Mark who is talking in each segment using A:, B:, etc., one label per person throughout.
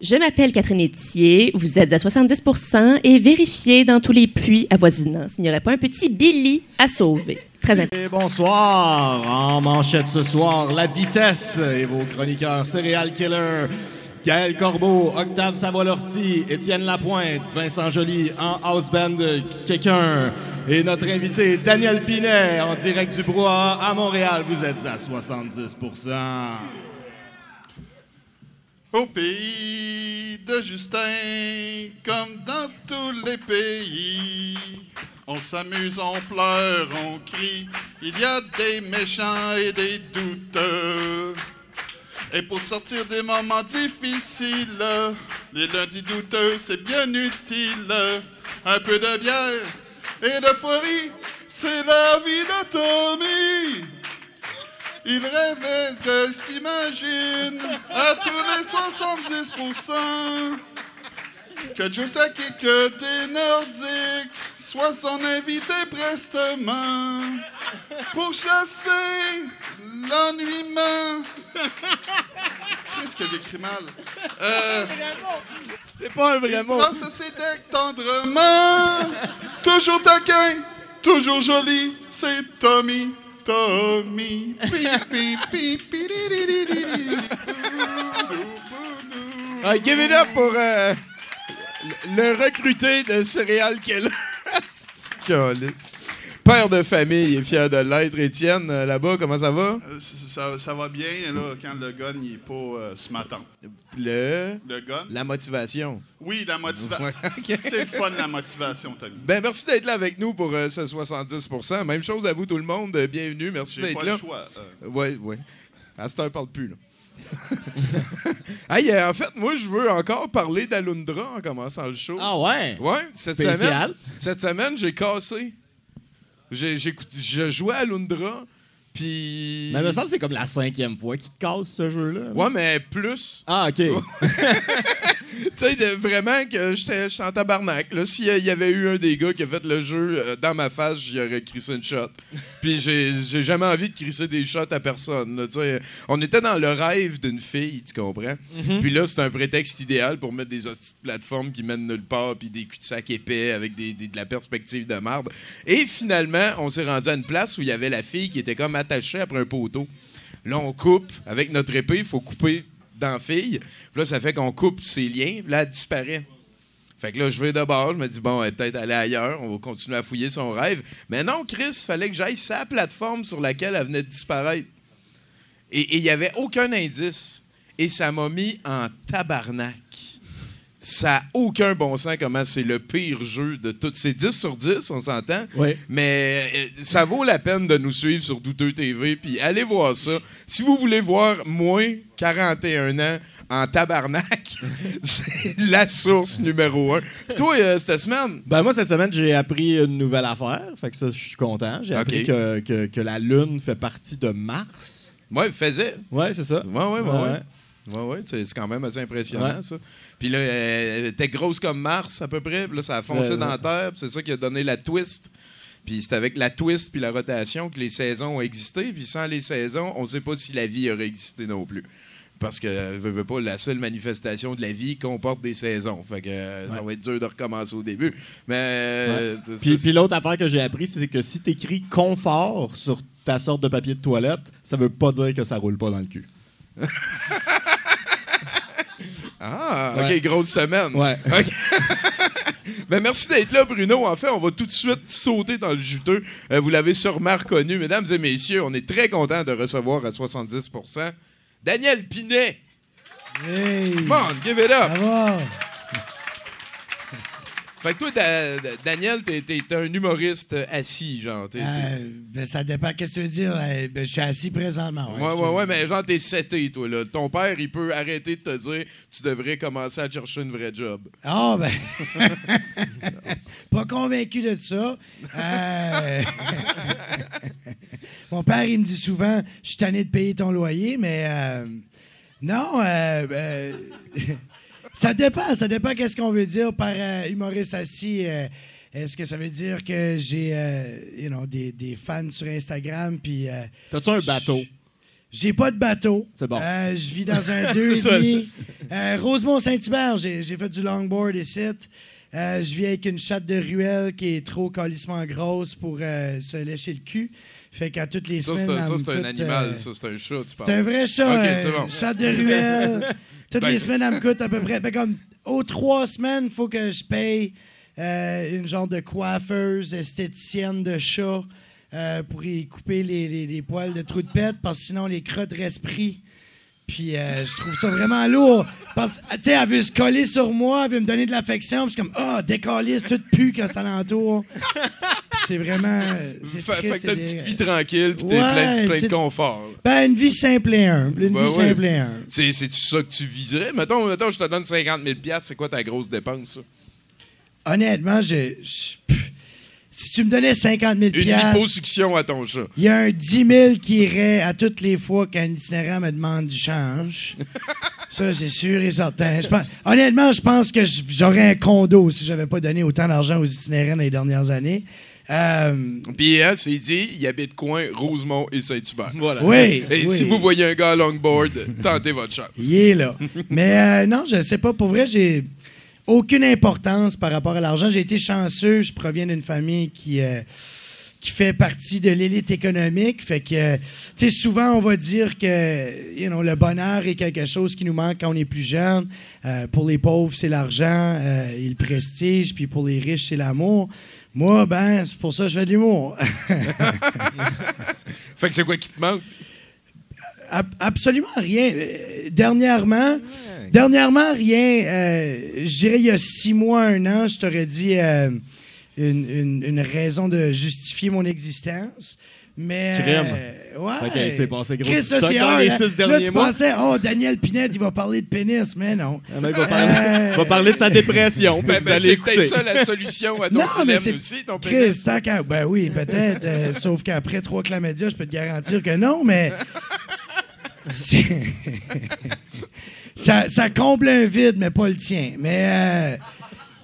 A: Je m'appelle Catherine Etier, vous êtes à 70% et vérifiez dans tous les puits avoisinants s'il n'y aurait pas un petit Billy à sauver. Très important.
B: Et bonsoir. En manchette ce soir, la vitesse et vos chroniqueurs Céréal Killer. Gaël Corbeau, Octave Savoie-Lortie, Étienne Lapointe, Vincent Joly en house band quelqu'un et notre invité Daniel Pinet en direct du Brouhaha à Montréal. Vous êtes à 70
C: Au pays de Justin, comme dans tous les pays, on s'amuse, on pleure, on crie. Il y a des méchants et des douteux. Et pour sortir des moments difficiles, les lundis douteux, c'est bien utile. Un peu de bière et de folie, c'est la vie de. Il rêvait de s'imagine à tous les 70% que Joe Sakic et que des Nordiques soient son invité prestement pour chasser l'ennuiement. Qu'est-ce que j'écris mal? Euh,
B: C'est pas un vrai mot.
C: dans ce CEDEC tendrement, toujours taquin, toujours joli, c'est Tommy, Tommy.
D: Ah, give it up pour euh, le recruté de Céréal Keller. Père de famille et fier de l'être. Étienne, euh, là-bas, comment ça va?
C: Euh, Ça, ça va bien là, quand le gun il est pas euh, ce matin.
D: Le...
C: Le gun?
D: La motivation.
C: Oui, la motivation. C'est fun, la motivation, Tommy.
D: Ben, merci d'être là avec nous pour euh, ce 70% Même chose à vous, tout le monde. Bienvenue. Merci
C: J'ai
D: d'être
C: pas
D: là.
C: le choix. euh.
D: Oui, oui. À cette heure, parle plus, là. hey, euh, en fait, moi, je veux encore parler d'Alundra en commençant le show.
B: Ah ouais?
D: Ouais, cette
B: Spécial.
D: semaine, cette semaine, j'ai cassé. Je jouais à Lundra, puis...
B: Mais il me semble que c'est comme la cinquième fois qu'il te casse ce jeu-là.
D: Ouais, mais plus.
B: Ah, OK.
D: Tu sais, vraiment que j'étais en tabarnak. S'il y avait eu un des gars qui a fait le jeu euh, dans ma face, j'y aurais crissé une shot. Puis j'ai jamais envie de crisser des shots à personne. là. On était dans le rêve d'une fille, tu comprends? Puis là, c'est un prétexte idéal pour mettre des plateformes qui mènent nulle part, puis des cul-de-sac épais avec des, des- de la perspective de marde. Et finalement, on s'est rendu à une place où il y avait la fille qui était comme attachée après un poteau. Là, on coupe avec notre épée, il faut couper dans fille. Puis là, ça fait qu'on coupe ses liens, puis là, elle disparaît. Fait que là, je vais de bord, je me dis, bon, elle est peut-être allée ailleurs, on va continuer à fouiller son rêve. Mais non, Chris, fallait que j'aille sa plateforme sur laquelle elle venait de disparaître. Et il n'y avait aucun indice. Et ça m'a mis en tabarnak. Ça n'a aucun bon sens comment c'est le pire jeu de tout. C'est 10 sur 10, on s'entend.
B: Oui.
D: Mais euh, ça vaut la peine de nous suivre sur Douteux TV. Puis allez voir ça. Si vous voulez voir moi, 41 ans, en tabarnak, c'est la source numéro un. Puis toi, euh, cette semaine,
B: Ben moi, cette semaine, j'ai appris une nouvelle affaire. Fait que ça, je suis content. J'ai appris que, que, que la Lune fait partie de Mars.
D: il faisait.
B: Ouais, c'est ça.
D: Ouais, ouais, ouais. ouais.
B: Ouais.
D: Ouais, c'est quand même assez impressionnant,
B: Ouais.
D: ça. Puis là, elle était grosse comme Mars, à peu près. Puis là, ça a foncé
B: Ouais,
D: dans la Terre. c'est ça qui a donné la twist. Puis c'est avec la twist puis la rotation que les saisons ont existé. Puis sans les saisons, on ne sait pas si la vie aurait existé non plus. Parce que, euh, veux, veux pas, la seule manifestation de la vie comporte des saisons. Fait que euh, ça va être dur de recommencer au début. Mais. euh,
B: Puis, puis l'autre affaire que j'ai appris, c'est que si tu écris confort sur ta sorte de papier de toilette, ça veut pas dire que ça roule pas dans le cul.
D: Ah,
B: Ouais.
D: OK, grosse semaine.
B: Ouais.
D: OK. Ben, merci d'être là, Bruno. En fait, on va tout de suite sauter dans le juteux. Euh, vous l'avez sûrement reconnu. Mesdames et messieurs, on est très content de recevoir à 70% Daniel Pinet.
E: Hey!
D: Come on, give it up. Fait que toi, Da- Da- Daniel, t'es, un humoriste assis, genre. T'es,
E: Euh, ben, ça dépend. Qu'est-ce que tu veux dire? Euh, ben, je suis assis présentement.
D: Ouais, ouais, ouais, mais genre, t'es seté, toi, là. Ton père, il peut arrêter de te dire tu devrais commencer à chercher une vraie job.
E: Ah, ben. pas convaincu de ça. Euh, Mon père, il me dit souvent Je suis tanné de payer ton loyer, mais. euh, Non, euh, euh, ça dépend. Ça dépend qu'est-ce qu'on veut dire par euh, humoriste assis. euh, Est-ce que ça veut dire que j'ai euh, you know, des, des fans sur Instagram? Puis. euh,
B: T'as-tu un bateau?
E: j'ai pas de bateau.
B: C'est bon.
E: Euh, je vis dans un deux et demi. Euh, Rosemont-Saint-Hubert, j'ai j'ai fait du longboard ici. Euh, je vis avec une chatte de ruelle qui est trop calissement grosse pour euh, se lécher le cul. Fait qu'à toutes les
D: Ça, c'est,
E: semaines.
D: un- ça, c'est un animal,
E: euh,
D: ça, c'est un chat, tu
E: c'est
D: parles.
E: un vrai chat.
D: Ok,
E: euh,
D: c'est bon.
E: Chatte de ruelle. Toutes
D: Ben-
E: les semaines, elle me coûte à peu près. ben, comme, aux trois semaines, il faut que je paye euh, une genre de coiffeuse esthéticienne de chat euh, pour y couper les, les- les poils de trou de pète parce que sinon les crottes restent pris. Puis euh, je trouve ça vraiment lourd. Parce que, tu sais, elle veut se coller sur moi, elle veut me donner de l'affection. Puis je suis comme, ah, décalisse, tout pue quand ça l'entoure. Puis c'est vraiment. c'est
D: Fait, fait que t'as une petite vie tranquille, pis t'es
E: Ouais,
D: plein, plein de confort.
E: Ben, une vie simple et humble. Une
D: Ben
E: vie
D: ouais.
E: simple et humble.
D: C'est, ça que tu viserais? Mettons, mettons, je te donne 50 000 c'est quoi ta grosse dépense, ça?
E: Honnêtement, je, je- pff, si tu me donnais 50 000
D: Une liposuction à ton chat.
E: il y a un 10 000 qui irait à toutes les fois qu'un itinérant me demande du change. Ça, c'est sûr et certain. Je pense- honnêtement, je pense que j'aurais un condo si j'avais pas donné autant d'argent aux itinérants dans les dernières années. Euh,
D: Puis, hein, c'est dit, il habite coin Rosemont et Saint-Hubert.
B: Voilà.
E: oui.
D: Et
E: oui.
D: si vous voyez un gars à longboard, tentez votre chance.
E: Il est là. Mais euh, non, je sais pas. Pour vrai, j'ai aucune importance par rapport à l'argent. J'ai été chanceux. Je proviens d'une famille qui, euh, qui fait partie de l'élite économique. Fait que, euh, tu sais, souvent, on va dire que you know, le bonheur est quelque chose qui nous manque quand on est plus jeune. Euh, pour les pauvres, c'est l'argent euh, et le prestige. Puis pour les riches, c'est l'amour. Moi, ben, c'est pour ça que je fais de l'humour.
D: Fait que c'est quoi qui te manque?
E: Ab- absolument rien. Dernièrement, dernièrement, rien. euh, je dirais il y a six mois, un an, je t'aurais dit euh, une, une- une raison de justifier mon existence. Mais.
B: Crème.
E: euh, ouais.
B: Qu'il s'est passé gros
E: Chris, c'est Là, tu
B: mois.
E: pensais, oh, Daniel Pinette, il va parler de pénis, mais non.
B: Il va parler,
E: Euh,
B: va parler de sa dépression.
D: Ben, ben, c'est peut-être ça la solution à ton
E: Non, mais
D: dilemme
E: c'est.
D: aussi, ton
E: Chris,
D: pénis.
E: tant qu'à- Ben oui, peut-être. euh, sauf qu'après trois chlamydia, je peux te garantir que non, mais. ça, ça comble un vide, mais pas le tien. Mais. euh,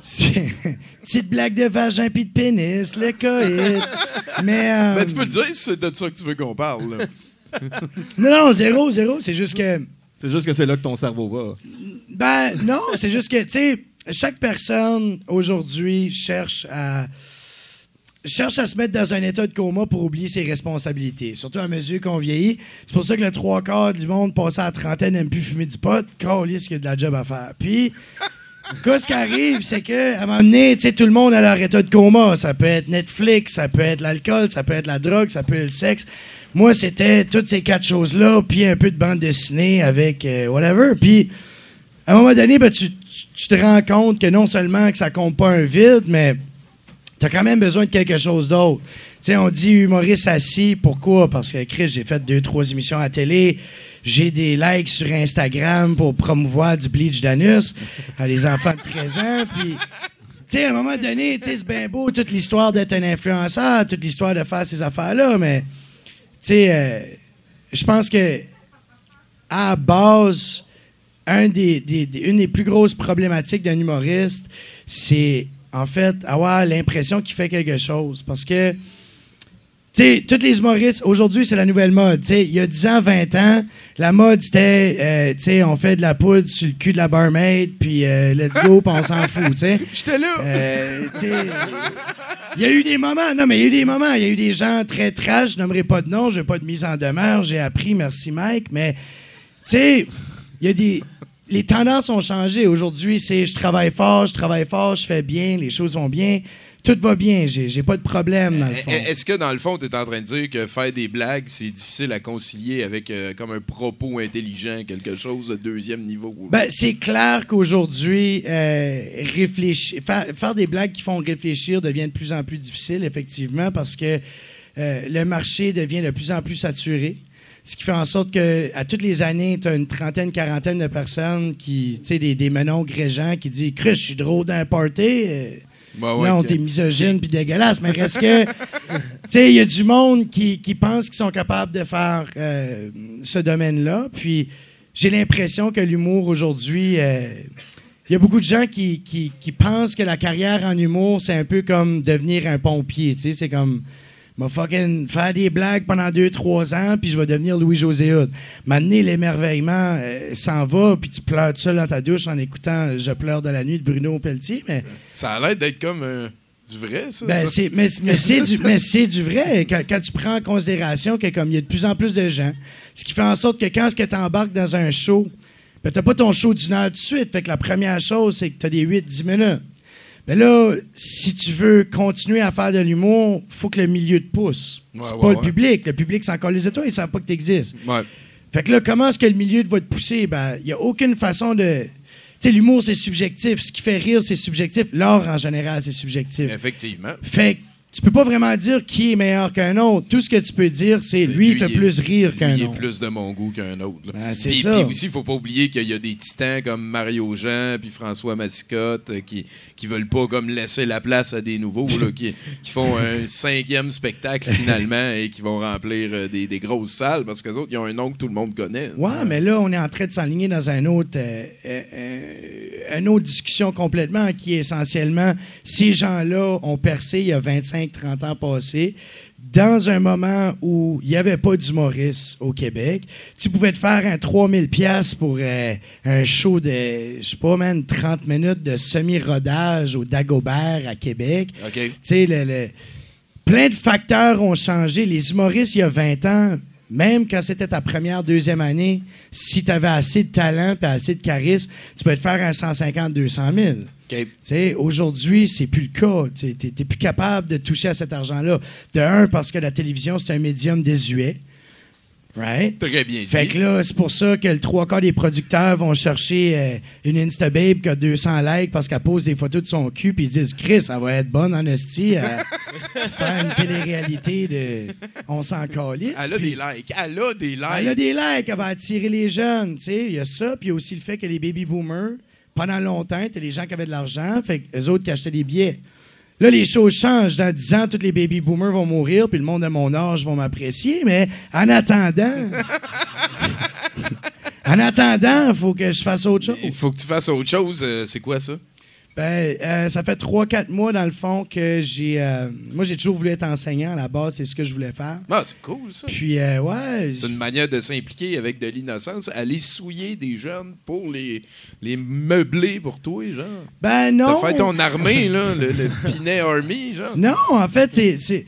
E: c'est- Petite blague de vagin puis de pénis, le coït. Mais. euh,
D: Ben, tu peux le dire si c'est de ça que tu veux qu'on parle. là.
E: Non, non, zéro, zéro. C'est juste que.
B: C'est juste que c'est là que ton cerveau va.
E: Ben non, c'est juste que, tu sais, chaque personne aujourd'hui cherche à cherche à se mettre dans un état de coma pour oublier ses responsabilités, surtout à mesure qu'on vieillit. C'est pour ça que le trois quarts du monde passé à la trentaine n'aime plus fumer du pot. Carlis, qu'il y a de la job à faire. Puis, ce qui arrive, c'est que à un moment donné, tout le monde a leur état de coma. Ça peut être Netflix, ça peut être l'alcool, ça peut être la drogue, ça peut être le sexe. Moi, c'était toutes ces quatre choses-là, puis un peu de bande dessinée avec euh, whatever. Puis, à un moment donné, ben, tu te rends compte que non seulement que ça compte pas un vide, mais tu as quand même besoin de quelque chose d'autre. On dit humoriste assis. Pourquoi? Parce que, Chris, j'ai fait deux, trois émissions à télé. J'ai des likes sur Instagram pour promouvoir du bleach d'anus à les enfants de 13 ans. Puis, à un moment donné, c'est bien beau toute l'histoire d'être un influenceur, toute l'histoire de faire ces affaires-là, mais, euh, je pense que, à base, une des plus grosses problématiques d'un humoriste, c'est en fait avoir l'impression qu'il fait quelque chose. Parce que, tu sais, tous les humoristes, aujourd'hui, c'est la nouvelle mode. Tu sais, il y a 10 ans, 20 ans, la mode, c'était, euh, tu sais, on fait de la poudre sur le cul de la barmaid, puis euh, let's go, puis on s'en fout, tu sais.
D: J'étais là.
E: Euh, il y a eu des moments, non, mais il y a eu des moments, il y a eu des gens très trash, je nommerai pas de nom, je n'ai pas de mise en demeure, j'ai appris, merci Mike, mais, tu sais, il y a des. Les tendances ont changé. Aujourd'hui, c'est je travaille fort, je travaille fort, je fais bien, les choses vont bien. tout va bien, j'ai pas de problème dans le fond.
D: Eh, Est-ce que dans le fond, tu es en train de dire que faire des blagues, c'est difficile à concilier avec euh, comme un propos intelligent, quelque chose de deuxième niveau?
E: Ben, c'est clair qu'aujourd'hui, euh, réfléchir, faire, faire des blagues qui font réfléchir devient de plus en plus difficile, effectivement, parce que euh, le marché devient de plus en plus saturé. Ce qui fait en sorte que à toutes les années, tu as une trentaine, quarantaine de personnes qui, tu sais, des, des menons grégeants qui disent Chris, je suis drôle d'un party. Euh,
D: Ouais, ouais,
E: non,
D: que-
E: t'es misogyne puis dégueulasse, mais reste que. Tu sais, il y a du monde qui, qui pense qu'ils sont capables de faire euh, ce domaine-là. Puis j'ai l'impression que l'humour aujourd'hui. euh, il y a beaucoup de gens qui, qui, qui pensent que la carrière en humour, c'est un peu comme devenir un pompier. Tu sais, c'est comme. M'a fucking faire des blagues pendant deux, trois ans, puis je vais devenir Louis-José Hood. Maintenant, l'émerveillement euh, s'en va, puis tu pleures tout seul dans ta douche en écoutant Je pleure de la nuit de Bruno Pelletier, mais
D: Ça a l'air d'être comme euh, du vrai, ça.
E: ben,
D: ça.
E: mais, mais c'est du, mais c'est du vrai. Quand, quand tu prends en considération que comme il y a de plus en plus de gens, ce qui fait en sorte que quand tu embarques dans un show, ben, tu pas ton show d'une heure de suite. Fait que la première chose, c'est que tu as des 8-10 minutes. Mais là, si tu veux continuer à faire de l'humour, faut que le milieu te pousse.
D: Ouais,
E: c'est
D: ouais,
E: pas le public. Le public, c'est encore les étoiles, ils savent pas que tu existes. Fait que là, comment est-ce que le milieu va te pousser? Ben, il n'y a aucune façon de. Tu sais, l'humour, c'est subjectif. Ce qui fait rire, c'est subjectif. L'art, en général, c'est subjectif.
D: Effectivement.
E: Fait que tu peux pas vraiment dire qui est meilleur qu'un autre. Tout ce que tu peux dire, c'est lui, il fait plus rire qu'un
D: lui, il est
E: autre.
D: plus de mon goût qu'un autre.
E: Ben, c'est
D: puis,
E: ça.
D: puis aussi, il faut pas oublier qu'il y a des titans comme Mario Jean puis François Massicotte euh, qui qui veulent pas comme laisser la place à des nouveaux là, qui, qui font un cinquième spectacle finalement et qui vont remplir euh, des, des grosses salles parce que autres ils ont un nom que tout le monde connaît.
E: Ouais, mais là, on est en train de s'enligner dans un autre, euh, euh, euh, une autre discussion complètement qui est essentiellement ces gens-là ont percé il y a 25-30 ans passés. Dans un moment où il n'y avait pas d'humoriste au Québec, tu pouvais te faire un 3000 pièces pour euh, un show de, je sais pas, man, 30 minutes de semi-rodage au Dagobert à Québec.
D: OK.
E: Tu sais, le- le- plein de facteurs ont changé. Les humoristes, il y a 20 ans, même quand c'était ta première, deuxième année, si tu avais assez de talent et assez de charisme, tu peux te faire un 150, 200 000.
D: OK.
E: Tu sais, Aujourd'hui, c'est plus le cas. Tu n'es plus capable de toucher à cet argent-là. De un, parce que la télévision, c'est un médium désuet. Right?
D: Très bien dit.
E: Fait que là, c'est pour ça que le trois quarts des producteurs vont chercher euh, une Instababe qui a 200 likes parce qu'elle pose des photos de son cul puis ils disent Chris, ça va être bonne en esti à faire une télé-réalité de on s'en calisse.
D: Elle a des likes. Elle a des likes.
E: elle a des likes, elle va attirer les jeunes, il y a ça, puis il y a aussi le fait que les baby boomers, pendant longtemps, c'était les gens qui avaient de l'argent, fait eux autres qui achetaient des billets. Là, les choses changent. Dans 10 ans, tous les baby boomers vont mourir, puis le monde de mon âge vont m'apprécier, mais en attendant... en attendant, il faut que je fasse autre chose.
D: Il faut que tu fasses autre chose. euh, c'est quoi ça?
E: Ben, euh, ça fait 3-4 mois, dans le fond, que j'ai... euh, moi, j'ai toujours voulu être enseignant, à la base, c'est ce que je voulais faire.
D: Ah, c'est cool ça.
E: Puis, euh, ouais...
D: C'est une manière de s'impliquer avec de l'innocence, aller souiller des jeunes pour les, les meubler pour toi, genre.
E: Ben non...
D: T'as fait ton armée, là, le, le Pinet Army, genre.
E: Non, en fait, c'est.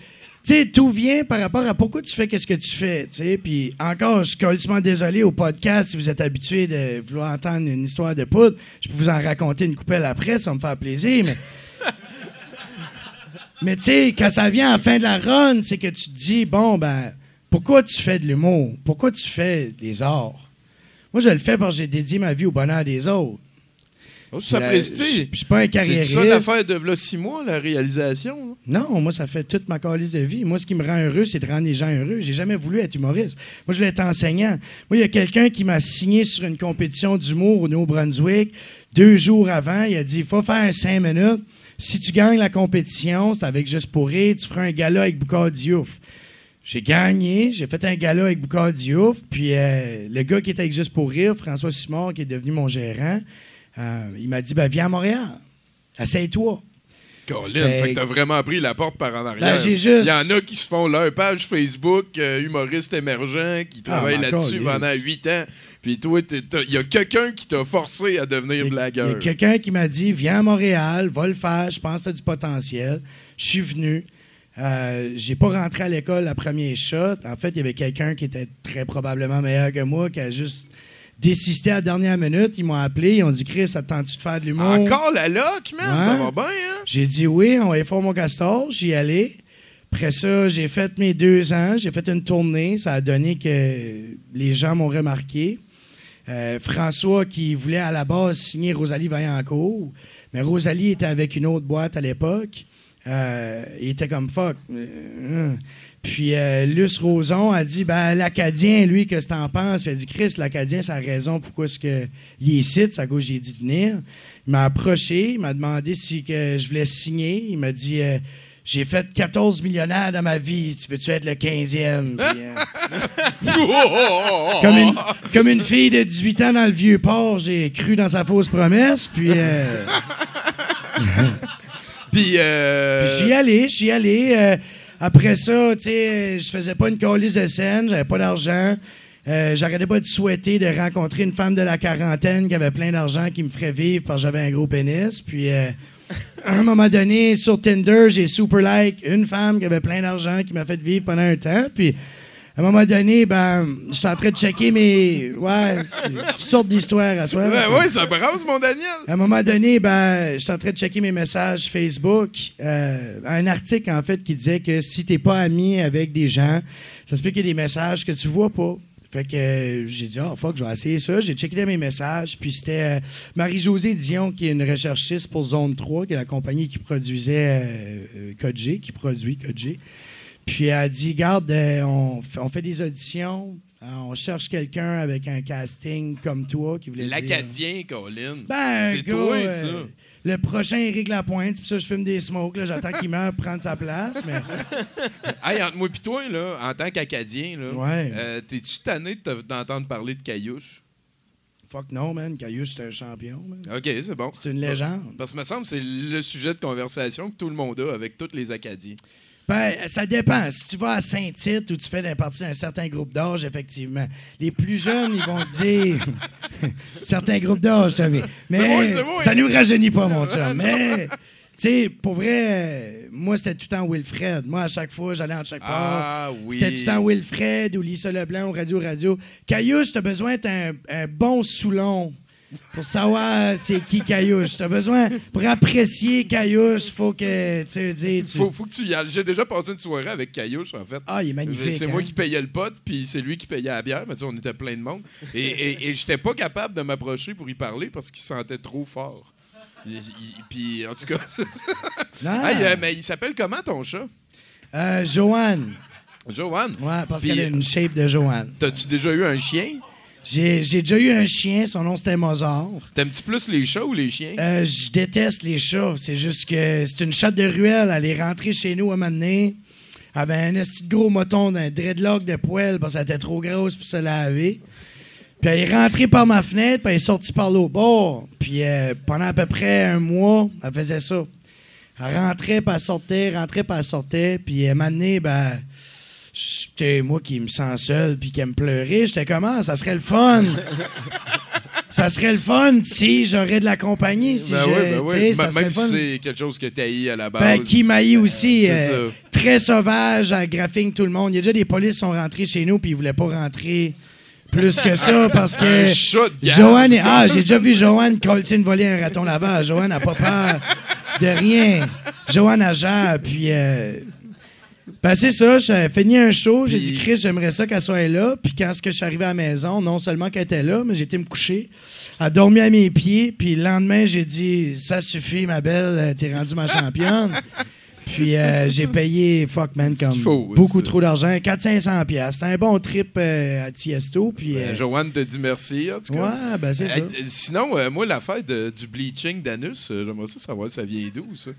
E: Sais, tout vient par rapport à pourquoi tu fais qu'est-ce que tu fais. Puis encore, je suis colissement désolé au podcast si vous êtes habitué de vouloir entendre une histoire de poudre. Je peux vous en raconter une coupelle après, ça me faire plaisir, mais... mais tu sais, quand ça vient à la fin de la run, c'est que tu te dis, bon, ben, pourquoi tu fais de l'humour? Pourquoi tu fais des arts? Moi, je le fais parce que j'ai dédié ma vie au bonheur des autres.
D: Oh, ça
E: La- je- suis pas un
D: C'est ça l'affaire de là, six mois, la réalisation. là?
E: Non, moi, ça fait toute ma calice de vie. Moi, ce qui me rend heureux, c'est de rendre les gens heureux. J'ai jamais voulu être humoriste. Moi, je voulais être enseignant. Moi, il y a quelqu'un qui m'a signé sur une compétition d'humour au Nouveau-Brunswick deux jours avant. Il a dit, il faut faire cinq minutes. Si tu gagnes la compétition, c'est avec Juste pour rire, tu feras un gala avec Boucard Diouf. J'ai gagné, j'ai fait un gala avec Boucard Diouf, puis euh, le gars qui était avec Juste pour rire, François Simard, qui est devenu mon gérant, euh, il m'a dit, ben, viens à Montréal. Essaye-toi.
D: Colin,
E: Fait-
D: fait que t'as vraiment pris la porte par en arrière.
E: Ben, juste-
D: Il y en a qui se font leur page Facebook, euh, humoristes émergents, qui travaillent
E: ben,
D: là-dessus pendant huit ans. Puis toi, il y a quelqu'un qui t'a forcé à devenir
E: Il y a
D: blagueur.
E: quelqu'un qui m'a dit Viens à Montréal, va le faire, je pense que du potentiel. Je suis venu. Euh, j'ai pas rentré à l'école la première shot. En fait, il y avait quelqu'un qui était très probablement meilleur que moi, qui a juste désisté à la dernière minute. Ils m'ont appelé, ils ont dit Chris, attends-tu de faire de l'humour?
D: Encore la loc, man? Ça va bien, hein?
E: J'ai dit oui, on va faire mon castor. J'y allais. Après ça, j'ai fait mes deux ans. J'ai fait une tournée. Ça a donné que les gens m'ont remarqué. Euh, François, qui voulait à la base signer Rosalie Vaillancourt, mais Rosalie était avec une autre boîte à l'époque. Euh, il était comme fuck. Euh. Puis euh, Luce Roson a dit ben, l'Acadien, lui, qu'est-ce que t'en penses? Puis il a dit Chris, l'Acadien, c'est la raison pourquoi est-ce que il est ici, à cause j'ai dit de venir. Il m'a approché, il mm'a demandé si que je voulais signer. Il m'a dit euh, J'ai fait 14 millionnaires dans ma vie, tu veux-tu être le 15e? Puis, euh, comme, une, comme une fille de 18 ans dans le vieux port, j'ai cru dans sa fausse promesse. Puis. euh,
D: Puis,
E: Puis j'y allais, j'y allais. euh, après ça, tu sais, je faisais pas une colise de scène, j'avais pas d'argent. Euh, J'arrêtais pas de souhaiter de rencontrer une femme de la quarantaine qui avait plein d'argent qui me ferait vivre parce que j'avais un gros pénis. Puis euh, à un moment donné, sur Tinder, j'ai super like une femme qui avait plein d'argent qui m'a fait vivre pendant un temps. À un moment donné, ben, je suis en train de checker mes. Ouais, toutes sortes d'histoires à soi.
D: ouais, ouais, ça brasse, mon Daniel.
E: À un moment donné, ben, je suis en train de checker mes messages Facebook. euh, un article, en fait, qui disait que si t'es pas ami avec des gens, ça se peut qu'il y ait des messages que tu vois pas. Fait que euh, j'ai dit, oh fuck, je vais essayer ça. J'ai checké mes messages. Puis c'était euh, Marie-Josée Dion, qui est une recherchiste pour Zone 3, qui est la compagnie qui produisait euh, Code G, qui produit Code G. Puis elle a dit, garde, euh, on, fait- on fait des auditions. euh, On cherche quelqu'un avec un casting comme toi qui voulait dire-
D: L'Acadien, Colin.
E: ben,
D: c'est toi,
E: euh,
D: ça.
E: Le prochain Éric Lapointe, pour ça je fume des smokes. J'attends qu'il meure pour prendre sa place. Mais
D: Hey, entre moi et toi, là, en tant qu'Acadien, là,
E: Ouais.
D: euh, t'es-tu tanné de te- d'entendre parler de Caillouche?
E: fuck no, man. Caillouche, c'est un champion. man.
D: OK, c'est bon.
E: C'est une légende.
D: Parce que me semble c'est le sujet de conversation que tout le monde a avec tous les Acadiens.
E: Ben, ça dépend. Si tu vas à Saint-Tite ou tu fais partie d'un certain groupe d'âge, effectivement. Les plus jeunes, ils vont dire. certains groupes d'âge, tu vu. Mais
D: c'est moi.
E: ça nous rajeunit pas, mon chum. Mais, tu sais, pour vrai, moi, c'était tout le temps Wilfred. Moi, à chaque fois, j'allais en chaque part.
D: Ah oui.
E: C'était tout le temps Wilfred ou Lisa Leblanc ou Radio Radio. Caillouche, t'as besoin d'un un bon soulon pour savoir c'est qui Caillouche. T'as besoin, pour apprécier Caillouche, faut que, tu dire, tu-
D: Faut, faut que tu y ailles. J'ai déjà passé une soirée avec Caillouche, en fait.
E: Ah, il est magnifique.
D: C'est
E: hein?
D: moi qui payais le pot, puis c'est lui qui payait la bière. Mais tu sais, on était plein de monde. Et, et, et j'étais pas capable de m'approcher pour y parler parce qu'il sentait trop fort. Il- il- Puis, en tout cas, ça.
E: Ah.
D: Euh, mais il s'appelle comment ton chat?
E: Euh, Joanne.
D: Joanne.
E: Ouais, parce qu'elle a une shape de Joanne.
D: T'as-tu déjà eu un chien?
E: J'ai déjà eu un chien, son nom c'était Mozart.
D: T'aimes-tu plus les chats ou les chiens?
E: Euh, je déteste les chats. C'est juste que c'est une chatte de ruelle. Elle est rentrée chez nous à un moment donné. Elle avait un de gros moton d'un dreadlock de poêle parce qu'elle était trop grosse pour se laver. Puis elle est rentrée par ma fenêtre, puis elle est sortie par l'autre bord. Puis euh, pendant à peu près un mois, elle faisait ça. Elle rentrait, puis elle sortait, rentrait, puis elle sortait. Puis moment donné, ben, j'étais moi qui me sens seul, puis qui aime pleurer. J'étais comment? Ça serait le fun! ça serait le fun si j'aurais de la compagnie. Si
D: ben oui, ben oui.
E: ça
D: Même si c'est quelque chose que t'haïs à la base.
E: Ben, qui maillit aussi.
D: C'est
E: euh, très sauvage, à graphing tout le monde. Il y a déjà des polices qui sont rentrés chez nous puis ils voulaient pas rentrer plus que ça parce que. Joanne est- Ah, j'ai déjà vu Joanne Colton voler un raton lavage. Joanne n'a pas peur de rien. Joanne a gère, puis. euh, Ben, c'est ça, j'ai fini un show, j'ai dit, Chris, j'aimerais ça qu'elle soit là. Puis quand que je suis arrivé à la maison, non seulement qu'elle était là, mais j'étais me coucher. Elle a dormi à mes pieds. Puis le lendemain, j'ai dit, ça suffit, ma belle, euh, t'es rendue ma championne. Puis euh, j'ai payé, fuck man, comme
D: faut,
E: beaucoup trop d'argent, 400-500 pièces. C'était un bon trip euh, à Tiesto. Puis, euh,
D: Ben, Joanne te dit merci, en tout cas.
E: ouais, ben c'est ça.
D: Sinon, moi, l'affaire du bleaching d'anus, j'aimerais ça savoir ça vient d'où, ça?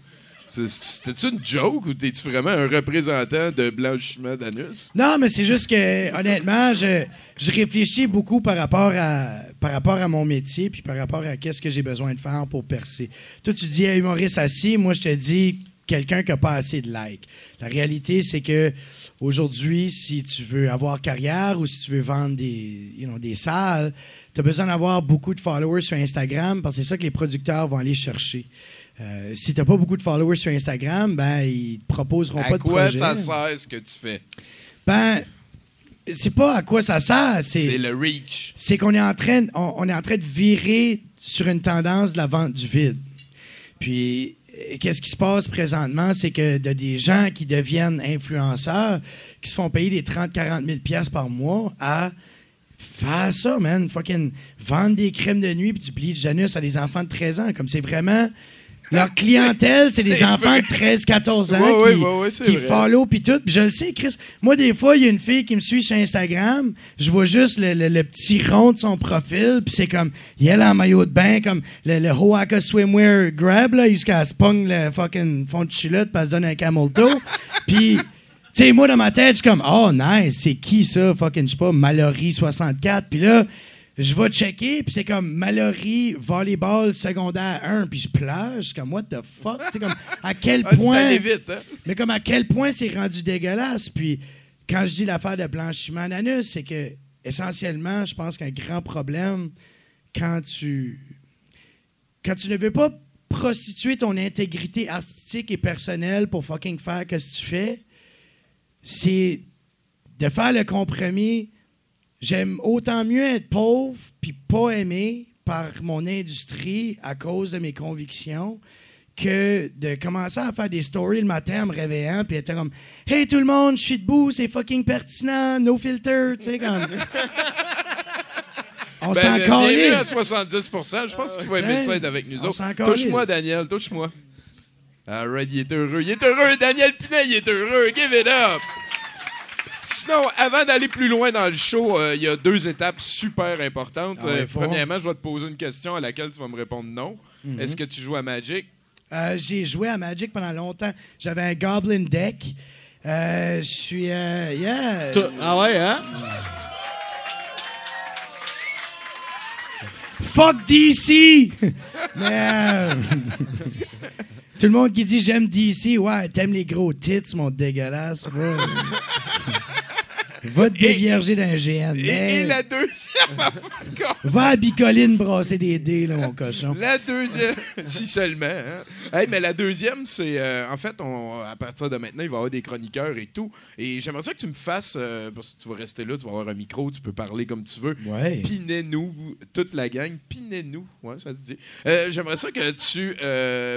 D: C'était-tu une joke ou t'es-tu vraiment un représentant de blanchiment d'anus?
E: Non, mais c'est juste que, honnêtement, je, réfléchis beaucoup par rapport, à, mon métier puis par rapport à qu'est-ce que j'ai besoin de faire pour percer. Toi, tu dis hey, humoriste assis, moi, je te dis quelqu'un qui n'a pas assez de likes. La réalité, c'est que aujourd'hui, si tu veux avoir carrière ou si tu veux vendre des, des salles, tu as besoin d'avoir beaucoup de followers sur Instagram parce que c'est ça que les producteurs vont aller chercher. Euh, si tu n'as pas beaucoup de followers sur Instagram, ben, ils te proposeront
D: À
E: pas de
D: quoi
E: projet.
D: ça sert ce que tu fais?
E: Ben, c'est pas à quoi ça sert.
D: C'est le reach.
E: c'est qu'on est en train, on, on est en train de virer sur une tendance de la vente du vide. Puis, euh, qu'est-ce qui se passe présentement, c'est que de des gens qui deviennent influenceurs, qui se font payer des 30-40 000 pièces par mois à faire ça, man. Fucking vendre des crèmes de nuit puis du bleach Janus à des enfants de 13 ans. Comme c'est vraiment... Leur clientèle, c'est des enfants
D: vrai.
E: de 13-14 ans
D: Ouais,
E: qui,
D: ouais, ouais,
E: qui
D: vrai.
E: follow puis tout. Puis je le sais, Chris. Moi, des fois, il y a une fille qui me suit sur Instagram. Je vois juste le, le- le petit rond de son profil. Puis c'est comme, elle en maillot de bain, comme le, le Hoaka Swimwear Grab, là, jusqu'à se pogne le fucking fond de culotte parce se donne un camel toe. Puis, tu sais, moi, dans ma tête, je suis comme, oh, nice, c'est qui ça? Fucking, je sais pas, Mallory 64. Puis là, je vais checker, puis c'est comme Mallory volleyball secondaire 1, puis je pleure, je suis comme, what the fuck? Tu sais, comme, à quel
D: Ah,
E: point.
D: vite, hein?
E: Mais comme à quel point c'est rendu dégueulasse? Puis quand je dis l'affaire de blanchiment d'anus, c'est que essentiellement, je pense qu'un grand problème quand tu quand tu ne veux pas prostituer ton intégrité artistique et personnelle pour fucking faire ce que tu fais, c'est de faire le compromis. J'aime autant mieux être pauvre puis pas aimé par mon industrie à cause de mes convictions que de commencer à faire des stories le matin en me réveillant puis être comme Hey tout le monde, je suis debout, c'est fucking pertinent, no filter, tu sais comme On
D: Ben,
E: s'en
D: bienvenue à
E: calisse.
D: 70% Je pense que tu vas aimer ça être avec nous
E: On
D: autres. Touche-moi, Daniel, touche-moi. Alright, il est heureux. Il est heureux, Daniel Pinet, il est heureux. Give it up! Sinon, avant d'aller plus loin dans le show, euh, il y a deux étapes super importantes.
E: Ah
D: Euh, premièrement, je vais te poser une question à laquelle tu vas me répondre non.
E: Mhm.
D: Est-ce que tu joues à Magic?
E: Euh, j'ai joué à Magic pendant longtemps. J'avais un Goblin deck. Euh, je suis euh, yeah.
B: Ah ouais, hein?
E: Fuck DC! Mais euh, tout le monde qui dit j'aime DC, ouais, t'aimes les gros tits, mon dégueulasse. va te dévierger d'un GN.
D: Et,
E: mais
D: et la deuxième affaire,
E: Va à Bicoline brasser des dés, là, mon cochon.
D: La deuxième, si seulement. Hein? Hey, mais la deuxième, c'est euh, en fait, on, à partir de maintenant, il va y avoir des chroniqueurs et tout. Et j'aimerais ça que tu me fasses, euh, parce que tu vas rester là, tu vas avoir un micro, tu peux parler comme tu veux.
E: Ouais.
D: Pinez-nous, toute la gang, pinez-nous, ouais, ça se dit. Euh, j'aimerais ça que tu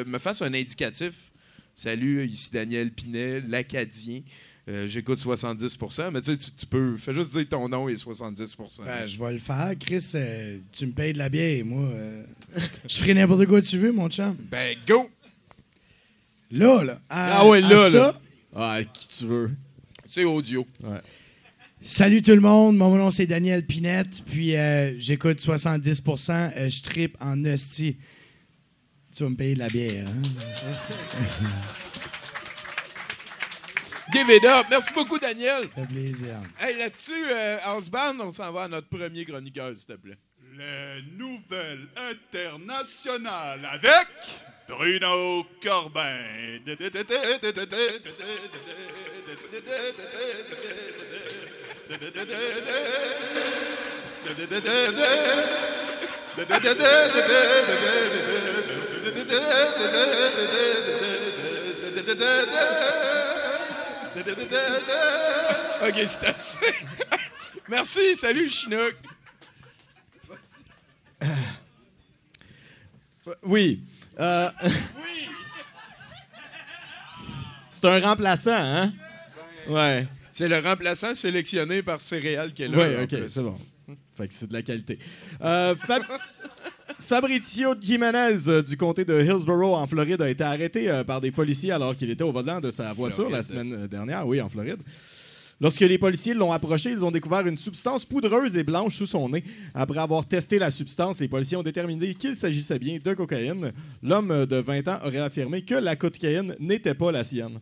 D: me fasses un indicatif. Salut, ici Daniel Pinet, l'Acadien. Euh, J'écoute 70% mais tu sais, tu- tu peux. Fais juste dire ton nom et 70%
E: Ben, je vais le faire, Chris. euh, tu me payes de la bière, moi. euh, je ferai n'importe quoi que tu veux, mon chum.
D: Ben, go!
E: Là, là. à-
B: Ah ouais,
E: à
B: là,
E: ça,
B: là. Ah, qui tu veux.
D: C'est audio.
E: Salut tout le monde, mon nom c'est Daniel Pinette, puis euh, j'écoute 70%, euh, je tripe en hostie. Tu vas me payer de la bière, hein?
D: Give it up! Merci beaucoup, Daniel!
E: Ça fait plaisir.
D: Hey, là-dessus, euh, Houseband, on s'en va à notre premier chroniqueur, s'il te plaît.
C: Les nouvelles internationales avec Bruno Corbin.
D: OK, c'est assez. Merci, salut, le Chinook.
B: Oui. Euh, C'est un remplaçant, hein? Ouais.
D: C'est le remplaçant sélectionné par Céréales qui est là.
B: Oui, ok, c'est bon. Fait que c'est de la qualité. Euh, Fab- Fabrizio Jiménez euh, du comté de Hillsborough en Floride a été arrêté euh, par des policiers alors qu'il était au volant de sa voiture la semaine euh, dernière, oui, en Floride. Lorsque les policiers l'ont approché, ils ont découvert une substance poudreuse et blanche sous son nez. Après avoir testé la substance, les policiers ont déterminé qu'il s'agissait bien de cocaïne. L'homme de 20 ans aurait affirmé que la cocaïne n'était pas la sienne.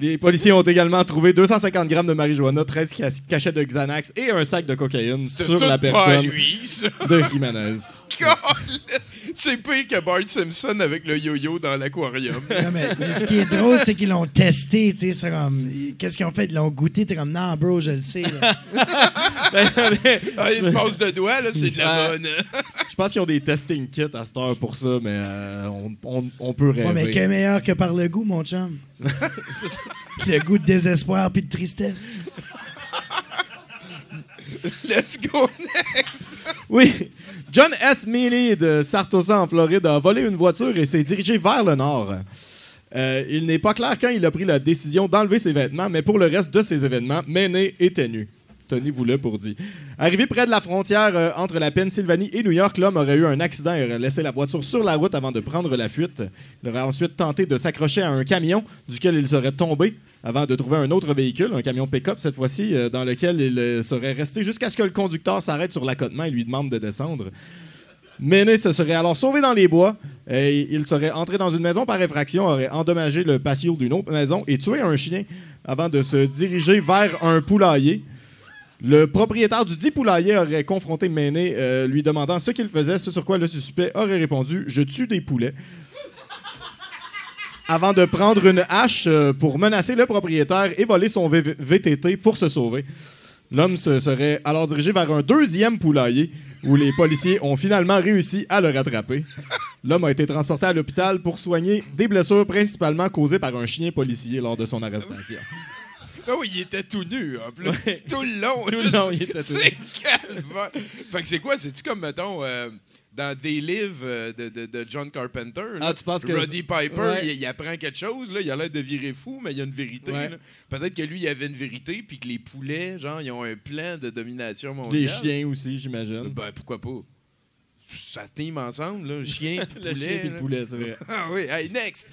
B: Les policiers ont également trouvé 250 grammes de marijuana, 13 ca- cachets de Xanax et un sac de cocaïne sur la
D: pas
B: personne
D: lui, ça.
B: de Jiménez.
D: C'est pire que Bart Simpson avec le yo-yo dans l'aquarium.
E: Non, mais, mais ce qui est drôle, c'est qu'ils l'ont testé, tu sais, c'est comme... Qu'est-ce qu'ils ont fait? Ils l'ont goûté, t'es comme, non, bro, je le sais.
D: Ah, une passe de doigt, là, c'est de la bonne.
B: Je pense qu'ils ont des testing kits à cette heure pour ça, mais euh, on, on- on peut rêver.
E: Ouais, mais qu'est meilleur que par le goût, mon chum? le goût de désespoir puis de tristesse.
D: Let's go next!
B: Oui. John S. Mealy de Sartosa, en Floride, a volé une voiture et s'est dirigé vers le nord. Euh, il n'est pas clair quand il a pris la décision d'enlever ses vêtements, mais pour le reste de ses événements, Méné était nu. Tenez-vous-le pour dit. Arrivé près de la frontière euh, entre la Pennsylvanie et New York, l'homme aurait eu un accident et aurait laissé la voiture sur la route avant de prendre la fuite. Il aurait ensuite tenté de s'accrocher à un camion duquel il serait tombé avant de trouver un autre véhicule, un camion pick-up cette fois-ci, euh, dans lequel il euh, serait resté jusqu'à ce que le conducteur s'arrête sur l'accotement et lui demande de descendre. Méné se serait alors sauvé dans les bois et il serait entré dans une maison par effraction, aurait endommagé le patio d'une autre maison et tué un chien avant de se diriger vers un poulailler. Le propriétaire du dit poulailler aurait confronté Méné, euh, lui demandant ce qu'il faisait, ce sur quoi le suspect aurait répondu Je tue des poulets. Avant de prendre une hache euh, pour menacer le propriétaire et voler son V- VTT pour se sauver. L'homme se serait alors dirigé vers un deuxième poulailler où les policiers ont finalement réussi à le rattraper. L'homme a été transporté à l'hôpital pour soigner des blessures principalement causées par un chien policier lors de son arrestation.
D: Ah oui, il était tout nu, en plus. Tout le long.
B: Tout le long, il était tout nu.
D: Fait que c'est quoi? C'est-tu comme, mettons, euh, dans Des Live euh, de, de- de John Carpenter? là,
B: Ah, tu penses que-
D: Roddy Piper,
B: Ouais.
D: il, il apprend quelque chose, là, il a l'air de virer fou, mais il y a une vérité.
B: Ouais.
D: Peut-être que lui, il avait une vérité, puis que les poulets, genre, ils ont un plan de domination mondiale.
B: Les chiens aussi, j'imagine.
D: Ben, pourquoi pas? Ça team ensemble, là, chien poulet.
B: chien poulet, c'est vrai.
D: Ah oui, hey, next!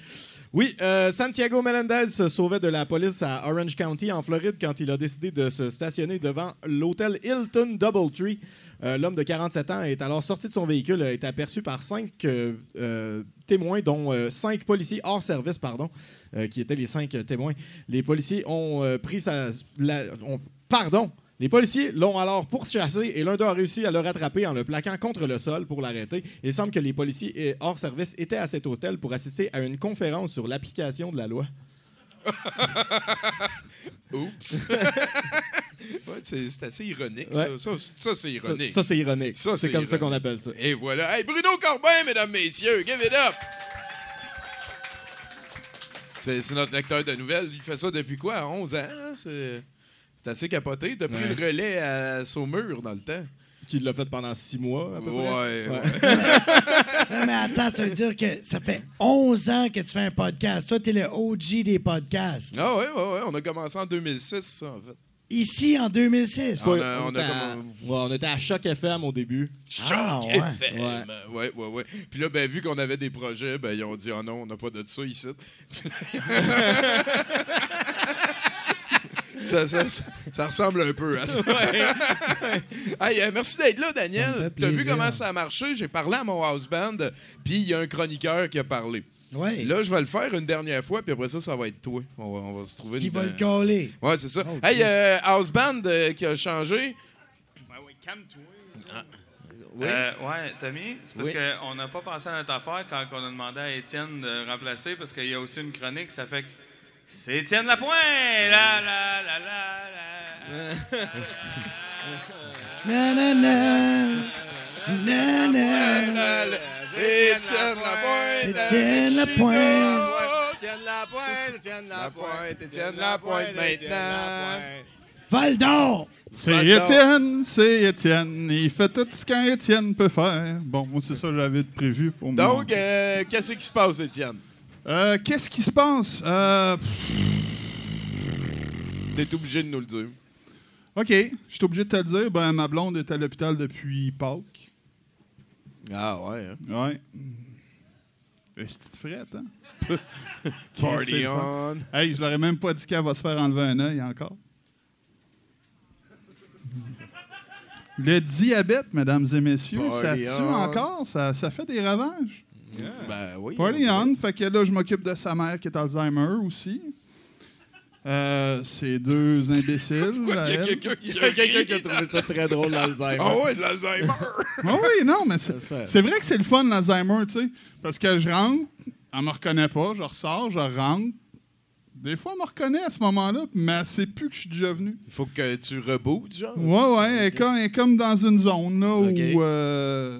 B: Oui, euh, Santiago Melendez se sauvait de la police à Orange County, en Floride, quand il a décidé de se stationner devant l'hôtel Hilton Doubletree. Euh, L'homme de 47 ans est alors sorti de son véhicule, été aperçu par cinq euh, témoins, dont cinq policiers hors service, pardon, qui étaient les cinq témoins. Les policiers ont pris sa... pardon! Les policiers l'ont alors pourchassé et l'un d'eux a réussi à le rattraper en le plaquant contre le sol pour l'arrêter. Il semble que les policiers hors service étaient à cet hôtel pour assister à une conférence sur l'application de la loi.
D: Oups! Ouais, c'est assez ironique,
B: Ouais.
D: ça. Ça, ça, c'est ironique.
B: ça, c'est ironique.
D: Ça,
B: c'est comme ça qu'on appelle ça.
D: Et voilà. Hey, Bruno Corbin, mesdames, messieurs, give it up! C'est c'est notre lecteur de nouvelles. Il fait ça depuis quoi? 11 ans? hein? C'est c'est assez capoté. T'as pris
B: Ouais.
D: le relais à Saumur dans le temps.
B: Qui l'a fait pendant six mois, à peu près.
D: Ouais, ouais.
E: Non, mais attends, ça veut dire que ça fait 11 ans que tu fais un podcast. Toi, t'es le OG des podcasts.
D: Ah ouais, ouais, ouais. On a commencé en 2006, ça, en fait.
E: Ici, en 2006.
D: On
B: Ouais,
D: a- on a
B: était à-
D: comme-
B: ouais, on était à Choc FM au début.
E: Ah,
D: Choc
E: ouais.
D: FM. Ouais, ouais, ouais. Puis là, ben, vu qu'on avait des projets, ben, ils ont dit, oh non, on n'a pas de ça ici. ça, ça, ça- ça ressemble un peu à ça. Hey, euh, merci d'être là, Daniel. T'as vu comment ça a marché? J'ai parlé à mon house band, puis il y a un chroniqueur qui a parlé.
E: Ouais.
D: Là, je vais le faire une dernière fois, puis après ça, ça va être toi. On va, on va se trouver
E: Qui
D: une...
E: va le coller.
D: Ouais, c'est ça.
E: Oh,
D: hey, euh, house band euh, qui a changé?
F: Ben oui, calme-toi.
D: Oui?
F: Euh, ouais, Tommy, c'est parce
D: Oui.
F: qu'on n'a pas pensé à notre affaire quand on a demandé à Étienne de remplacer parce qu'il y a aussi une chronique, ça fait que c'est Étienne Lapointe! La, la, la, la, la.
E: Na.
D: Étienne Lapointe.
E: Étienne Lapointe.
B: Étienne Lapointe, Étienne
D: Lapointe, Étienne Lapointe maintenant.
E: Val d'Or.
C: C'est. Étienne, c'est Étienne. Il fait tout ce qu'un Étienne peut faire. Bon, moi, c'est ça que j'avais prévu pour moi.
D: Donc, euh, qu'est-ce qui se passe, Étienne?
C: Euh, qu'est-ce qui se passe? Euh,
D: T'es obligé de nous le dire.
C: OK, je suis obligé de te le dire. Ben, ma blonde est à l'hôpital depuis Pâques.
D: Ah ouais, hein?
C: Ouais. Est-ce que frette, hein?
D: Party on.
C: Hey, je leur ai même pas dit qu'elle va se faire enlever un œil encore. Le diabète, mesdames et messieurs, ça tue
D: on.
C: encore, ça, ça fait des ravages?
D: Ben oui.
C: Party
D: on
C: on, fait que là, je m'occupe de sa mère qui est Alzheimer aussi. Euh, c'est deux imbéciles.
D: Il y a quelqu'un qui
B: a quelqu'un qui a trouvé ça très drôle, l'Alzheimer.
D: Ah ouais, de l'Alzheimer.
C: Ah oui, non, mais c'est vrai que c'est le fun, l'Alzheimer, tu sais. Parce que je rentre, elle me reconnaît pas, je ressors, je rentre. Des fois, elle me reconnaît à ce moment-là, mais elle sait plus que je suis déjà venu.
D: Il faut que tu rebootes, genre.
C: Ouais, ouais, elle, est comme, elle est comme dans une zone là, où. euh,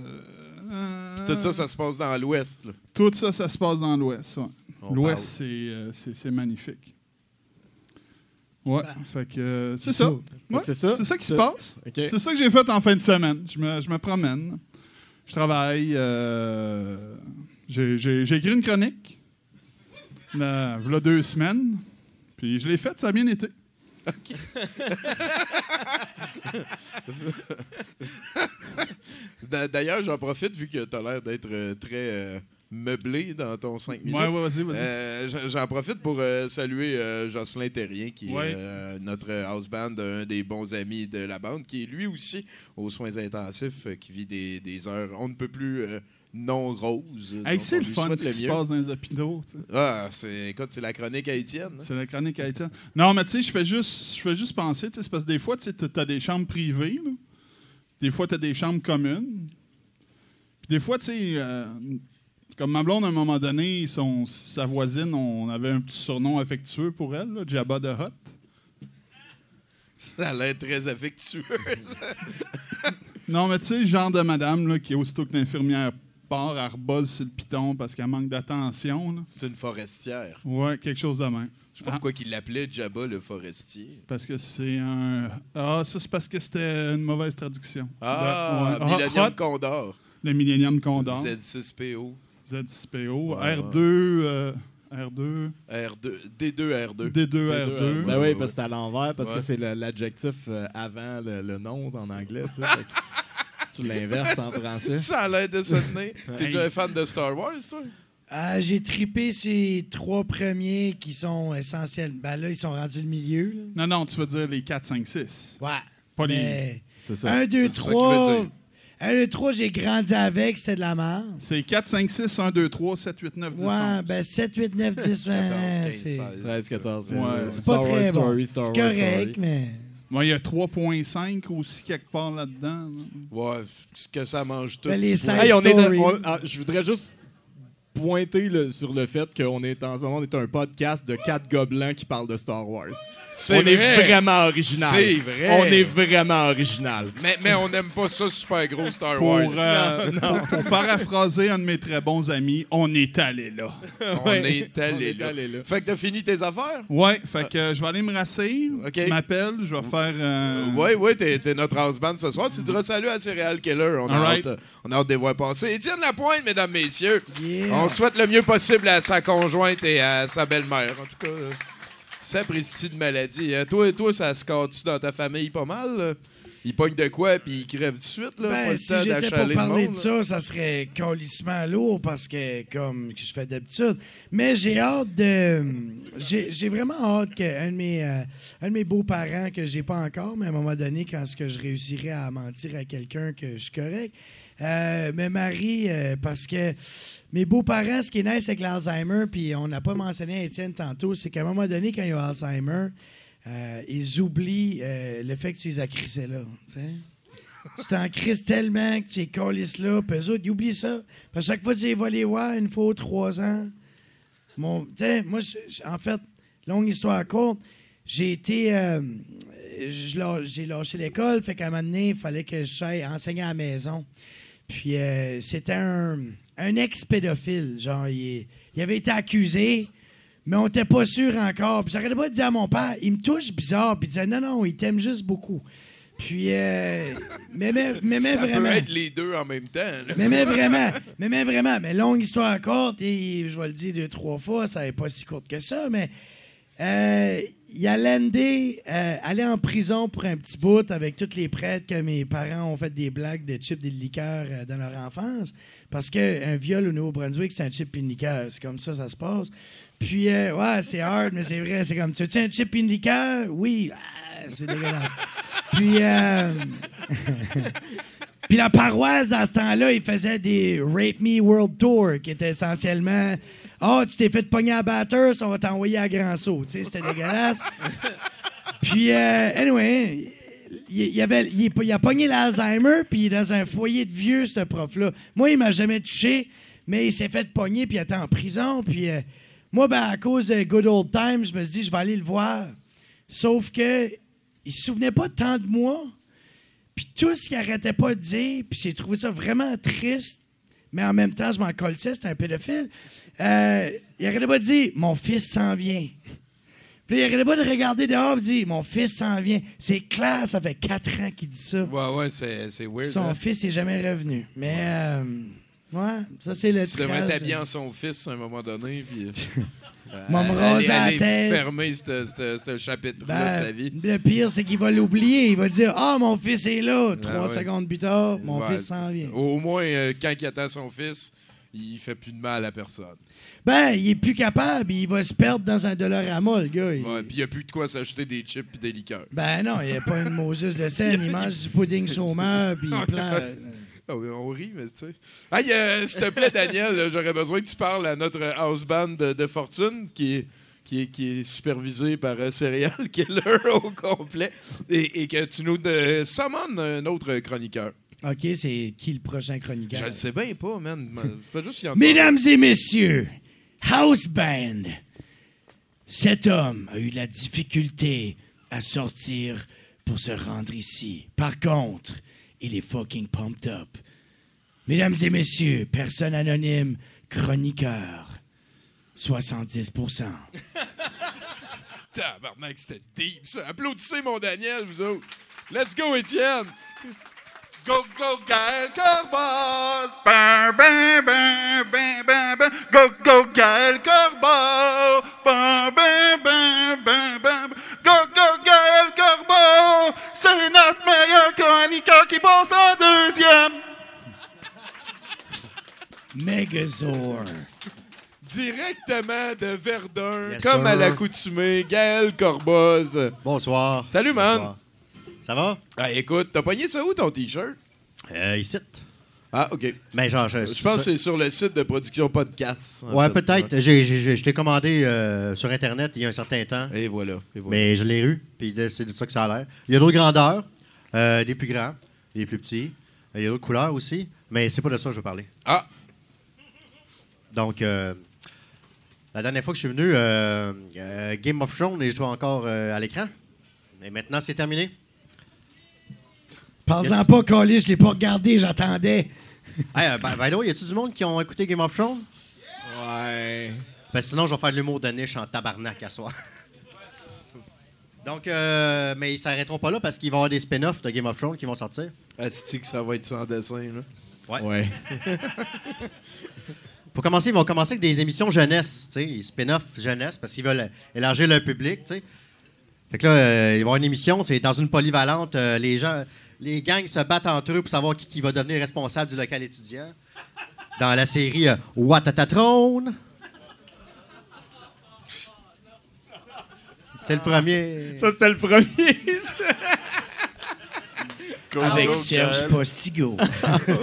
C: Euh,
D: Tout ça, ça se passe dans l'Ouest. là.
C: Tout ça, ça se passe dans l'Ouest. ouais.
D: On
C: L'Ouest, c'est, euh, c'est, c'est magnifique. Ouais, fait que euh, c'est ça. Ouais,
G: c'est ça.
C: C'est ça qui se passe.
G: OK.
C: C'est ça que j'ai fait en fin de semaine. Je me, je me promène. Je travaille. euh, j'ai, j'ai- j'ai écrit une chronique. Là, voilà deux semaines. Puis je l'ai faite, ça a bien été.
D: D'a- D'ailleurs, j'en profite, vu que tu as l'air d'être euh, très euh, meublé dans ton 5 minutes.
C: Ouais, ouais, vas-y, vas-y.
D: Euh, j'en- profite pour euh, saluer Jocelyn Terrien, qui
C: Ouais.
D: est notre house band, un des bons amis de la bande, qui est lui aussi aux soins intensifs, qui vit des, des heures on ne peut plus non.
C: Hey,
D: Donc,
C: c'est le fun qui se passe dans les hôpitaux.
D: Ah, c'est, écoute, c'est la chronique à Étienne. hein.
C: C'est la chronique à Étienne. Non, mais tu sais, je fais juste, je fais juste penser, tu sais, c'est parce que des fois, tu as des chambres privées, là. des fois, tu as des chambres communes. Puis des fois, tu sais, euh, comme ma blonde, à un moment donné, son, sa voisine, on avait un petit surnom affectueux pour elle, là, Jabba the Hutt.
D: Ça a l'air très affectueux.
C: Non, mais tu sais, le genre de madame là, qui, aussitôt que l'infirmière part, elle sur le piton parce qu'elle manque d'attention.
D: c'est une forestière.
C: Ouais, quelque chose de même.
D: Je sais pas
C: Ah.
D: pourquoi il l'appelait Jabba le forestier.
C: Parce que c'est un. Ah, ça, c'est parce que c'était une mauvaise traduction.
D: Ah,
C: De- ouais.
D: Millennium
C: Hot,
D: Condor.
C: le Millennium Condor.
D: Z6PO.
C: Z6PO.
D: Ouais,
C: R2. euh, R2.
D: R2, D2R2.
C: D2R2.
G: Ben oui, parce que c'est à l'envers, parce
D: Ouais.
G: que c'est l'adjectif euh, avant le, le nom en anglais. tu l'inverses en français?
D: Ça a l'air de se tenir. T'es-tu un fan de Star Wars, toi?
E: Ah, j'ai tripé ces trois premiers qui sont essentiels. Ben là, ils sont rendus le milieu. là.
C: Non, non, tu veux dire les 4, 5, 6.
E: Ouais.
C: Pas les.
E: Mais
G: C'est ça.
E: 1, 2,
D: C'est ça qu'il veut
E: 3.
D: dire.
E: 1, 2, 3, j'ai grandi avec, c'est de la merde.
C: C'est 4, 5, 6, 1, 2, 3, 7, 8, 9, 10.
E: Ouais,
C: 11.
E: ben 7, 8, 9, 10,
D: 14,
E: 20.
D: 15,
E: C'est
D: 16.
G: 13, 14.
C: Ouais.
G: euh,
E: c'est
G: Star
E: pas
G: Wars
E: très bon.
G: Story, Star
E: C'est
G: Wars
E: correct,
G: Story.
E: mais.
C: Ouais, il y a 3.5 aussi quelque part là-dedans. là.
D: Ouais, ce que ça mange tout.
E: Ben, les cinq-.
G: Hey, on est dans-
E: Story.
G: on- ah, je voudrais juste pointer le- sur le fait qu'on est en ce moment on est un podcast de quatre gobelins qui parlent de Star Wars.
D: C'est
G: on est
D: vrai.
G: vraiment original.
D: C'est vrai.
G: On est vraiment original.
D: Mais, mais on n'aime pas ça super gros Star
C: Pour,
D: Wars.
C: euh, pour, pour paraphraser un de mes très bons amis, on est allé là.
D: on est
G: On
D: allé
G: est
D: là.
G: allé là.
D: Fait que t'as fini tes affaires?
C: Ouais, fait que euh, je vais aller me rasser.
D: Ok.
C: Tu m'appelles, je vais faire. euh,
D: Oui, oui, t'es, t'es notre house band ce soir. Tu diras salut à Serial Killer. On a,
C: Alright.
D: hâte, on a hâte de les voir passer. Étienne Lapointe, mesdames, messieurs.
E: Yeah.
D: On souhaite le mieux possible à sa conjointe et à sa belle-mère. En tout cas, euh, sapristi de maladie. Hein. Toi, toi, ça se casse-tu dans ta famille pas mal? là? Il pogne de quoi puis il crève tout de suite? Là, pas
E: Ben,
D: le
E: si j'étais pour parler
D: monde,
E: de ça, ça serait colissement lourd parce que, comme que je fais d'habitude. Mais j'ai hâte de. J'ai vraiment hâte qu'un de mes, euh, un de mes beaux-parents, que j'ai pas encore, mais à un moment donné, quand est-ce que je réussirai à mentir à quelqu'un que je suis correct, euh, me marie euh, parce que mes beaux-parents, ce qui est nice avec l'Alzheimer, puis on n'a pas mentionné à Étienne tantôt, c'est qu'à un moment donné, quand ils ont Alzheimer, euh, ils oublient euh, le fait que tu les as là. tu t'en crises tellement que tu es colisses là, puis eux autres, ils oublient ça. Puis à chaque fois que tu les vas les voir, une fois trois ans, mon, moi, je- je- en fait, longue histoire courte, j'ai été, euh, je j'ai lâché l'école, fait qu'à un moment donné, il fallait que j'aille enseigner à la maison. Puis c'était un, un ex-pédophile, genre, il, il avait été accusé, mais on n'était pas sûr encore. Puis j'arrêtais pas de dire à mon père, il me touche bizarre, puis il disait, non, non, il t'aime juste beaucoup. Puis, euh, mais, mais, mais, mais
D: Ça
E: vraiment.
D: peut être les deux en même temps.
E: mais vraiment, mais, mais vraiment, mais longue histoire courte, et je vais le dire deux, trois fois, ça n'est pas si courte que ça, mais euh, landé, euh, aller en prison pour un petit bout avec tous les prêtres que mes parents ont fait des blagues de chips et de liqueur euh, dans leur enfance. Parce qu'un viol au Nouveau-Brunswick, c'est un chip et une liqueur. C'est comme ça, ça se passe. Puis, euh, ouais, c'est hard, mais c'est vrai. C'est comme, tu veux un chip et une liqueur? Oui. Ah, c'est dégueulasse. Puis, euh, la paroisse, dans ce temps-là, ils faisaient des Rape Me World Tour, qui était essentiellement Ah, tu t'es fait pogner à batteur, on va t'envoyer à Grand Saut. Tu sais, c'était dégueulasse. Puis, euh, anyway, il, il avait, il, il a pogné l'Alzheimer, puis il est dans un foyer de vieux, ce prof-là. Moi, il m'a jamais touché, mais il s'est fait pogner, puis il était en prison. Puis, euh, moi, ben, à cause de Good Old Times, je me suis dit, je vais aller le voir. Sauf que il se souvenait pas tant de moi. Puis tout ce qu'il arrêtait pas de dire, puis j'ai trouvé ça vraiment triste mais en même temps, je m'en colissais, c'était un pédophile. Euh, il arrêtait pas de dire Mon fils s'en vient. Puis il arrêtait pas de regarder dehors et dire Mon fils s'en vient. C'est clair, ça fait quatre ans qu'il dit ça.
D: Ouais, ouais, c'est c'est weird.
E: Son
D: hein.
E: fils n'est jamais revenu. Mais, euh, ouais, ça, c'est le
D: Tu devrais t'habiller
E: de-
D: en son fils à un moment donné. Puis, euh,
E: me
D: aller-
E: raser la tête.
D: fermer ce- ce ce chapitre-là
E: Ben,
D: de sa vie.
E: Le pire, c'est qu'il va l'oublier. Il va dire Ah, mon fils est là. Trois
D: ouais.
E: secondes plus tard, mon
D: Ouais.
E: fils s'en vient.
D: Au, au moins, euh, quand il attend son fils, il fait plus de mal à personne.
E: Ben, il est plus capable. Il va se perdre dans un Dollarama, le gars. Il-
D: Ouais, puis il n'y a plus de quoi s'acheter des chips et des liqueurs.
E: Ben non, il n'y a pas une Moses de scène. Il mange du pudding saumeur, puis il plan.
D: Ah on rit, mais tu sais. Hey, euh, s'il te plaît, Daniel, euh, j'aurais besoin que tu parles à notre house band de, de fortune qui est, qui est, qui est supervisé par euh, Serial Killer au complet et, et que tu nous de, summon un autre chroniqueur.
E: OK, c'est qui le prochain chroniqueur?
D: Je le sais bien pas, man. Fais juste y en
E: Mesdames et messieurs, House Band. Cet homme a eu la difficulté à sortir pour se rendre ici. Par contre, il est fucking pumped up. Mesdames et messieurs, personne anonyme, chroniqueur. 70
D: Tabarnak, c'était deep, ça. Applaudissez mon Daniel, vous autres. Let's go, Étienne.
C: Go, go, Gaël Corbos! Bam, bam, bam, bam, bam, bam. Go, go, Gaël Corbos! Bam, bam, bam, bam, bam. Go, go, Gaël Corbos! C'est notre meilleur chroniqueur qui passe en deuxième!
E: Megazord.
D: Directement de Verdun,
H: Yes,
D: comme à l'accoutumée, Gaël Corboz.
H: Bonsoir.
D: Salut, man.
H: Bonsoir. Ça va?
D: Ah, écoute, t'as pogné ça où ton t-shirt?
H: Euh, ici.
D: Ah, OK.
H: Mais genre, je,
D: Je pense que c'est sur le site de production podcast.
H: Ouais,
D: fait.
H: peut-être. J'ai- j'ai- j'ai- Je l'ai commandé euh, sur Internet il y a un certain temps.
D: Et voilà. Et voilà.
H: Mais je l'ai eu, puis c'est de ça que ça a l'air. Il y a d'autres grandeurs, euh, des plus grands, des plus petits. Il y a d'autres couleurs aussi, mais c'est pas de ça que je veux parler.
D: Ah!
H: Donc, euh, la dernière fois que je suis venu, Game of Thrones, et je vois encore à l'écran. Mais maintenant, c'est terminé.
E: Parle-en pas, Colis, je l'ai pas regardé, j'attendais.
H: Hey, euh, by, by the way, y a-tu du monde qui ont écouté Game of Thrones?
G: Ouais.
H: Que sinon, je vais faire de l'humour de niche en tabarnak à soir. Donc, euh, mais ils s'arrêteront pas là parce qu'il va y avoir des spin-offs de Game of Thrones qui vont sortir.
D: Asti que ça va être sans dessin, là.
G: Ouais.
H: Pour commencer, ils vont commencer avec des émissions jeunesse, tu sais, spin-off jeunesse, parce qu'ils veulent élargir le public, tu sais. Fait que là, euh, il va y avoir une émission, c'est dans une polyvalente, euh, les gens, les gangs se battent entre eux pour savoir qui, qui va devenir responsable du local étudiant. Dans la série euh, Watatatron. C'est le premier.
G: Ça, c'était le premier.
E: Avec Serge. Postigo.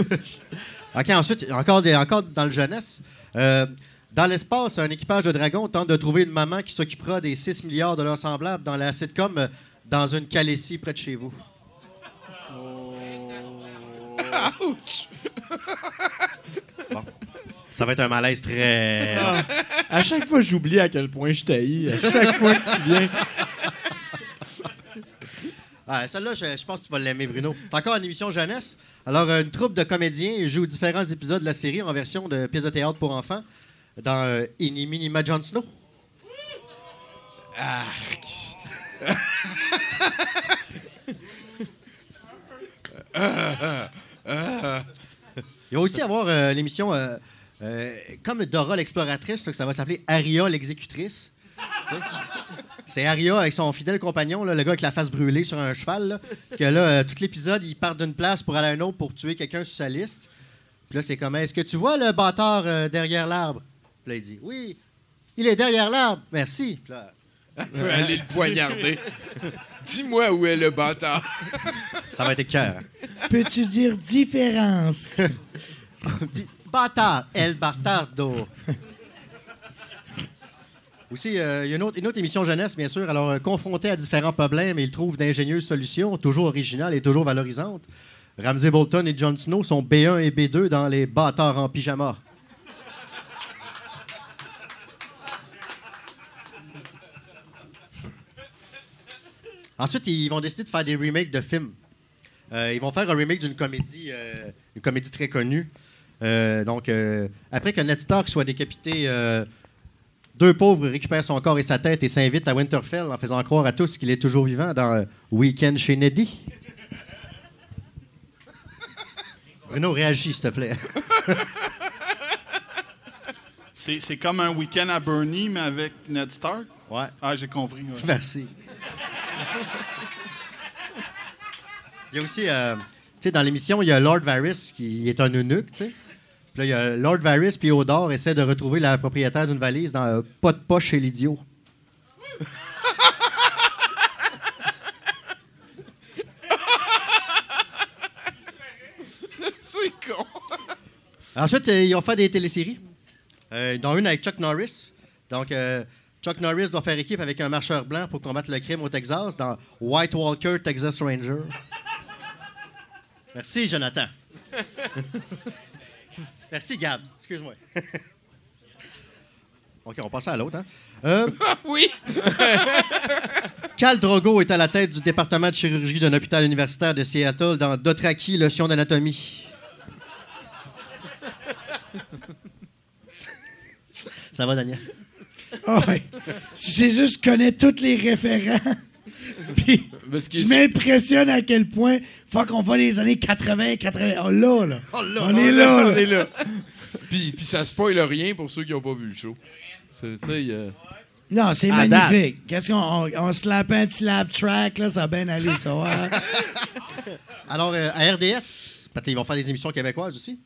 H: OK, ensuite, encore, des- encore dans le jeunesse. euh, dans l'espace, un équipage de dragons tente de trouver une maman qui s'occupera des 6 milliards de leurs semblables dans la sitcom euh, Dans une calessie près de chez vous.
D: Ouch!
H: Ça va être un malaise très.
G: Ah. À chaque fois, j'oublie à quel point je t'haïs. À chaque fois que tu viens.
H: Ah, Celle-là, je, je pense que tu vas l'aimer, Bruno. C'est encore une émission jeunesse? Alors, une troupe de comédiens joue différents épisodes de la série en version de pièce de théâtre pour enfants dans euh, Inni Minima Jon Snow. Il va aussi avoir euh, l'émission euh, euh, comme Dora l'exploratrice, ça va s'appeler Aria l'exécutrice. C'est Aria avec son fidèle compagnon, le gars avec la face brûlée sur un cheval. là, que là, tout l'épisode, il part d'une place pour aller à une autre pour tuer quelqu'un sur sa liste. Puis là, c'est comme Est-ce que tu vois le bâtard derrière l'arbre? Puis là, il dit Oui, il est derrière l'arbre, merci. Puis là,
D: peut aller le poignarder. Dis-moi où est le bâtard.
H: ça va être cœur.
E: Peux-tu dire différence?
H: dit Bâtard, El Bartardo. Aussi, euh, il y a une autre, une autre émission jeunesse, bien sûr. Alors, euh, confronté à différents problèmes, il trouve d'ingénieuses solutions, toujours originales et toujours valorisantes. Ramsey Bolton et Jon Snow sont B1 et B2 dans les bâtards en pyjama. Ensuite, ils vont décider de faire des remakes de films. Euh, ils vont faire un remake d'une comédie, euh, une comédie très connue. Euh, donc, après que Ned Stark soit décapité, deux pauvres récupèrent son corps et sa tête et s'invitent à Winterfell en faisant croire à tous qu'il est toujours vivant dans Weekend chez Neddy. Bruno, réagis, s'il te plaît.
C: C'est c'est comme un week-end à Bernie, mais avec Ned Stark?
H: Ouais.
C: Ah, j'ai compris. ouais.
H: Merci. Il y a aussi, euh, tu sais, dans l'émission, il y a Lord Varys qui est un eunuque, tu sais. Puis là, il y a Lord Varys puis Odor essaient de retrouver la propriétaire d'une valise dans euh, Pas de poche chez l'idiot.
D: C'est con.
H: Ensuite, euh, ils ont fait des téléséries, euh, dont une avec Chuck Norris. Donc, euh, Chuck Norris doit faire équipe avec un marcheur blanc pour combattre le crime au Texas dans White Walker, Texas Ranger. Merci, Jonathan. Merci, Gab. Excuse-moi. OK, on passe à l'autre. Hein? Euh,
D: oui.
H: Cal Drogo est à la tête du département de chirurgie d'un hôpital universitaire de Seattle dans Dothraki, leçon d'anatomie. Ça va, Daniel?
E: Ah ouais. C'est juste, je connais tous les référents. Puis, je m'impressionne à quel point, faut qu'on va les années 80, 80. Oh là, là. on est là, là.
G: On est là.
D: Puis, puis ça spoil rien pour ceux qui n'ont pas vu le show. C'est ça, il y a-
E: Non, c'est magnifique. Qu'est-ce qu'on on, on slap un petit lap track, là, ça a bien allé, ça va.
H: Alors, euh, à RDS, qu'ils vont faire des émissions québécoises aussi.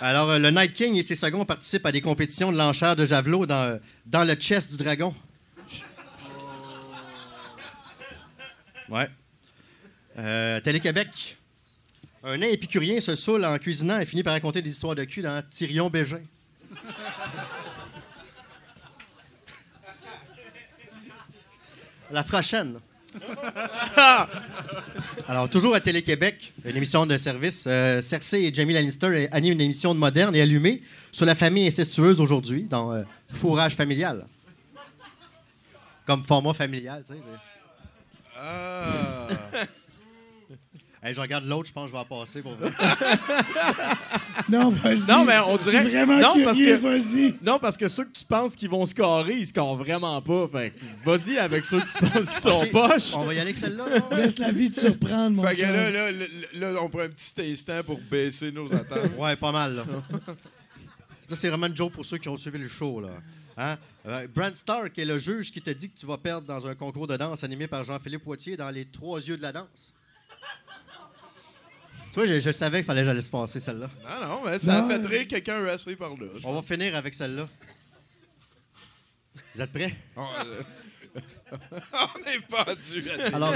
H: Alors, euh, le Night King et ses seconds participent à des compétitions de l'enchère de javelot dans, euh, dans le chest du dragon. Ouais. Euh, Télé-Québec. Un nain épicurien se saoule en cuisinant et finit par raconter des histoires de cul dans Tyrion Bégin. La prochaine. Alors, toujours à Télé-Québec, une émission de service, euh, Cersei et Jamie Lannister animent une émission de moderne et allumée sur la famille incestueuse aujourd'hui, dans euh, Fourrage familial. Comme format familial, tu sais. Hey, je regarde l'autre, je pense que je vais en passer pour vrai.
E: Non, vas-y.
G: Non, mais on
E: Je suis
G: dirait.
E: vraiment
G: non, parce que,
E: vas-y.
G: non, parce que ceux que tu penses qu'ils vont scorer, ils scorent vraiment pas. Fait vas-y avec ceux que tu penses qu'ils sont poches.
H: On va y aller avec celle-là.
E: Laisse la vie te surprendre, mon
D: Fait que là, là, là, là, on prend un petit instant pour baisser nos attentes.
H: Ouais, pas mal, là. Ça, c'est vraiment joke pour ceux qui ont suivi le show, là. Hein? Euh, Brand Stark est le juge qui te dit que tu vas perdre dans un concours de danse animé par Jean-Philippe Poitier dans Les Trois Yeux de la danse. Tu vois, je, je savais qu'il fallait que j'allais se passer, celle-là.
D: Non, non, mais ça
E: Non.
D: a fait rire quelqu'un resté par là. je
H: On va finir avec celle-là. Vous êtes prêts?
D: on est pendu
H: Alors,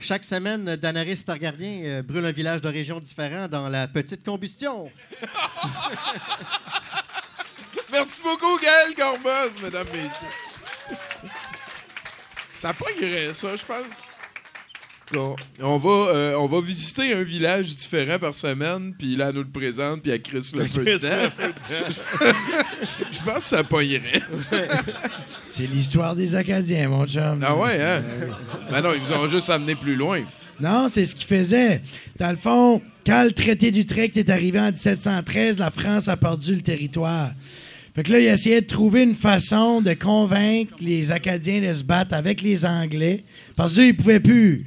H: chaque semaine, Daenerys Targaryen euh, brûle un village de région différent dans la petite combustion.
D: Merci beaucoup, Gaël Corboz, mesdames, messieurs. Ça pognerait ça, je pense. On va, euh, on va visiter un village différent par semaine, puis là, elle nous le présente, puis elle crisse le feu dedans. Je pense que ça pognerait.
E: C'est l'histoire des Acadiens, mon chum.
D: Ah ouais, hein? Ben non, ils vous ont juste amené plus loin.
E: Non, c'est ce qu'il faisait. Dans le fond, quand le traité d'Utrecht est arrivé en 1713, la France a perdu le territoire. Fait que là, il essayait de trouver une façon de convaincre les Acadiens de se battre avec les Anglais, parce qu'eux, ils pouvaient plus.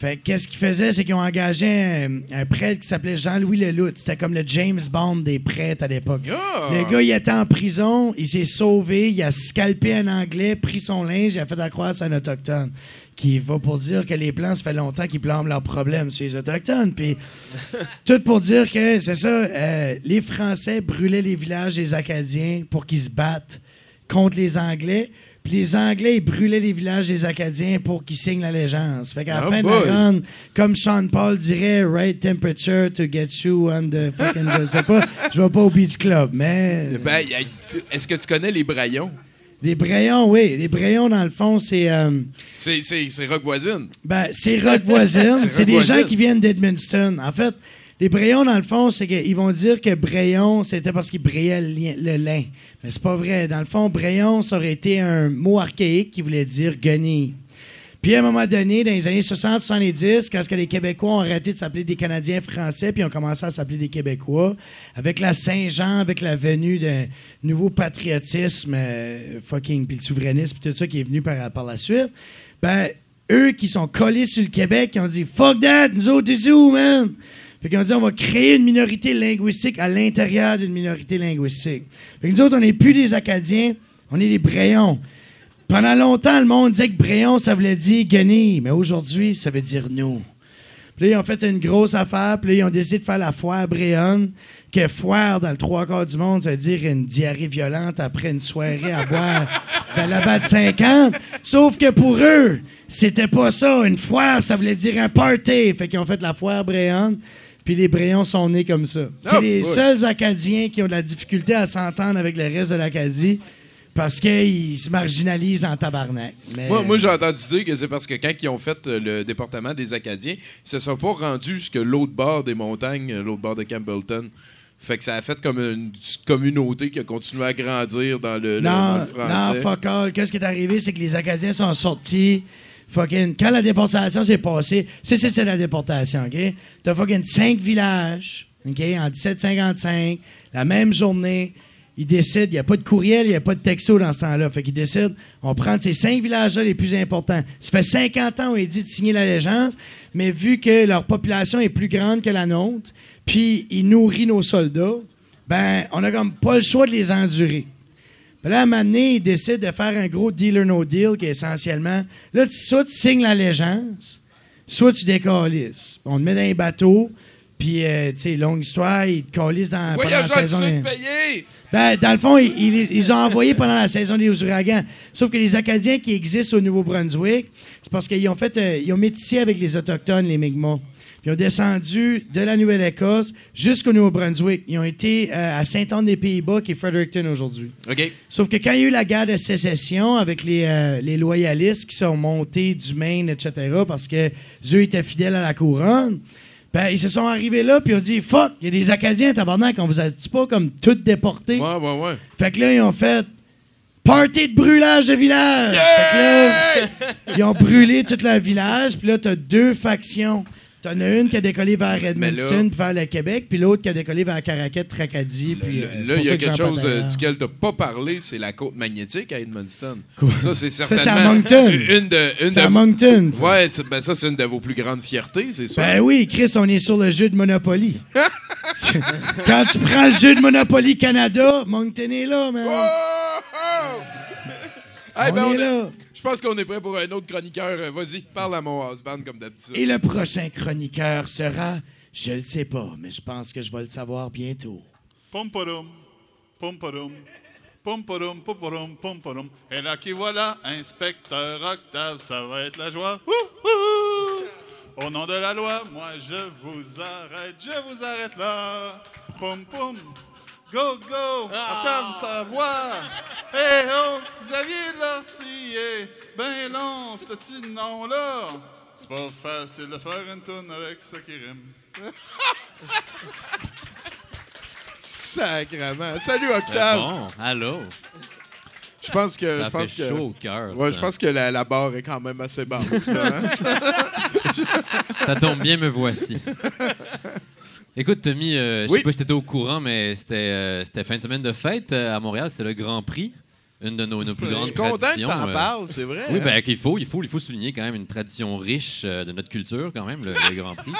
E: Fait que qu'est-ce qu'ils faisaient, c'est qu'ils ont engagé un, un prêtre qui s'appelait Jean-Louis Leloup. C'était comme le James Bond des prêtres à l'époque. Le gars, il était en prison, il s'est sauvé, il a scalpé un Anglais, pris son linge, il a fait accroire à un Autochtone. Qui va pour dire que les Blancs, ça fait longtemps qu'ils blâment leurs problèmes sur les Autochtones. Puis, tout pour dire que, c'est ça, euh, les Français brûlaient les villages des Acadiens pour qu'ils se battent contre les Anglais. Puis les Anglais, ils brûlaient les villages des Acadiens pour qu'ils signent l'allégeance. Fait qu'à la
D: Oh
E: fin
D: boy.
E: de la run, comme Sean Paul dirait, right temperature to get you on the fucking... je sais pas, je vais pas au Beach Club, mais...
D: Ben, y a- est-ce que tu connais les Braillons?
E: Les Brayons, oui. Les Brayons, dans le fond, c'est... euh,
D: C'est, Rock Voisine.
E: ben, c'est Rock Voisine.
D: C'est
E: des gens qui viennent d'Edmundston. En fait, les Brayons, dans le fond, c'est qu'ils vont dire que Brayon, c'était parce qu'ils brayaient le, lin. Mais c'est pas vrai. Dans le fond, Brayon, ça aurait été un mot archaïque qui voulait dire guenille. Puis à un moment donné, dans les années 60-70, quand les Québécois ont arrêté de s'appeler des Canadiens français, puis ont commencé à s'appeler des Québécois, avec la Saint-Jean, avec la venue d'un nouveau patriotisme, euh, fucking, puis le souverainisme, puis tout ça qui est venu par, la suite, ben, eux qui sont collés sur le Québec, qui ont dit « Fuck that, nous autres, is où, man? » Fait qu'ils ont dit « On va créer une minorité linguistique à l'intérieur d'une minorité linguistique. » Fait que nous autres, on n'est plus des Acadiens, on est des Bréons. Pendant longtemps, le monde disait que Bréon, ça voulait dire guenille, mais aujourd'hui, ça veut dire nous. Puis là, ils ont fait une grosse affaire, puis là, ils ont décidé de faire la foire Bréonne, que foire dans le trois quarts du monde, ça veut dire une diarrhée violente après une soirée à boire de la batte 50. Sauf que pour eux, c'était pas ça. Une foire, ça voulait dire un party. Fait qu'ils ont fait la foire Bréonne. Puis les Bréons sont nés comme ça. C'est
D: Oh,
E: les seuls Acadiens qui ont de la difficulté à s'entendre avec le reste de l'Acadie parce qu'ils se marginalisent en tabarnak. Mais-
D: Moi, moi j'ai entendu dire que c'est parce que quand ils ont fait euh, le département des Acadiens, ils se sont pas rendus jusque l'autre bord des montagnes, euh, l'autre bord de Campbellton. Fait que ça a fait comme une communauté qui a continué à grandir dans le, le- dans
E: Non,
D: le français.
E: non, fuck all. Qu'est-ce qui est arrivé, c'est que les Acadiens sont sortis. Fucking, quand la déportation s'est passée, c'est c'est la déportation, OK? T'as fucking cinq villages, OK, en 1755, la même journée. Ils décident, il n'y a pas de courriel, il n'y a pas de texto dans ce temps-là. Fait qu'ils décident, on prend ces cinq villages-là les plus importants. Ça fait 50 ans, on est dit de signer l'allégeance, mais vu que leur population est plus grande que la nôtre, puis ils nourrissent nos soldats, ben, on a comme pas le choix de les endurer. Puis là, à un moment donné, ils décident de faire un gros deal or no deal qui est essentiellement, là, tu, soit tu signes l'allégeance, soit tu décalisses. On te met dans un bateau, puis, euh, tu sais, longue histoire, ils te calissent dans pendant la saison. Des-
D: payés!
E: ben, dans le fond, ils, ils- ils ont envoyé pendant la saison des ouragans. Sauf que les Acadiens qui existent au Nouveau-Brunswick, c'est parce qu'ils ont fait, euh, ils ont métissé avec les Autochtones, les Mi'kmaq. Puis ils ont descendu de la Nouvelle-Écosse jusqu'au Nouveau-Brunswick. Ils ont été euh, à Saint-Anne-des-Pays-Bas, qui est Fredericton aujourd'hui.
D: OK.
E: Sauf que quand il y a eu la guerre de sécession avec les, euh, les loyalistes qui sont montés du Maine, etc., parce que eux étaient fidèles à la couronne, ben, ils se sont arrivés là, puis ils ont dit Fuck, il y a des Acadiens, tabarnak, on vous a dit pas comme tout déportés.
D: Ouais, ouais, ouais.
E: Fait que là, ils ont fait Party de brûlage de village. Fait que là, ils ont brûlé tout leur village, puis là, t'as deux factions. T'en as une qui a décollé vers Edmundston, puis vers le Québec, puis l'autre qui a décollé vers Caracat, Tracadie, puis. euh,
D: Là, il y a
E: que
D: quelque chose euh, duquel tu n'as pas parlé, c'est la côte magnétique à Edmundston.
E: Quoi?
D: Ça, c'est
E: Ça, c'est
D: certainement
E: à Moncton.
D: une de. Une
E: C'est
D: de
E: à Moncton, ça.
D: Ouais, ben ça, c'est une de vos plus grandes fiertés, c'est ça.
E: Ben oui, Chris, on est sur le jeu de Monopoly. Quand tu prends le jeu de Monopoly Canada, Moncton est là, man.
D: Hey,
E: on
D: ben,
E: est
D: on est-
E: là.
D: Je pense qu'on est prêt pour un autre chroniqueur. Euh, Vas-y, parle à mon husband comme d'habitude.
E: Et le prochain chroniqueur sera, je le sais pas, mais je pense que je vais le savoir bientôt.
C: Pom-porum, pom-porum, pom-porum, pom-porum, pom-porum. Et là qui voilà, inspecteur Octave, ça va être la joie. Ouh, ouh. Au nom de la loi, moi je vous arrête, je vous arrête là. Pom-pom, go, go, Octave, sa voix. Eh oh, Xavier Lortier, ben long, ce petit nom-là. C'est pas facile de faire une tourne avec ça qui rime.
D: Sacrement. Salut, Octave.
I: Bon, allô?
D: Je pense que.
I: Ça
D: je pense
I: fait
D: que,
I: chaud au cœur,
D: Ouais,
I: ça.
D: je pense que la, la barre est quand même assez basse. là, hein.
I: Ça tombe bien, me voici. Écoute, Tommy, euh, je
D: Oui.
I: sais pas si t'étais au courant, mais c'était euh, c'était fin de semaine de fête euh, à Montréal. C'était le Grand Prix, une de nos, nos plus
D: Je
I: grandes
D: suis content que
I: traditions.
D: t'en
I: euh.
D: parles, c'est vrai.
I: Oui,
D: hein?
I: ben il faut, il faut, il faut souligner quand même une tradition riche de notre culture, quand même, le, le Grand Prix.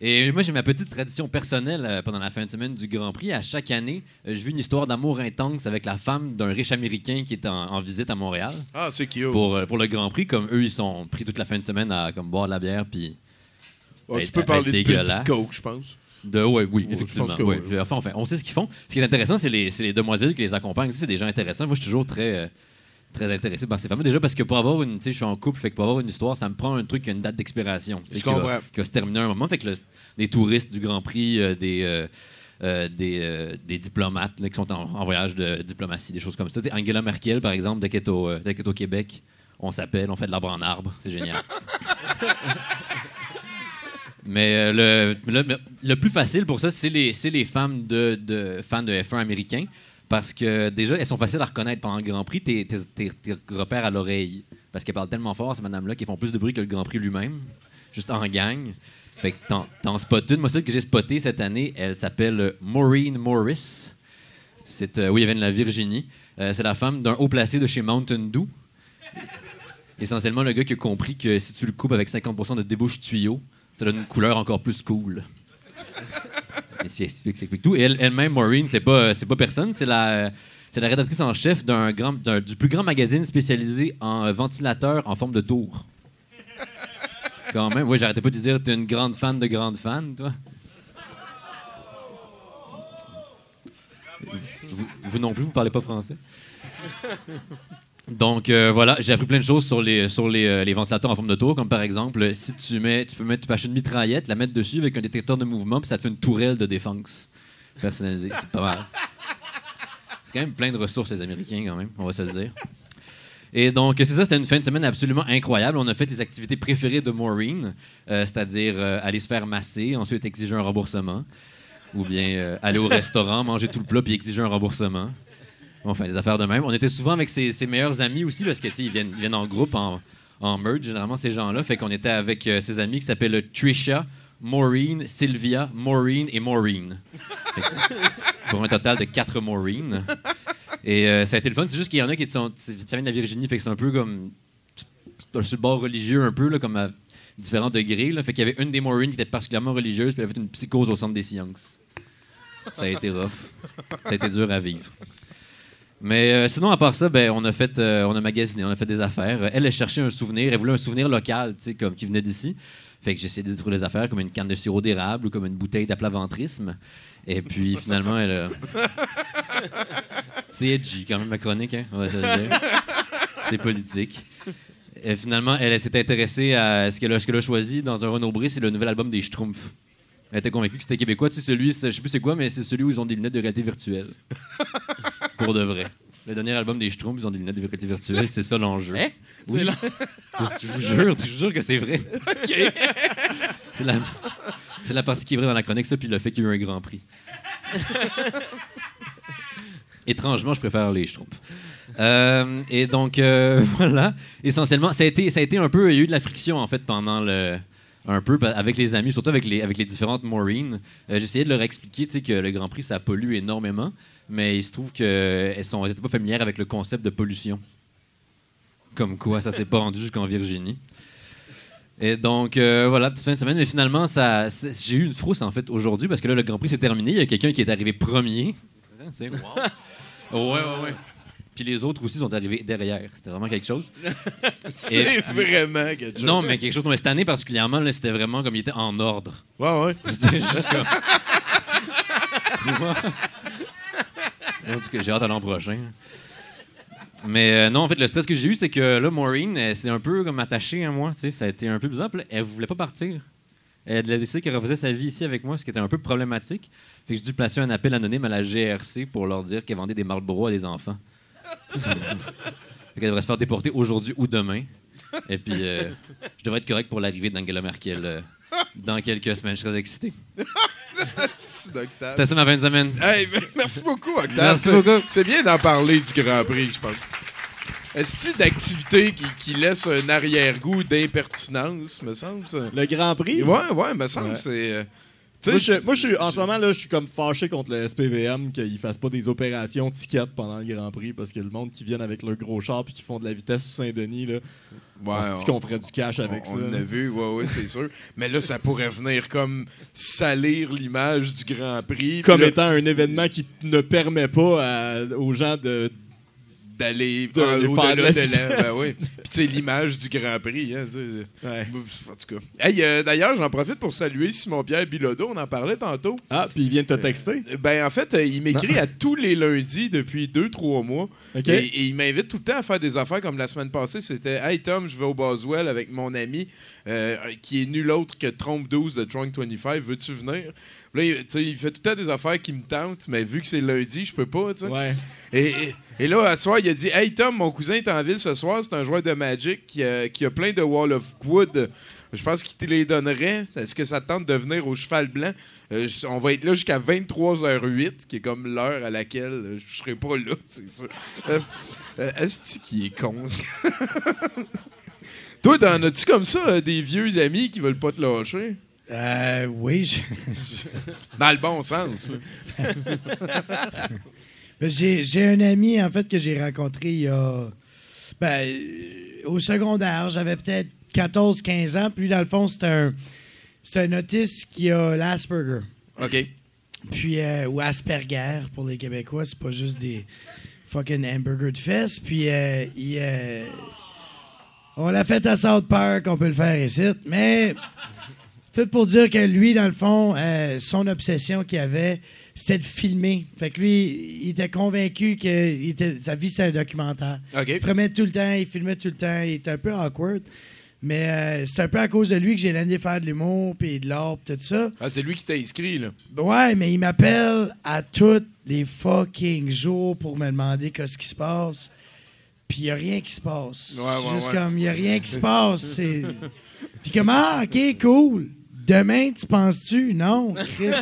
I: Et moi, j'ai ma petite tradition personnelle pendant la fin de semaine du Grand Prix. À chaque année, je vis une histoire d'amour intense avec la femme d'un riche Américain qui est en, en visite à Montréal.
D: Ah, c'est cute.
I: Pour, pour le Grand Prix, comme eux, ils sont pris toute la fin de semaine à comme boire de la bière, puis
D: Ouais, tu
I: être-
D: peux parler de coke, je pense.
I: De, ouais, oui,
D: Ouais,
I: effectivement.
D: que
I: ouais. Enfin, enfin, on sait ce qu'ils font. Ce qui est intéressant, c'est les, les demoiselles qui les accompagnent. C'est des gens intéressants. Moi, je suis toujours très, euh, très intéressé par ces femmes. Déjà parce que pour avoir une. Je suis en couple, fait que pour avoir une histoire, ça me prend un truc qui a une date d'expiration. qui. Qui va se terminer à un moment. Fait que le- des touristes du Grand Prix, euh, des. euh, des, des diplomates là, qui sont en, en voyage de diplomatie, des choses comme ça. Tu sais, Angela Merkel, par exemple, dès qu'elle est qu'elle est au Québec, on s'appelle, on fait de l'arbre en arbre. C'est génial. Mais euh, le, le, plus facile pour ça, c'est les, les femmes de, de, fans de F1 américains. Parce que déjà, elles sont faciles à reconnaître pendant le Grand Prix. T'es t'es- repères à l'oreille. Parce qu'elles parlent tellement fort, ces madames-là, qu'elles font plus de bruit que le Grand Prix lui-même. Juste en gang. Fait que t'en, spots une. Moi, celle que j'ai spotée cette année, elle s'appelle Maureen Morris. C'est, euh, oui, elle vient de la Virginie. Euh, c'est la femme d'un haut placé de chez Mountain Dew. Essentiellement, le gars qui a compris que si tu le coupes avec 50% de débouche tuyau, ça donne une couleur encore plus cool. Et c'est explique, ça explique tout. Et elle- elle-même, Maureen, c'est pas, c'est pas personne, c'est la, c'est la rédactrice en chef d'un grand, d'un- du plus grand magazine spécialisé en ventilateurs en forme de tour. Quand même, oui, j'arrêtais pas de dire, t'es une grande fan de grande fan, toi. Vous, vous non plus, vous parlez pas français. Donc euh, voilà, j'ai appris plein de choses sur les sur les, euh, ventilateurs en forme de tour, comme par exemple, euh, si tu mets, tu peux mettre, tu acheter une mitraillette, la mettre dessus avec un détecteur de mouvement, puis ça te fait une tourelle de défense personnalisée. C'est pas mal. C'est quand même plein de ressources les Américains quand même, on va se le dire. Et donc c'est ça, c'était une fin de semaine absolument incroyable. On a fait les activités préférées de Maureen, c'est-à-dire aller se faire masser, ensuite exiger un remboursement, ou bien aller au restaurant, manger tout le plat puis exiger un remboursement. Enfin, des affaires de même. On était souvent avec ses, meilleurs amis aussi, parce que, ils viennent, en groupe, en, en merge, généralement, ces gens-là. Fait qu'on était avec euh, ses amis qui s'appellent Trisha, Maureen, Sylvia, Maureen et Maureen. Pour un total de quatre Maureen. Et euh, ça a été le fun. C'est juste qu'il y en a qui sont. Ça vient de la Virginie, fait que c'est un peu comme. Sur le bord religieux, un peu, là, comme à différents degrés. Là. Fait qu'il y avait une des Maureen qui était particulièrement religieuse, puis elle avait une psychose au centre des sciences. Ça a été rough. Ça a été dur à vivre. Mais euh, sinon, à part ça, ben, on a fait, euh, on a magasiné, on a fait des affaires. Elle, elle cherchait un souvenir, elle voulait un souvenir local, tu sais, comme qui venait d'ici. Fait que j'ai essayé de trouver des affaires comme une canne de sirop d'érable ou comme une bouteille d'aplaventrisme. Et puis finalement, elle a... C'est edgy quand même ma chronique, hein. C'est politique. Et finalement, elle, s'est intéressée à ce qu'elle a, choisi dans un Renaud Bré, c'est le nouvel album des Schtroumpfs. Elle était convaincue que c'était québécois. Tu sais, celui, je sais plus c'est quoi, mais c'est celui où ils ont des lunettes de réalité virtuelle. Pour de vrai. Le dernier album des Schtroumpfs, ils ont des lunettes de réalité virtuelle. C'est ça l'enjeu.
D: Hein?
I: Oui. Je vous jure, je vous jure que c'est vrai. C'est la, c'est la partie qui est vraie dans la chronique, ça, puis le fait qu'il y a eu un grand prix. Étrangement, je préfère les Schtroumpfs. Euh, et donc, euh, voilà. Essentiellement, ça a, été, ça a été un peu. Il y a eu de la friction, en fait, pendant le. Un peu pa- avec les amis, surtout avec les, avec les différentes Maureen. Euh, J'essayais de leur expliquer que le Grand Prix, ça pollue énormément, mais il se trouve qu'elles n'étaient pas familières avec le concept de pollution. Comme quoi, ça s'est pas rendu jusqu'en Virginie. Et donc, euh, voilà, petite fin de semaine. Mais finalement, ça, j'ai eu une frousse, en fait, aujourd'hui, parce que là, le Grand Prix s'est terminé. Il y a quelqu'un qui est arrivé premier. C'est wow. Ouais, ouais, ouais. Puis les autres aussi sont arrivés derrière. C'était vraiment quelque chose.
D: C'est vraiment quelque chose.
I: Non, mais quelque chose. Mais cette année, particulièrement, c'était vraiment comme il était en ordre.
D: Ouais, ouais.
I: C'était juste comme. j'ai hâte à l'an prochain. Mais euh, non, en fait, le stress que j'ai eu, c'est que là, Maureen, elle s'est un peu comme attachée à moi. Tu sais, ça a été un peu bizarre. Puis là, elle voulait pas partir. Elle a décidé qu'elle refaisait sa vie ici avec moi, ce qui était un peu problématique. Fait que j'ai dû placer un appel anonyme à la GRC pour leur dire qu'elle vendait des Marlboro à des enfants. fait qu'elle devrait se faire déporter aujourd'hui ou demain. Et puis, euh, je devrais être correct pour l'arrivée d'Angela Merkel euh, dans quelques semaines. Je serais excité. C'était ça ma fin de semaine.
D: Hey, merci beaucoup, Octave.
I: Merci
D: C'est-
I: beaucoup.
D: C'est bien d'en parler du Grand Prix, je pense. Est-ce que d'activité qui, qui laisse un arrière-goût d'impertinence, me semble, ça?
G: Le Grand Prix?
D: Ouais, ouais, me semble.
G: Ouais.
D: C'est.
G: Moi, je, moi, je en ce moment, là, je suis comme fâché contre le SPVM qu'ils fassent pas des opérations ticket pendant le Grand Prix parce que le monde qui vient avec leur gros char puis qui font de la vitesse sur Saint-Denis, là,
D: Ouais,
G: on se dit
D: on-
G: qu'on ferait du cash avec
D: on,
G: ça.
D: On
G: là.
D: a vu, ouais, ouais, c'est sûr. Mais là, ça pourrait venir comme salir l'image du Grand Prix.
G: Comme
D: là,
G: étant un événement qui ne permet pas à- aux gens de.
D: D'aller
G: de- de
D: au-delà
G: faire de la
D: de la. Ben oui. Puis tu sais, l'image du Grand Prix. Hein.
G: Ouais.
D: En tout cas. Hey, euh, D'ailleurs, j'en profite pour saluer Simon-Pierre Bilodeau. On en parlait tantôt.
G: Ah, puis il vient de te texter?
D: Ben, en fait, euh, il m'écrit à tous les lundis depuis deux, trois mois. Et, et il m'invite tout le temps à faire des affaires comme la semaine passée. C'était Hey Tom, je vais au Boswell avec mon ami euh, qui est nul autre que Trompe 12 de Drunk 25. Veux-tu venir? Là, il, fait tout le temps des affaires qui me tentent, mais vu que c'est lundi, je peux pas. tu sais.
G: Ouais.
D: Et, et- et là, à soir, il a dit Hey Tom, mon cousin est en ville ce soir, c'est un joueur de Magic qui a, qui a plein de Wall of Wood Je pense qu'il te les donnerait. Est-ce que ça te tente de venir au cheval blanc? Euh, on va être là jusqu'à 23h08, qui est comme l'heure à laquelle euh, je serai pas là, c'est sûr. Euh, euh, Est-ce qui est con? Toi, t'en as-tu comme ça euh, des vieux amis qui veulent pas te lâcher?
E: Euh, oui, je-
D: Dans le bon sens.
E: J'ai un ami, en fait, que j'ai rencontré il y a. Ben, euh, au secondaire, j'avais peut-être 14-15 ans. Puis, lui, dans le fond, c'est un, c'est un autiste qui a l'Asperger.
D: OK.
E: Puis, euh, ou Asperger pour les Québécois, c'est pas juste des fucking hamburgers de fesses. Puis, euh, il, euh, on l'a fait à South Park, on peut le faire ici. Mais, tout pour dire que lui, dans le fond, euh, son obsession qu'il avait, c'était de filmer. Fait que lui, il était convaincu que il était- sa vie, c'est un documentaire. Il se promenait tout le temps, il filmait tout le temps, il était un peu awkward. Mais euh, c'est un peu à cause de lui que j'ai l'année de faire de l'humour, puis de l'art, puis tout ça.
D: Ah, c'est lui qui t'a inscrit, là.
E: Ouais, mais il m'appelle à tous les fucking jours pour me demander qu'est-ce qui se passe. Puis il n'y a rien qui se passe.
D: Ouais, ouais,
E: Juste
D: ouais.
E: comme, il n'y a rien qui se passe. Puis comme, ah, OK, cool. Demain, tu penses-tu? Non, Chris.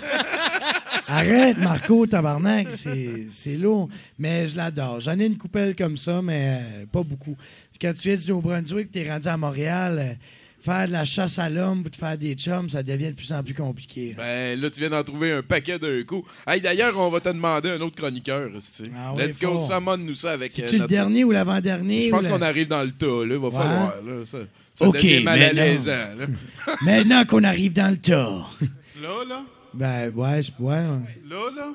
E: Arrête, Marco, tabarnak, c'est lourd. Mais je l'adore. J'en ai une coupelle comme ça, mais pas beaucoup. Quand tu viens du Nouveau-Brunswick, tu es rendu à Montréal, euh, faire de la chasse à l'homme ou de faire des chums, ça devient de plus en plus compliqué.
D: Ben là, tu viens d'en trouver un paquet d'un coup. Hey, d'ailleurs, on va te demander un autre chroniqueur.
E: Ah oui,
D: Let's go, summon-nous ça avec. euh,
E: C'est-tu le
D: notre-
E: dernier ou l'avant-dernier?
D: Je pense
E: le-
D: qu'on arrive dans le tas, là. Va
E: Ouais.
D: falloir, là. Ça, ça
E: OK,
D: devient mal à
E: maintenant.
D: l'aisant, là.
E: Maintenant qu'on arrive dans le tas.
C: Là, là,
E: Ben, ouais, je. Ouais.
C: là, là?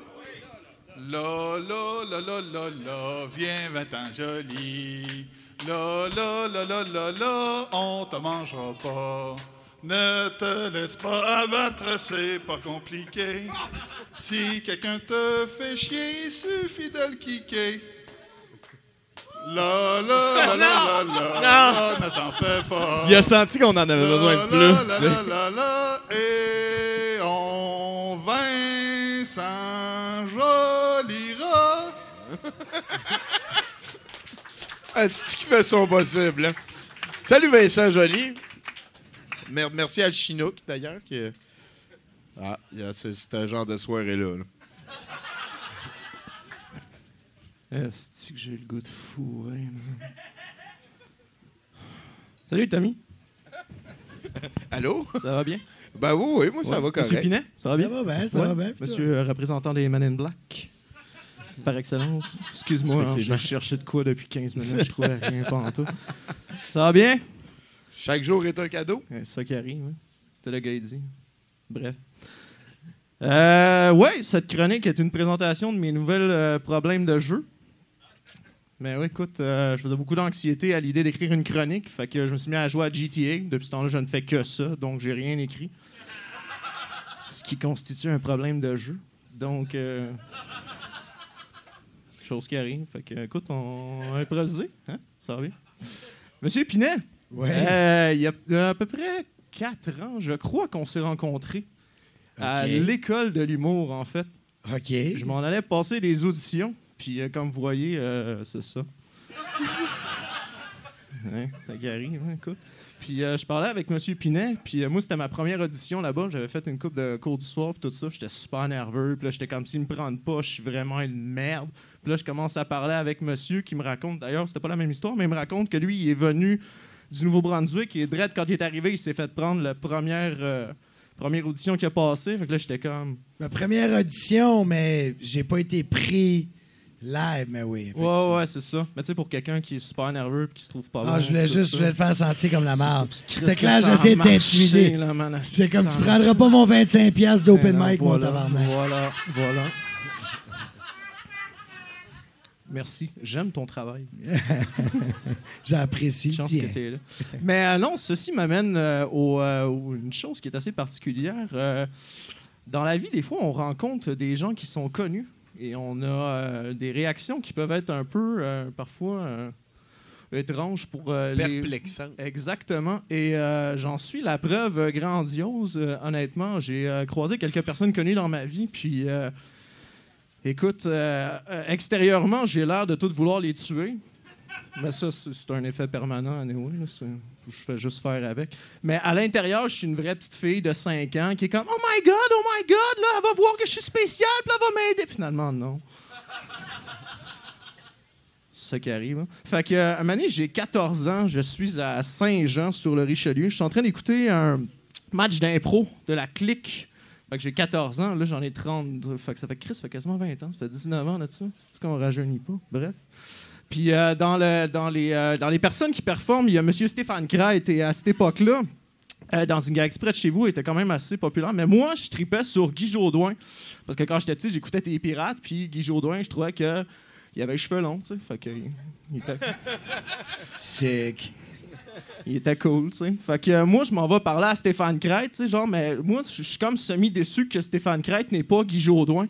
C: Là, là, là, là, là, là, viens, va-t'en joli. Là, là, là, là, là, là, on te mangera pas. Ne te laisse pas abattre, c'est pas compliqué. Si quelqu'un te fait chier, il suffit de le kicker. Là, là, là, là, là, là, ne t'en fais pas.
G: Il a senti qu'on en avait besoin de plus. sais.
C: là, là, là, et on Vincent Jolira.
D: Ah, c'est qui fait son possible, hein? Salut Vincent Joly. Mer- merci à Chinook, d'ailleurs. Qui... Ah, il y a- c'est un genre de soirée-là. là.
J: Est-ce que j'ai le goût de fourrer, man? Salut, Tommy.
D: Allô?
J: Ça va bien?
D: Ben oui, oui, moi, ça
J: Ouais.
D: va correct.
J: Monsieur Pinet, ça va bien?
E: Ça va bien, ça va bien,
J: Monsieur euh, représentant des Men in Black, par excellence. Excuse-moi, hein, je cherchais de quoi depuis 15 minutes, je trouvais rien pas en tout. Ça va bien?
D: Chaque jour est un cadeau.
J: C'est ça qui arrive, hein. C'est le gars, il dit. Bref. Euh, ouais, cette chronique est une présentation de mes nouvelles euh, problèmes de jeu. Mais oui, écoute, euh, je faisais beaucoup d'anxiété à l'idée d'écrire une chronique, fait que je me suis mis à jouer à GTA. Depuis ce temps-là, je ne fais que ça, donc j'ai rien écrit. Ce qui constitue un problème de jeu. Donc, euh, chose qui arrive. Fait que, écoute, on va improviser, hein? Ça va bien. Monsieur Pinet,
E: Ouais.
J: euh, il y a à peu près quatre ans, je crois qu'on s'est rencontrés à l'école de l'humour, en fait.
E: OK.
J: Je m'en allais passer des auditions, puis euh, comme vous voyez, euh, c'est ça. Ouais, ça qui arrive, hein, écoute. Puis euh, je parlais avec M. Pinet, puis euh, moi, c'était ma première audition là-bas. J'avais fait une coupe de cours du soir, puis tout ça. J'étais super nerveux, puis là, j'étais comme s'ils me prennent pas, je suis vraiment une merde. Puis là, je commence à parler avec monsieur qui me raconte, d'ailleurs, c'était pas la même histoire, mais il me raconte que lui, il est venu du Nouveau-Brunswick et Dredd, quand il est arrivé, il s'est fait prendre la première, euh, première audition qui a passé. Fait que là, j'étais comme.
E: Ma première audition, mais j'ai pas été pris live, mais oui.
J: Ouais, ouais, c'est ça. Mais tu sais, pour quelqu'un qui est super nerveux et qui se trouve pas
E: Ah,
J: bon,
E: je voulais juste je voulais te faire sentir comme la merde.
J: C'est
E: clair, j'essaie de t'intimider. C'est comme tu prendras pas mon 25$ piastres d'open
J: non,
E: mic, mon tabarnak.
J: Voilà, voilà. Merci. J'aime ton travail.
E: J'apprécie.
J: Chance
E: tiens.
J: que t'es là. Mais euh, non, ceci m'amène euh, au, euh, au- une chose qui est assez particulière. Euh, dans la vie, des fois, on rencontre des gens qui sont connus et on a euh, des réactions qui peuvent être un peu, euh, parfois, euh, étranges pour euh, les...
D: Perplexant.
J: Exactement. Et euh, j'en suis la preuve grandiose. euh, honnêtement, j'ai euh, croisé quelques personnes connues dans ma vie, puis euh, écoute, euh, euh, extérieurement, j'ai l'air de tout vouloir les tuer. Mais ça, c'est un effet permanent, anyway. là, Je fais juste faire avec. Mais à l'intérieur, je suis une vraie petite fille de 5 ans qui est comme Oh my God, oh my God, là, elle va voir que je suis spéciale, puis elle va m'aider. Finalement, non. C'est ça qui arrive. hein. Fait que, euh, un moment j'ai 14 ans, je suis à Saint-Jean sur le Richelieu. Je suis en train d'écouter un match d'impro de la clique. Fait que j'ai 14 ans, là j'en ai 30. Fait que ça fait Chris, ça fait quasiment 20 ans, ça fait 19 ans là-dessus. C'est qu'on rajeunit pas? Bref. Puis euh, dans, le, dans, les, euh, dans les personnes qui performent, il y a M. Stéphane Crête et à cette époque-là, euh, dans une gare exprès de chez vous, il était quand même assez populaire. Mais moi, je tripais sur Guy Jodoin. Parce que quand j'étais petit, j'écoutais tes pirates, puis Guy Jodoin, je trouvais que il avait les cheveux longs, tu sais. Fait que il était,
E: Sick.
J: Il était cool, tu sais. Fait que euh, moi, je m'en vais parler à Stéphane Crête, tu sais, genre, mais moi, je suis comme semi-déçu que Stéphane Crête n'est pas Guy Jodoin.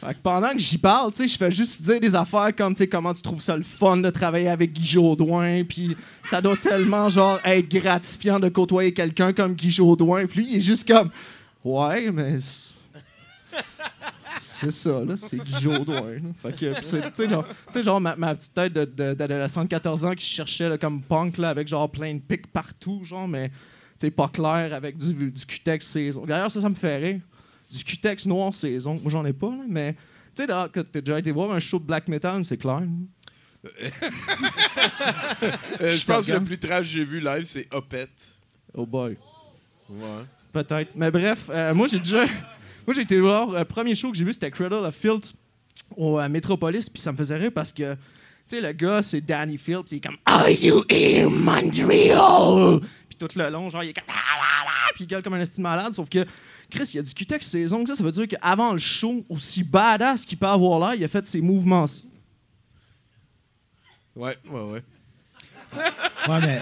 J: Fait que pendant que j'y parle, tu sais, je fais juste dire des affaires comme, tu sais, comment tu trouves ça le fun de travailler avec Guy Jodoin, puis ça doit tellement, genre, être gratifiant de côtoyer quelqu'un comme Guy Jodoin, puis lui, il est juste comme, ouais, mais... c'est- ça, là, c'est Guy Jodoin. Fait que, tu sais, genre, tu sais, genre ma, ma petite tête de- de- d'adolescent de 14 ans qui cherchait là, comme punk, là, avec genre plein de pics partout, genre, mais, tu sais, pas clair, avec du, du cutex saison. D'ailleurs, ça, ça me fait rire. Du cutex noir saison. Moi, j'en ai pas, là, mais, tu sais, là, que t'as déjà été voir un show de black metal, c'est clair. là.
D: Euh, je pense que le plus trash que j'ai vu live, c'est Opet.
J: Oh boy.
D: Ouais.
J: Peut-être. Mais bref, euh, moi, j'ai déjà. Moi, j'ai été voir. Le premier show que j'ai vu, c'était Cradle of Filth au euh, Metropolis. Puis ça me faisait rire parce que, tu sais, le gars, c'est Danny Fields. Il est comme Are you in Montreal? Puis tout le long, genre, il est comme Ah, ah, ah Puis il gueule comme un estime malade. Sauf que, Chris, il y a du cutex saison. Ça, ça veut dire qu'avant le show, aussi badass qu'il peut avoir l'air, il a fait ses mouvements.
D: Ouais, ouais, ouais.
E: Ouais, mais,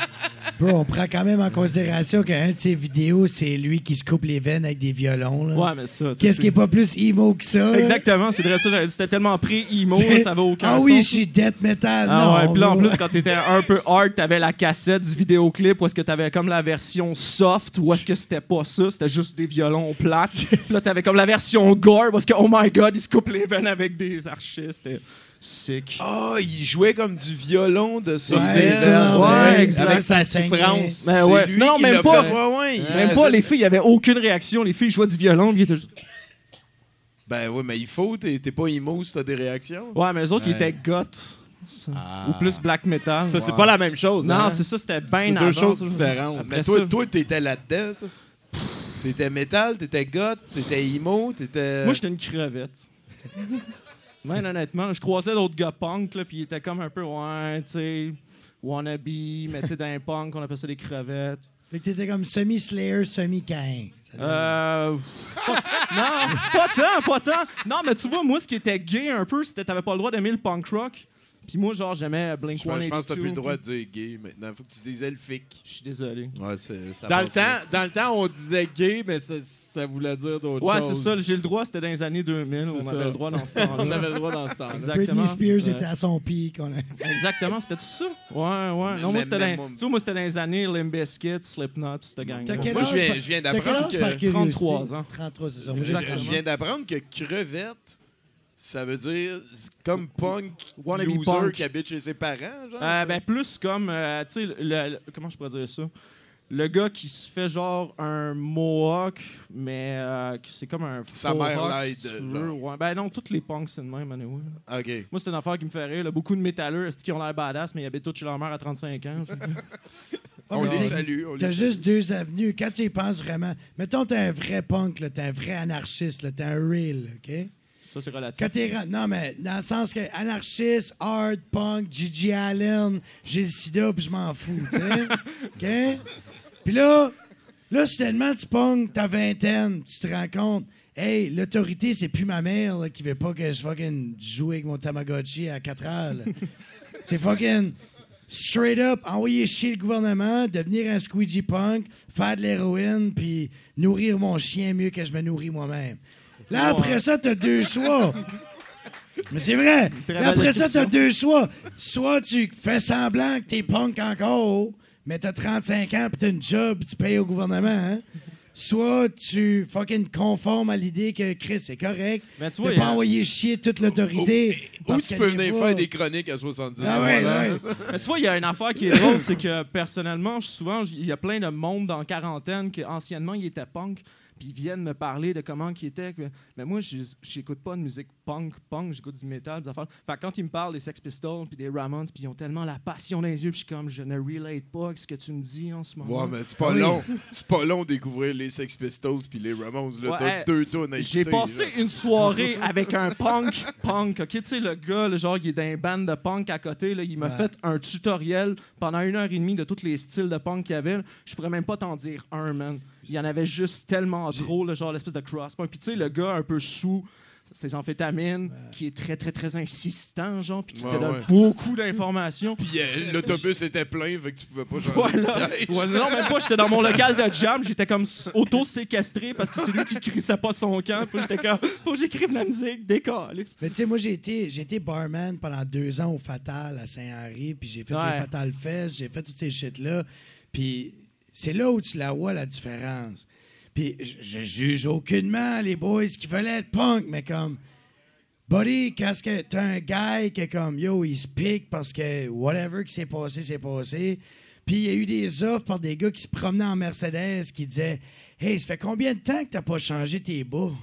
E: bro, on prend quand même en considération qu'un de ses vidéos, c'est lui qui se coupe les veines avec des violons. là.
J: Ouais, mais ça.
E: Qu'est-ce qui est pas plus emo que ça?
J: Exactement, c'est vrai ça. C'était tellement pré-emo,
E: C'est-
J: là, ça va aucun
E: Ah
J: sens.
E: oui, je suis death metal.
J: Ah
E: non,
J: ouais, puis là, en plus, quand t'étais un peu hard, t'avais la cassette du vidéoclip où est-ce que t'avais comme la version soft, ou est-ce que c'était pas ça, c'était juste des violons plates. puis là, t'avais comme la version gore, parce que, oh my god, ils se coupent les veines avec des archers, c'était sick.
D: Ah, il jouait comme du violon de ses
E: Ouais,
J: Ouais,
E: ouais.
G: Avec sa souffrance.
J: Mais
D: C'est
J: ouais.
D: lui
J: Non, même pas.
D: Ouais, ouais,
J: Même pas, les filles, il y avait aucune réaction. Les filles jouaient du violon, puis ils étaient juste...
D: Ben oui, mais il faut, t'es pas emo si t'as des réactions.
J: Ouais, mais les autres, ils
G: Ouais.
J: étaient goth. ça. Ou plus black metal.
G: Ça, c'est
J: Ouais.
G: pas la même chose.
J: Non,
G: hein?
J: c'est ça, c'était
G: C'est
J: bien
G: deux
J: avant,
G: choses différentes.
J: Après
D: Mais toi,
J: ça-
D: toi, t'étais là-dedans. T'étais métal, t'étais goth, t'étais emo, t'étais.
J: Moi, j'étais une crevette. Man, honnêtement, je croisais d'autres gars punk, là, puis ils étaient comme un peu, ouais, tu sais, wannabe, mais tu sais, dans un punk, on appelle ça des crevettes.
E: Fait que t'étais comme semi-slayer, donne-
J: Euh. pas- non, pas tant, pas tant. Non, mais tu vois, moi, ce qui était gay un peu, c'était t'avais pas le droit d'aimer le punk rock. Puis moi, genre, j'aimais Blink
D: Je pense, je pense que t'as plus le
J: 182.
D: droit de dire gay maintenant. Faut que tu dises elfique.
J: Je suis désolé.
D: Ouais, c'est, ça
G: Dans le,
D: passe
G: temps, dans le temps, on disait gay, mais ça, ça voulait dire d'autres
J: Ouais,
G: choses.
J: c'est ça, j'ai le droit, c'était dans les années 2000, on avait le droit dans ce
G: On
J: temps-là.
G: avait le droit dans ce temps-là.
J: Exactement.
E: Britney Spears
G: Ouais.
E: était à son pic. on a-
J: Exactement, c'était tout ça? Ouais, ouais. Non,
D: Mais-
J: moi, c'était
D: mais-
J: dans,
D: mais-
J: tu vois, moi, c'était dans les années Limp Bizkit, Slipknot, cette gang
E: T'as quel
D: Moi, je viens-
E: par-
D: je viens
E: t'as quel
D: d'apprendre
E: âge
D: que-
E: par curiosité?
J: 33 ans.
E: 33, c'est ça.
D: Je,
E: Moi,
D: je viens d'apprendre que crevette, ça veut dire comme punk
J: Wannabe
D: loser
J: punk.
D: qui habite chez ses parents, genre.
J: Euh, ben, plus comme, euh, tu sais, le- le- comment je pourrais dire ça? Le gars qui se fait genre un mohawk, mais euh, qui- c'est comme un
D: Sa
J: faux
D: mère
J: rock,
D: l'aide,
J: tu
D: genre.
J: veux. Ouais, Ben non, tous les punks, c'est de même, anyway.
D: OK.
J: Moi, c'est une affaire qui me fait rire. là. Beaucoup de métalleux, est-ce qu'ils ont l'air badass, mais ils habitent tous chez leur mère à 35 ans.
D: On
E: mais
D: les
E: t'sais,
D: salue. on
E: T'as juste deux avenues. Quand tu y penses vraiment, mettons, t'es un vrai punk, là, t'es un vrai anarchiste, là, t'es un real, OK?
J: Ça, c'est relatif.
E: Quand t'es. Non, mais dans le sens que anarchiste, hard, punk, Gigi Allen, j'ai le sida, puis je m'en fous, tu sais? OK? Puis là, là, soudainement, tu pognes ta vingtaine, tu te rends compte. Hey, l'autorité, c'est plus ma mère là, qui veut pas que je fucking joue avec mon Tamagotchi à 4 heures. c'est fucking straight up envoyer chier le gouvernement, devenir un squeegee punk, faire de l'héroïne, puis nourrir mon chien mieux que je me nourris moi-même. Là, après ça, t'as deux choix. Mais c'est vrai. Là, après ça, t'as deux choix. Soit tu fais semblant que t'es punk encore, mais t'as 35 ans, puis t'as une job, tu payes au gouvernement. hein. soit tu fucking conformes à l'idée que Chris c'est correct
J: Ben, tu
E: de
J: vois,
E: pas
J: il y a-
E: envoyer chier toute l'autorité.
D: Ou tu peux venir faire des chroniques à 70
E: Ah ouais.
J: Mais tu vois, il y a une affaire qui est drôle, c'est que personnellement, je- souvent, il y a plein de monde dans quarantaine qui anciennement il était punk, puis ils viennent me parler de comment il était. que- Mais moi, je- j'écoute pas de musique punk, punk, j'écoute du métal, des affaires. Fait que quand ils me parlent des Sex Pistols puis des Ramones, puis ils ont tellement la passion dans les yeux, puis je suis comme, je ne relate pas avec ce que tu me dis en ce moment.
D: Ouais, mais c'est pas
E: Oui.
D: long. C'est pas long de découvrir les Sex Pistols puis les Ramones. Là,
J: Ouais,
D: t'as
J: hey,
D: deux tonnes à
J: J'ai passé
D: là.
J: une soirée avec un punk, punk, ok? Tu sais, le gars, le genre, il est d'un band de punk à côté, là, il m'a
E: Ouais.
J: fait un tutoriel pendant une heure et demie de tous les styles de punk qu'il y avait. Je pourrais même pas t'en dire un, man. Il y en avait juste tellement trop, le genre, l'espèce de cross-punk. Puis tu sais, le gars un peu sous ses amphétamines, qui est très, très, très insistant, genre, puis qui
D: Ouais,
J: te donne
D: ouais.
J: beaucoup d'informations.
D: Puis euh, l'autobus était plein, fait que tu pouvais pas
J: Voilà. Ouais, non, même pas. J'étais dans mon local de jam. J'étais comme auto-séquestré parce que c'est lui qui crissait pas son camp. Puis j'étais comme, faut que j'écrive de la musique, décolle.
E: Mais tu sais, moi, j'ai été, j'ai été barman pendant deux ans au Fatal à Saint-Henri, puis j'ai fait
J: Ouais.
E: les Fatal Fest, j'ai fait toutes ces shit-là. Puis c'est là où tu la vois, la différence. Puis je, juge aucunement les boys qui veulent être punk, mais comme, buddy, quand t'as un gars qui est comme, yo, il se pique parce que whatever qui s'est passé, s'est passé. Puis il y a eu des offres par des gars qui se promenaient en Mercedes qui disaient, hey, ça fait combien de temps que t'as pas changé tes bas?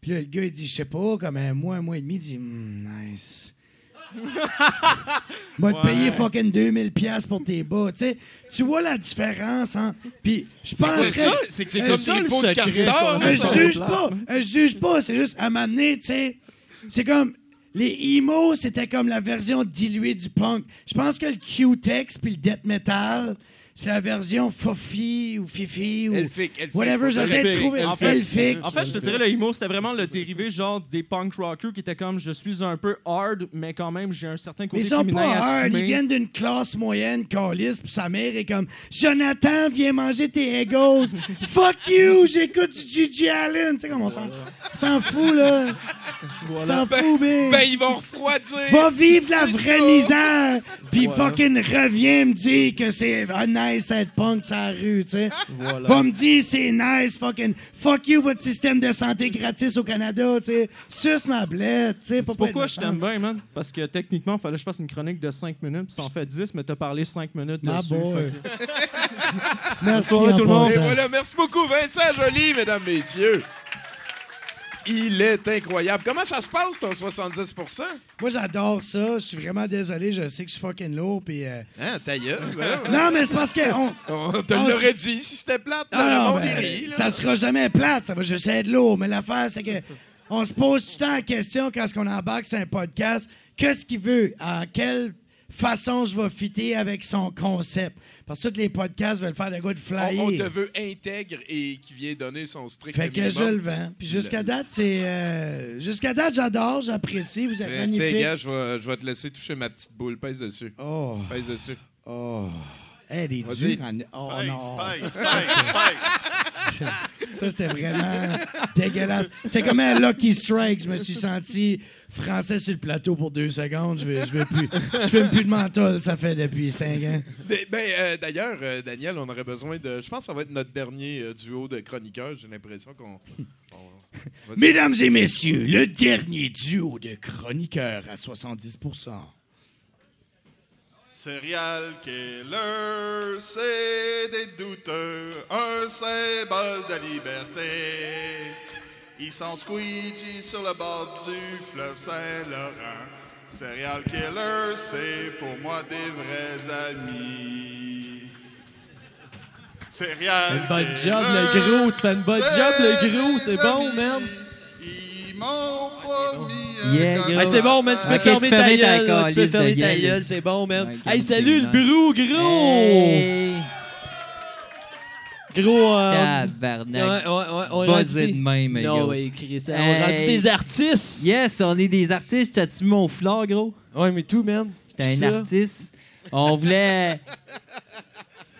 E: Puis là, le gars, il dit, je sais pas, comme un mois, un mois et demi, il dit, Hmm, nice. Moi, te payer fucking 2000 pièces pour tes bas, tu sais. Tu vois la différence, hein? Puis, je pense
D: C'est ça, c'est que c'est comme
E: ça le
D: là,
E: Je juge pas, je juge pas, c'est juste à m'amener, tu sais. C'est comme, les emo, c'était comme la version diluée du punk. Je pense que le Q-Tex puis le death metal, c'est la version Fofi ou Fifi ou
D: Elfic, Elfic.
E: whatever, j'essaie de trouver.
J: En fait-
E: Elfic.
J: En fait, je te dirais, le emo, c'était vraiment le dérivé genre des punk rockers qui étaient comme, je suis un peu hard, mais quand même, j'ai un certain
E: Mais
J: côté
E: ils sont pas hard,
J: assumé.
E: ils viennent d'une classe moyenne, calice, puis sa mère est comme Jonathan, viens manger tes Egos. Fuck you, j'écoute du Gigi Allen. Tu sais comment on s'en fout, là. On s'en fout, ben.
D: Ben, ils vont refroidir.
E: Va vivre la vraie
D: ça.
E: misère, puis fucking reviens me dire que c'est un nice être punk sur la rue, tu sais. Va me dire c'est nice, fucking fuck you votre système de santé gratis au Canada, tu sais. Suce ma blette, tu sais.
J: Pourquoi je t'aime bien, man. Parce que techniquement, il fallait que je fasse une chronique de 5 minutes, puis ça en fait 10, mais t'as parlé 5 minutes
E: Ah,
J: dessus.
E: boy. Merci en
J: tout le monde.
D: Et voilà, merci beaucoup, Vincent Joly, mesdames, messieurs. Il est incroyable. Comment ça se passe, ton 70%
E: Moi, j'adore ça. Je suis vraiment désolé. Je sais que je suis fucking lourd. Puis, euh,
D: Hein, ta gueule, ben,
E: Non, mais c'est parce que. On...
D: On te
E: on
D: l'aurait
E: s-
D: dit si c'était plate. Là, le
E: non,
D: monde,
E: ben,
D: rit,
E: ça sera jamais plate. Ça va juste être lourd. Mais l'affaire, c'est que on se pose tout le temps la question quand on embarque sur un podcast qu'est-ce qu'il veut? À quelle façon je vais fitter avec son concept Parce que tous les podcasts veulent faire de quoi de flyer.
D: On, on te veut intègre et qui vient donner son strict
E: Fait que
D: minimum.
E: je le vends. Puis jusqu'à date, c'est. euh, Jusqu'à date, j'adore, j'apprécie. Vous êtes
D: Tiens,
E: magnifiques.
D: tiens, gars, je vais, je vais te laisser toucher ma petite boule. Pèse dessus.
E: Oh,
D: Pèse dessus.
E: oh. Hey, des
D: Vas-y.
E: durs en- Oh non.
C: spice, spice, spice.
E: Ça, c'est vraiment dégueulasse. C'est comme un Lucky Strike. Je me suis senti français sur le plateau pour deux secondes. Je veux, je veux plus. Je filme plus de menthol, ça fait depuis cinq ans.
D: Ben, euh, D'ailleurs, euh, Daniel, on aurait besoin de. Je pense que ça va être notre dernier euh, duo de chroniqueurs. J'ai l'impression qu'on.
E: Mesdames et messieurs, le dernier duo de chroniqueurs à 70
C: Serial killer, c'est des douteux, un symbole de liberté. Ils sont squeegee sur le bord du fleuve Saint-Laurent. Serial killer, c'est pour moi des vrais amis. Serial
K: Fais une bonne
C: killer,
K: job, le gros. Tu fais une bonne job, le gros. C'est bon,
C: amis. Un
K: Yeah, gros. Hey, c'est bon, man. Tu peux
C: la
K: fermer
C: tête.
K: ta gueule. là. Tu peux fermer ta
L: gueule.
K: C'est bon, man. Hey, salut le brou, gros.
L: Hey,
K: Gros. euh,
L: tabarnak.
K: On
L: Buzzé de même,
K: Non,
L: gros.
K: ouais, Chris, On
L: Hey.
K: rendu des artistes.
L: Yes, on est des artistes. T'as-tu mon fleur, gros?
K: Ouais, mais tout, man.
L: J'étais un
K: ça.
L: artiste. On voulait.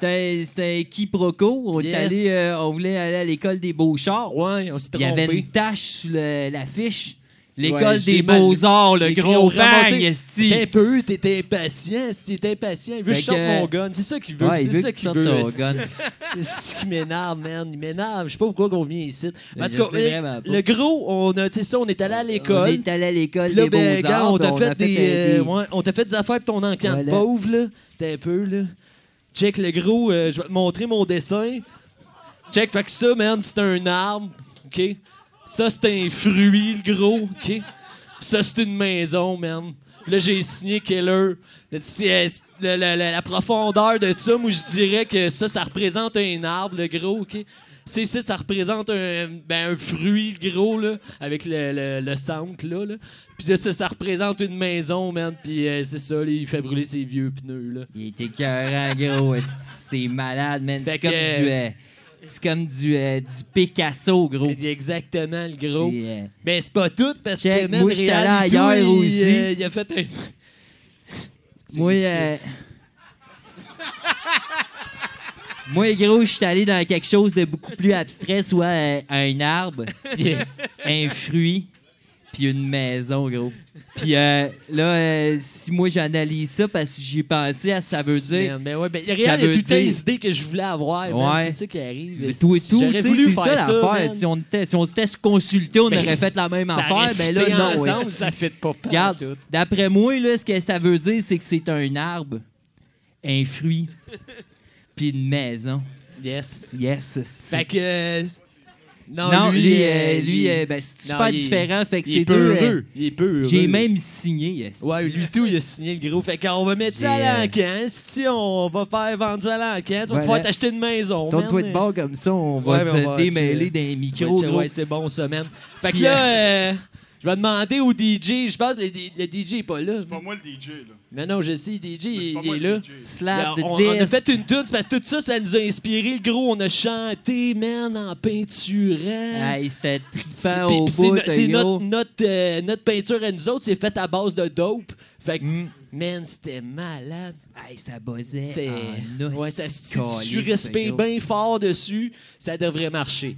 L: C'était un quiproquo. On, est allé, euh, on voulait aller à l'école des Beaux-Charts.
K: Ouais, on s'est
L: Il y avait
K: trompé.
L: une tache sur l'affiche. L'école
K: Ouais,
L: des beaux-arts, le gros bang, esti.
K: T'es un peu, t'es impatient, t'es impatient. Il veut que je sorte mon gun. C'est ça qu'il veut.
L: Ouais,
K: c'est
L: veut
K: ça qu'il veut.
L: ton
K: esti.
L: gun.
K: C'est ce qui m'énerve, man. Il m'énerve. Je sais pas pourquoi on vient ici. Mais en tout cas, le- gros, on a, ça, on est allé à l'école.
L: On est allé à l'école des
K: ben,
L: beaux-arts.
K: on t'a fait, des, euh, ouais, on t'a fait des affaires pour ton encamp pauvre, là. T'es un peu, là. Check le gros, euh, je vais te montrer mon dessin. Check, fait que ça, man, c'est un arbre, OK? Ça, c'est un fruit, le gros, OK? Ça, c'est une maison, man. Là, j'ai signé Keller. Euh, la profondeur de ça, moi, je dirais que ça, ça représente un arbre, le gros, OK? C'est ici, ça représente un, ben, un fruit, gros, là, avec le, le, le centre, là. là. Puis là, ça, ça représente une maison, man. Puis euh, c'est ça, là, il fait brûler ses vieux pneus, là.
L: Il était écœurant, gros. C'est malade, man.
K: Fait
L: C'est comme du... euh, comme du, euh, du Picasso, gros.
K: Exactement, le gros.
L: Euh,
K: Ben, c'est pas tout, parce
L: Check,
K: que, man,
L: moi, j'étais allé ailleurs
K: il,
L: aussi.
K: euh, il a fait un...
L: Moi, euh, Moi, gros, je suis allé dans quelque chose de beaucoup plus abstrait, soit euh, un arbre,
K: Yes.
L: un fruit, puis une maison, gros. Puis euh, là, euh, si moi j'analyse ça parce que j'y ai pensé à ça veut dire.
K: Man, ben ouais, ben,
L: ça
K: Réal, il y a
L: veut
K: tout le temps
L: dire-
K: les idées que je voulais avoir.
L: Ouais.
K: C'est ça qui arrive.
L: Mais tout et tout,
K: J'aurais voulu faire
L: ça. Si on était, si on s'était se consulté, on
K: Ben,
L: aurait fait la même affaire.
K: aurait
L: Ben là, non.
K: ensemble, ça fit pas
L: Regarde, d'après moi, là, ce que ça veut dire, c'est que c'est un arbre, un fruit, puis une maison.
K: Yes.
L: Yes.
K: Fait que... euh,
L: Non, lui,
K: lui,
L: euh,
K: euh,
L: lui, euh, ben, c'est
K: non,
L: super
K: il est-
L: différent. Fait que
K: il
L: c'est
K: est peu
L: deux,
K: heureux.
L: euh,
K: Il est peu heureux.
L: J'ai même signé. esti.
K: Ouais, lui tout, il a signé le gros. Fait qu'on va mettre ça à l'encan. Si on va faire vendre ça à l'encan, tu vas
L: Voilà.
K: pouvoir t'acheter une maison.
L: Tourne-toi
K: man.
L: de bord comme ça, on va
K: Ouais,
L: se
K: on va
L: démêler d'un micro.
K: Ouais, c'est bon, ça, man. Fait que là, euh, je vais demander au DJ. Je pense que le, DJ est pas là.
C: C'est pas moi le DJ, là.
K: Mais non, je sais, DJ, il, est là.
C: DJ.
L: Slap
K: on, on a fait une tune parce que tout ça, ça nous a inspiré. Le gros, on a chanté, man, en peinturant.
L: Hey, c'était
K: C'est-
L: trippant au bout,
K: no- c'est
L: gros.
K: notre, notre, euh, notre peinture à nous autres, c'est faite à base de dope. Fait que,
L: Mm.
K: man, c'était malade.
L: Hey, ça buzzait.
K: C'est.
L: en
K: Ouais, ça, si tu respires bien fort dessus, ça devrait marcher.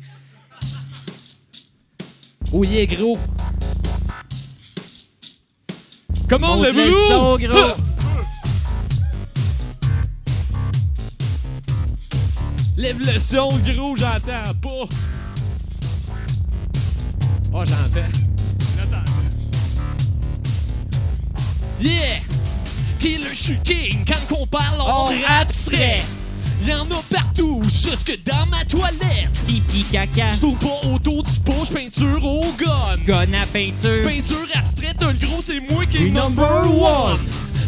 K: Oh yeah, gros. Comment le
L: son, gros.
K: Lève le son, gros, j'entends pas. Oh, j'entends. Yeah! Killer, je suis king quand on parle en abstrait. Y'en a partout, jusque dans ma toilette.
L: Pipi caca.
K: Je pas autour du pot, peinture au gun.
L: Gun à peinture.
K: Peinture abstraite, le gros, c'est moi qui est number one.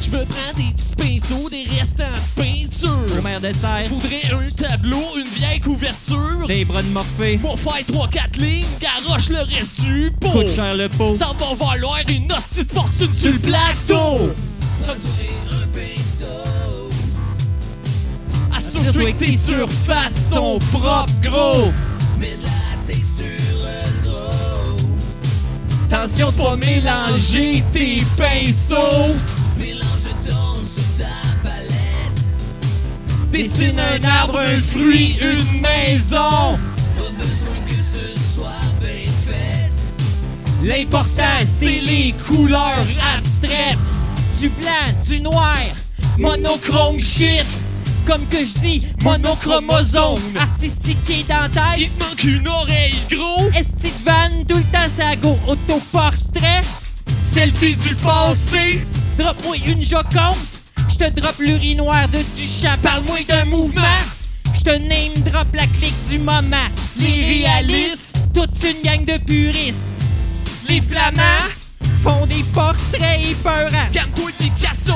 K: Je me prends des petits pinceaux, des restants de peinture.
L: Première dessert.
K: Faudrait un tableau, une vieille couverture.
L: Des bras de morphée.
K: Mon faire 3-4 lignes, garoche le reste du pot.
L: Coûte cher le pot.
K: Ça va valoir une hostie de fortune sur le plateau. Assure-toi que tes surfaces sont propres, gros. Attention de pas mélanger tes pinceaux. Dessine un arbre, un fruit, une maison. L'important, c'est les couleurs abstraites.
L: Du blanc, du noir.
K: Monochrome shit.
L: Comme que je dis, monochromosome. Artistique et dentaire.
K: Il te manque une oreille, gros.
L: Esti de van, tout le temps ça go. Autoportrait.
K: Selfie du passé.
L: Drop-moi une joconde. Je te drop l'urinoir de Duchamp.
K: Parle-moi d'un mouvement.
L: Je te name drop la clique du moment.
K: Les réalistes.
L: Toute une gang de puristes.
K: Les flamands.
L: Font des portraits épeurants.
K: Calme-toi, Picasso.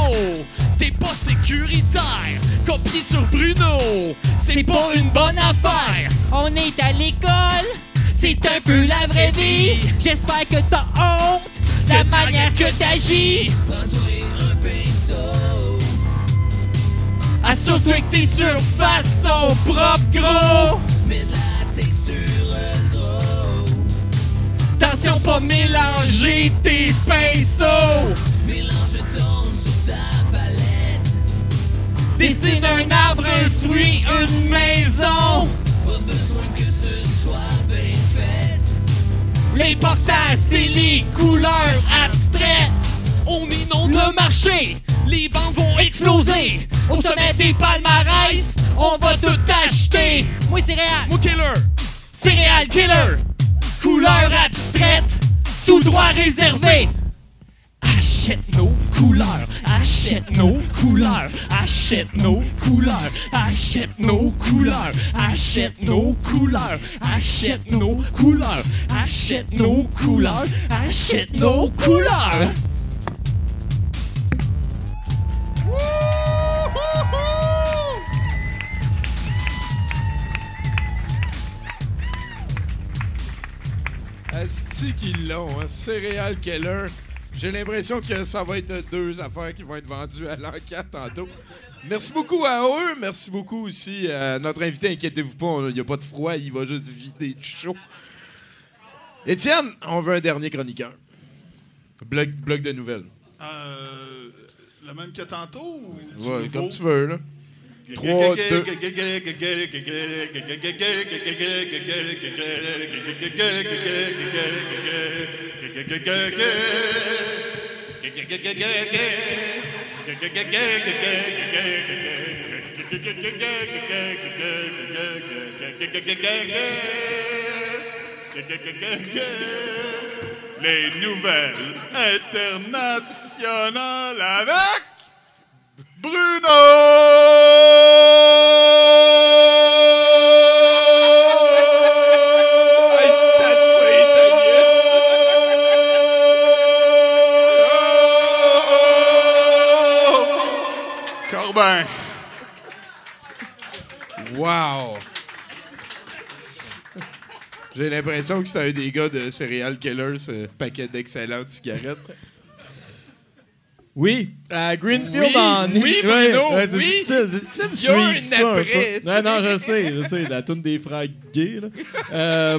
K: T'es pas sécuritaire. Copié sur Bruno. C'est pas une bonne affaire.
L: On est à l'école. C'est un peu la vraie vie. J'espère que t'as honte. de La manière que t'agis.
K: Assure-toi que tes surfaces sont propres, gros. Attention, pas mélanger tes pinceaux. Dessine un arbre, un fruit, une maison.
M: L'important, c'est les couleurs abstraites. On inonde le marché, les ventes vont exploser. Au sommet des palmarès, on va tout acheter. Moi, céréal. Moi, killer. Céréal killer. Couleurs abstraites, tout droit réservé. Achète nos couleurs, achète nos couleurs, achète nos couleurs, achète nos couleurs, achète nos couleurs, achète nos couleurs, achète nos couleurs, achète nos couleurs.
D: Asti qu'ils l'ont, hein? Céréal Keller. J'ai l'impression que ça va être deux affaires qui vont être vendues à l'enquête tantôt. Merci beaucoup à eux. Merci beaucoup aussi à notre invité. Inquiétez-vous pas, il n'y a pas de froid, il va juste vider de chaud. Étienne, on veut un dernier chroniqueur. Bloc, bloc de nouvelles.
C: Euh, le même que tantôt ou du
D: Ouais,
C: nouveau?
D: comme tu veux, là. Trois, deux.
C: Les nouvelles internationales avec Corbin.
D: Wow! J'ai l'impression que c'est un des gars de Serial Killer, ce paquet d'excellentes cigarettes.
B: Oui, à Greenfield
D: Oui,
B: en
D: oui, Bruno,
B: ouais,
D: oui.
B: difficile, c'est difficile de
D: Il y a un
B: suivre ça un
D: après,
B: peu.
D: tu
B: Non,
D: sais.
B: non, je sais, je sais, la toune des frères gays. Là. Euh,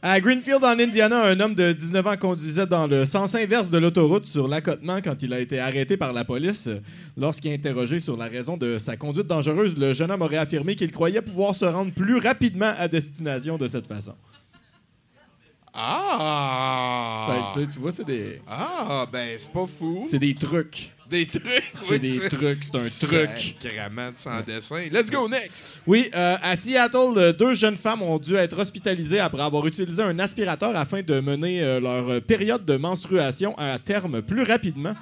B: à Greenfield, en Indiana, un homme de 19 ans conduisait dans le sens inverse de l'autoroute sur l'accotement quand il a été arrêté par la police. Lorsqu'il est interrogé sur la raison de sa conduite dangereuse, le jeune homme aurait affirmé qu'il croyait pouvoir se rendre plus rapidement à destination de cette façon.
D: Ah!
B: Fait que, tu vois, c'est des...
D: Ah, ben, c'est pas fou.
B: C'est des trucs.
D: Des trucs.
B: C'est
D: oui,
B: des trucs, c'est un truc.
D: Carrément sans dessin. Let's go next.
B: Oui, euh, à Seattle, euh, deux jeunes femmes ont dû être hospitalisées après avoir utilisé un aspirateur afin de mener euh, leur période de menstruation à terme plus rapidement.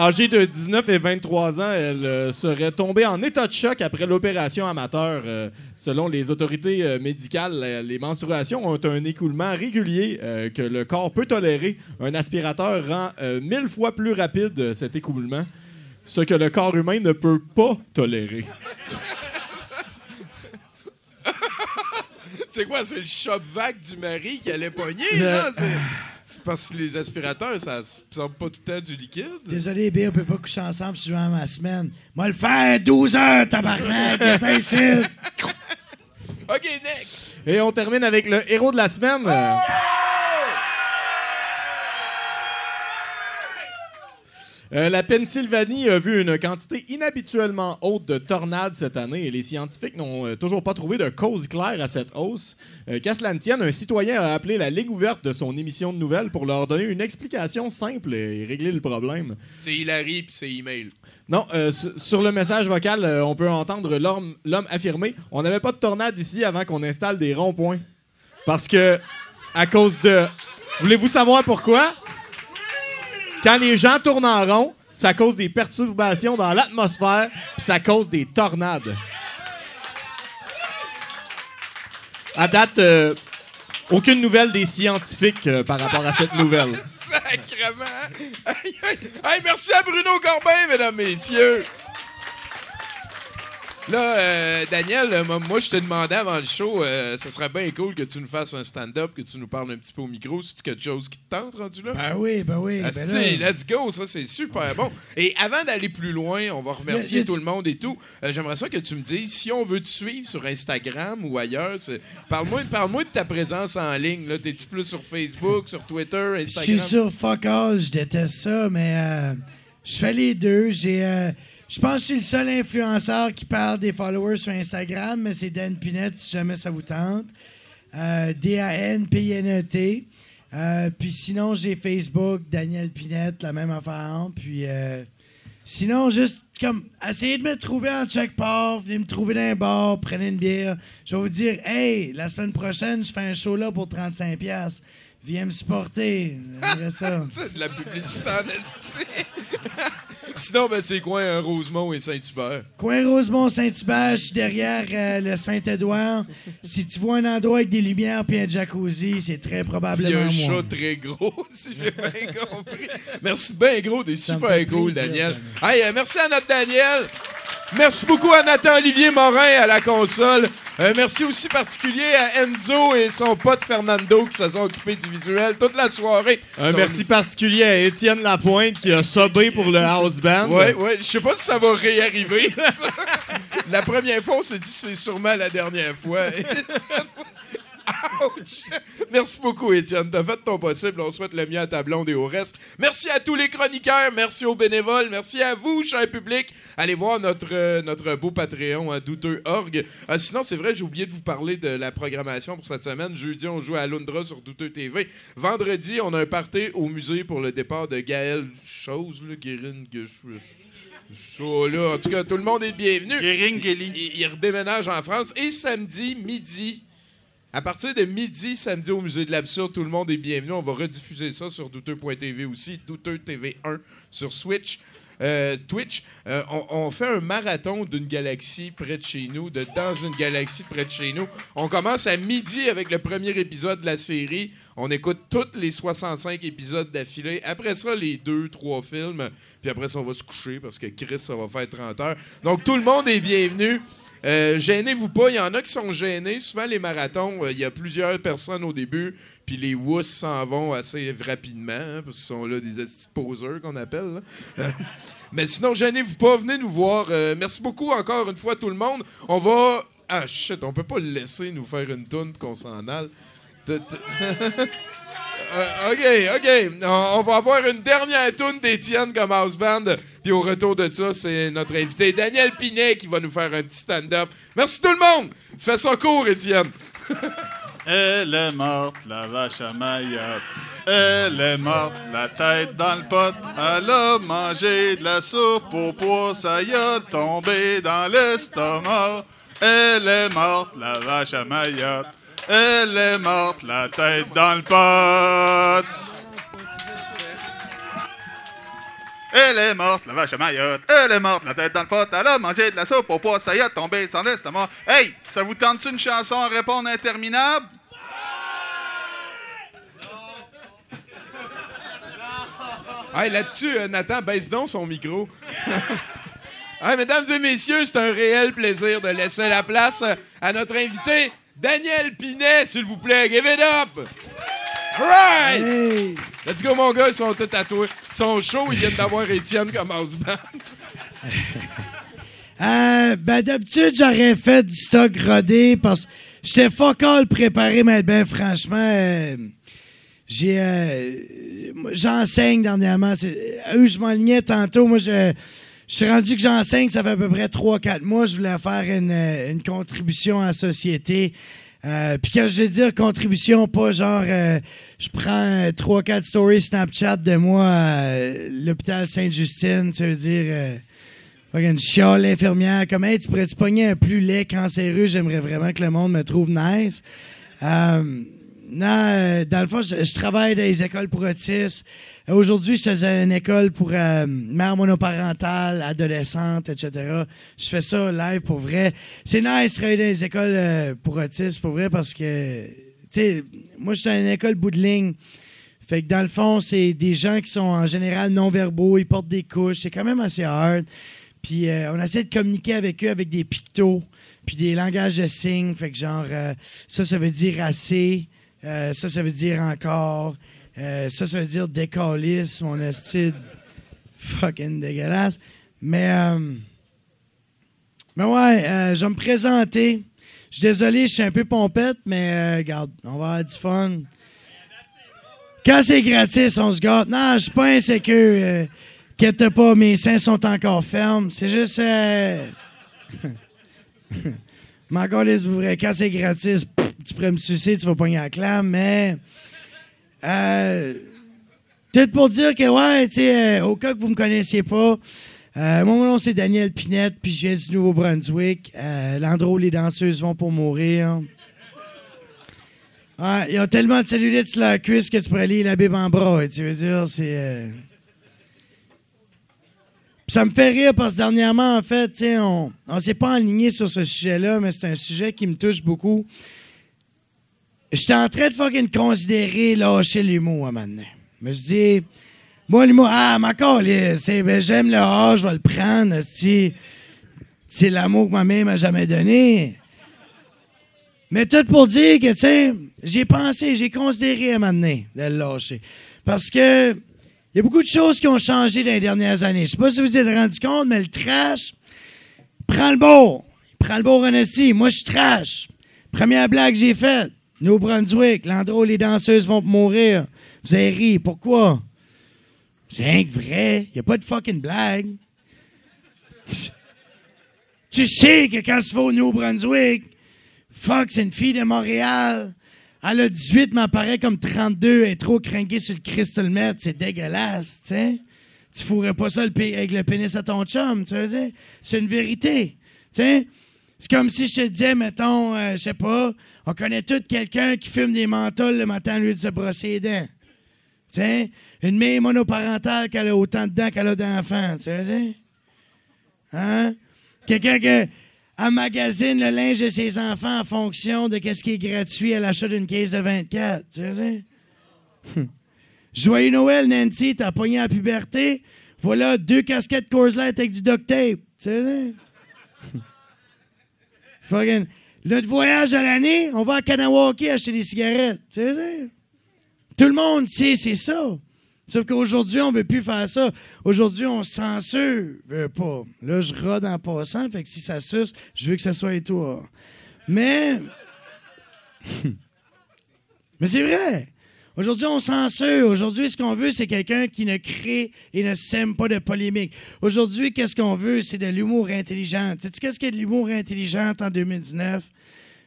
B: Âgées de 19 et 23 ans, elles euh, seraient tombées en état de choc après l'opération amateur. Euh, selon les autorités euh, médicales, les menstruations ont un écoulement régulier que le corps peut tolérer. Un aspirateur rend mille fois plus rapide cet écoulement, ce que le corps humain ne peut pas tolérer.
D: C'est quoi? C'est le shop vague du mari qui allait pogner, là? C'est- parce que les aspirateurs, ça absorbe pas tout le temps du liquide.
E: Désolé, B, on peut pas coucher ensemble à ma semaine. Moi, le faire 12 heures, tabarnak, viens ici.
D: OK, next.
B: Et on termine avec le héros de la semaine. Euh, Euh, la Pennsylvanie a vu une quantité inhabituellement haute de tornades cette année et les scientifiques n'ont euh, toujours pas trouvé de cause claire à cette hausse. Euh, Qu'à cela ne tienne, un citoyen a appelé la Ligue ouverte de son émission de nouvelles pour leur donner une explication simple et régler le problème.
D: C'est Hilary puis c'est email.
B: Non, euh, su- sur le message vocal, on peut entendre l'homme l'homme affirmer On n'avait pas de tornade ici avant qu'on installe des ronds-points. Parce que, à cause de. Voulez-vous savoir pourquoi? Quand les gens tournent en rond, ça cause des perturbations dans l'atmosphère, puis ça cause des tornades. À date, euh, aucune nouvelle des scientifiques euh, par rapport à cette nouvelle.
D: Sacrement. Aïe. Hey, merci à Bruno Corbin, mesdames, messieurs. Là, euh, Daniel, euh, moi, je te demandais avant le show, euh, ce serait bien cool que tu nous fasses un stand-up, que tu nous parles un petit peu au micro. C'est quelque chose qui te tente, rendu là?
E: Ben oui, ben oui. ben
D: Asti,
E: là.
D: let's go, ça c'est super bon. Et avant d'aller plus loin, on va remercier tout le monde et tout. Euh, J'aimerais ça que tu me dises si on veut te suivre sur Instagram ou ailleurs. Parle-moi parle de ta présence en ligne. là. T'es-tu plus sur Facebook, sur Twitter,
E: Je
D: Instagram?
E: suis sur fuck all, je déteste ça, mais euh, je fais les deux. J'ai, je pense que je suis le seul influenceur qui parle des followers sur Instagram, mais c'est Dan Pinette si jamais ça vous tente. euh, D-A-N-P-I-N-E-T. Euh, puis sinon, j'ai Facebook, Daniel Pinette, la même affaire. Puis euh, sinon, juste comme, essayez de me trouver en check-part, venez me trouver dans un bar, prenez une bière. Je vais vous dire, hey, la semaine prochaine, je fais un show là pour 35$. Viens me supporter. Ça.
D: C'est de la publicité en esti. Sinon, ben, c'est quoi un Rosemont et Saint-Hubert?
E: Coin Rosemont, Saint-Hubert, je suis derrière euh, le Saint-Édouard. Si tu vois un endroit avec des lumières puis un jacuzzi, c'est très
D: Il y
E: probablement
D: a un
E: moi.
D: chat très gros, si j'ai bien compris. Merci bien gros, des
E: Ça
D: super cool,
E: plaisir,
D: Daniel. Hey, euh, merci à notre Daniel. Merci beaucoup à Nathan-Olivier Morin à la console. Euh, merci aussi particulier à Enzo et son pote Fernando qui se sont occupés du visuel toute la soirée.
G: Un merci particulier à Étienne Lapointe qui a sobé pour le house band.
D: Ouais, ouais. Je sais pas si ça va réarriver. la première fois, on s'est dit c'est sûrement la dernière fois. Ouch! Merci beaucoup, Étienne. T'as fait ton possible. On souhaite le mieux à ta blonde et au reste. Merci à tous les chroniqueurs. Merci aux bénévoles. Merci à vous, cher public. Allez voir notre, euh, notre beau Patreon à douteux.org. Euh, sinon, c'est vrai, j'ai oublié de vous parler de la programmation pour cette semaine. Jeudi, on joue à Lundra sur Douteux TV. Vendredi, on a un party au musée pour le départ de Gaël Chose, ça, là. En tout cas, tout le monde est le bienvenu. Il, il redéménage en France. Et samedi, midi, à partir de midi, samedi, au Musée de l'Absurde, tout le monde est bienvenu. On va rediffuser ça sur douteux.tv aussi, douteux TV 1 sur Switch. Euh, Twitch, Euh, on, on fait un marathon d'une galaxie près de chez nous, de dans une galaxie près de chez nous. On commence à midi avec le premier épisode de la série. On écoute tous les 65 épisodes d'affilée. Après ça, les deux, trois films. Puis après ça, on va se coucher parce que Chris, ça va faire 30 heures. Donc tout le monde est bienvenu. Euh, gênez-vous pas, il y en a qui sont gênés. Souvent, les marathons, euh, il y a plusieurs personnes au début, puis les wuss s'en vont assez rapidement, hein, parce qu'ils sont là des poseurs qu'on appelle. Mais sinon, gênez-vous pas, venez nous voir. Euh, merci beaucoup encore une fois, tout le monde. On va. Ah shit, on peut pas le laisser nous faire une toune qu'on s'en aille. Euh, OK, OK. On, va avoir une dernière tune d'Étienne comme house band. Puis au retour de ça, c'est notre invité Daniel Pinet qui va nous faire un petit stand-up. Merci tout le monde. Fais ça court, Étienne.
C: Elle est morte, la vache à Mayotte. Elle est morte, la tête dans le pot. Elle a mangé de la soupe au pois, ça y dans l'estomac. Elle est morte, la vache à Mayotte. Elle est morte, la tête dans le pot. Elle est morte, la vache à Mayotte. Elle est morte, la tête dans le pot. Elle a mangé de la soupe au pois, ça y a tombé dans l'estomac. Hey, ça vous tente une chanson à répondre interminable?
D: Hey, là-dessus, euh, Nathan, baisse donc son micro. Hey, mesdames et messieurs, c'est un réel plaisir de laisser la place euh, à notre invité, Daniel Pinet, s'il vous plaît. Give it up! All right! Let's go, mon gars, ils sont tous tatoués. Ils sont chauds, ils viennent d'avoir Étienne comme house band.
E: Euh, ben, d'habitude, j'aurais fait du stock rodé parce que j'étais fuck all préparé, mais ben, franchement, euh, j'ai, euh, j'enseigne dernièrement. Eux, je m'enlignais tantôt. Moi, je, je suis rendu que j'enseigne, ça fait à peu près 3-4 mois. Je voulais faire une, euh, une contribution à la société. Euh, Puis quand je veux dire contribution, pas genre euh, je prends 3-4 stories Snapchat de moi à l'hôpital Sainte-Justine, tu veux dire euh, fucking chiale l'infirmière comme hey, tu pourrais-tu pogner un plus laid cancéreux, j'aimerais vraiment que le monde me trouve nice. Non, euh, dans le fond, je, travaille dans les écoles pour autistes. Euh, Aujourd'hui, je une école pour euh, mère monoparentale, adolescente, etc. Je fais ça live pour vrai. C'est nice de travailler dans les écoles pour autistes, pour vrai, parce que, tu sais, moi, je suis une école bout de ligne. Fait que dans le fond, c'est des gens qui sont en général non-verbaux, ils portent des couches, c'est quand même assez hard. Puis on essaie de communiquer avec eux avec des pictos, puis des langages de signes. Fait que genre, ça, ça veut dire assez. Euh, ça, ça veut dire encore. Euh, ça, ça veut dire décalisse, mon esti de fucking dégueulasse. Mais, euh, mais ouais, je vais me présenter. Je suis désolé, je suis un peu pompette, mais regarde, on va avoir du fun. Quand c'est gratis, on se gâte. Non, je suis pas insécure. Inquiète pas, mes seins sont encore fermes. C'est juste. euh, encore les vrai, quand c'est gratis, tu pourrais me sucer, tu vas pogner la clame, mais. Euh, tout pour dire que, ouais, tu euh, au cas que vous me connaissiez pas, euh, mon nom, c'est Daniel Pinette, puis je viens du Nouveau-Brunswick. Euh, L'endroit où les danseuses vont pour mourir. Ouais, ils ont tellement de cellulite sur leur cuisse que tu pourrais lire la Bible en bras. Tu veux dire, c'est. Ça me fait rire parce que dernièrement, en fait, on ne s'est pas aligné sur ce sujet-là, mais c'est un sujet qui me touche beaucoup. J'étais en train de fucking considérer lâcher l'humour à moment donné. Je dit, moi, l'humour, ah, ma c'est, ben, j'aime le A, je vais le prendre. C'est l'amour que ma mère m'a jamais donné. Mais tout pour dire que, tu sais, j'ai pensé, j'ai considéré à donné de le lâcher. Parce que il y a beaucoup de choses qui ont changé dans les dernières années. Je sais pas si vous vous êtes rendu compte, mais le trash prend le beau. Il prend le beau en. Moi, je suis trash. Première blague que j'ai faite. New Brunswick, l'endroit où les danseuses vont mourir. Vous avez ri. Pourquoi? C'est rien vrai. Il n'y a pas de fucking blague. Tu sais que quand tu vas au New Brunswick, fuck, c'est une fille de Montréal. Elle a 18, mais elle paraît comme 32. Elle est trop craquée sur le crystal meth. C'est dégueulasse, tu sais. Tu fourrais pas ça avec le pénis à ton chum, tu veux dire? C'est une vérité, tu sais. C'est comme si je te disais, mettons, euh, je sais pas, on connaît tous quelqu'un qui fume des menthols le matin au lieu de se brosser les dents. Tu sais, une mère monoparentale qui a autant de dents qu'elle a d'enfants, tu veux dire? Hein? Quelqu'un qui emmagasine le linge de ses enfants en fonction de ce qui est gratuit à l'achat d'une caisse de 24. Tu veux dire? Hum. Joyeux Noël, Nancy, t'as pogné à la puberté. Voilà deux casquettes Coors Light avec du duct tape. Tu. Fucking. Notre voyage à l'année, on va à Kanawaki acheter des cigarettes. Tu? Tout le monde sait, c'est ça. Sauf qu'aujourd'hui, on veut plus faire ça. Aujourd'hui, on censure. Veut pas. Là, je rode en passant, fait que si ça suce, je veux que ça soit toi. Mais. Mais c'est vrai. Aujourd'hui, on censure. Aujourd'hui, ce qu'on veut, c'est quelqu'un qui ne crée et ne sème pas de polémique. Aujourd'hui, qu'est-ce qu'on veut? C'est de l'humour intelligent. Sais-tu qu'est-ce qu'il y a de l'humour intelligent en 2019?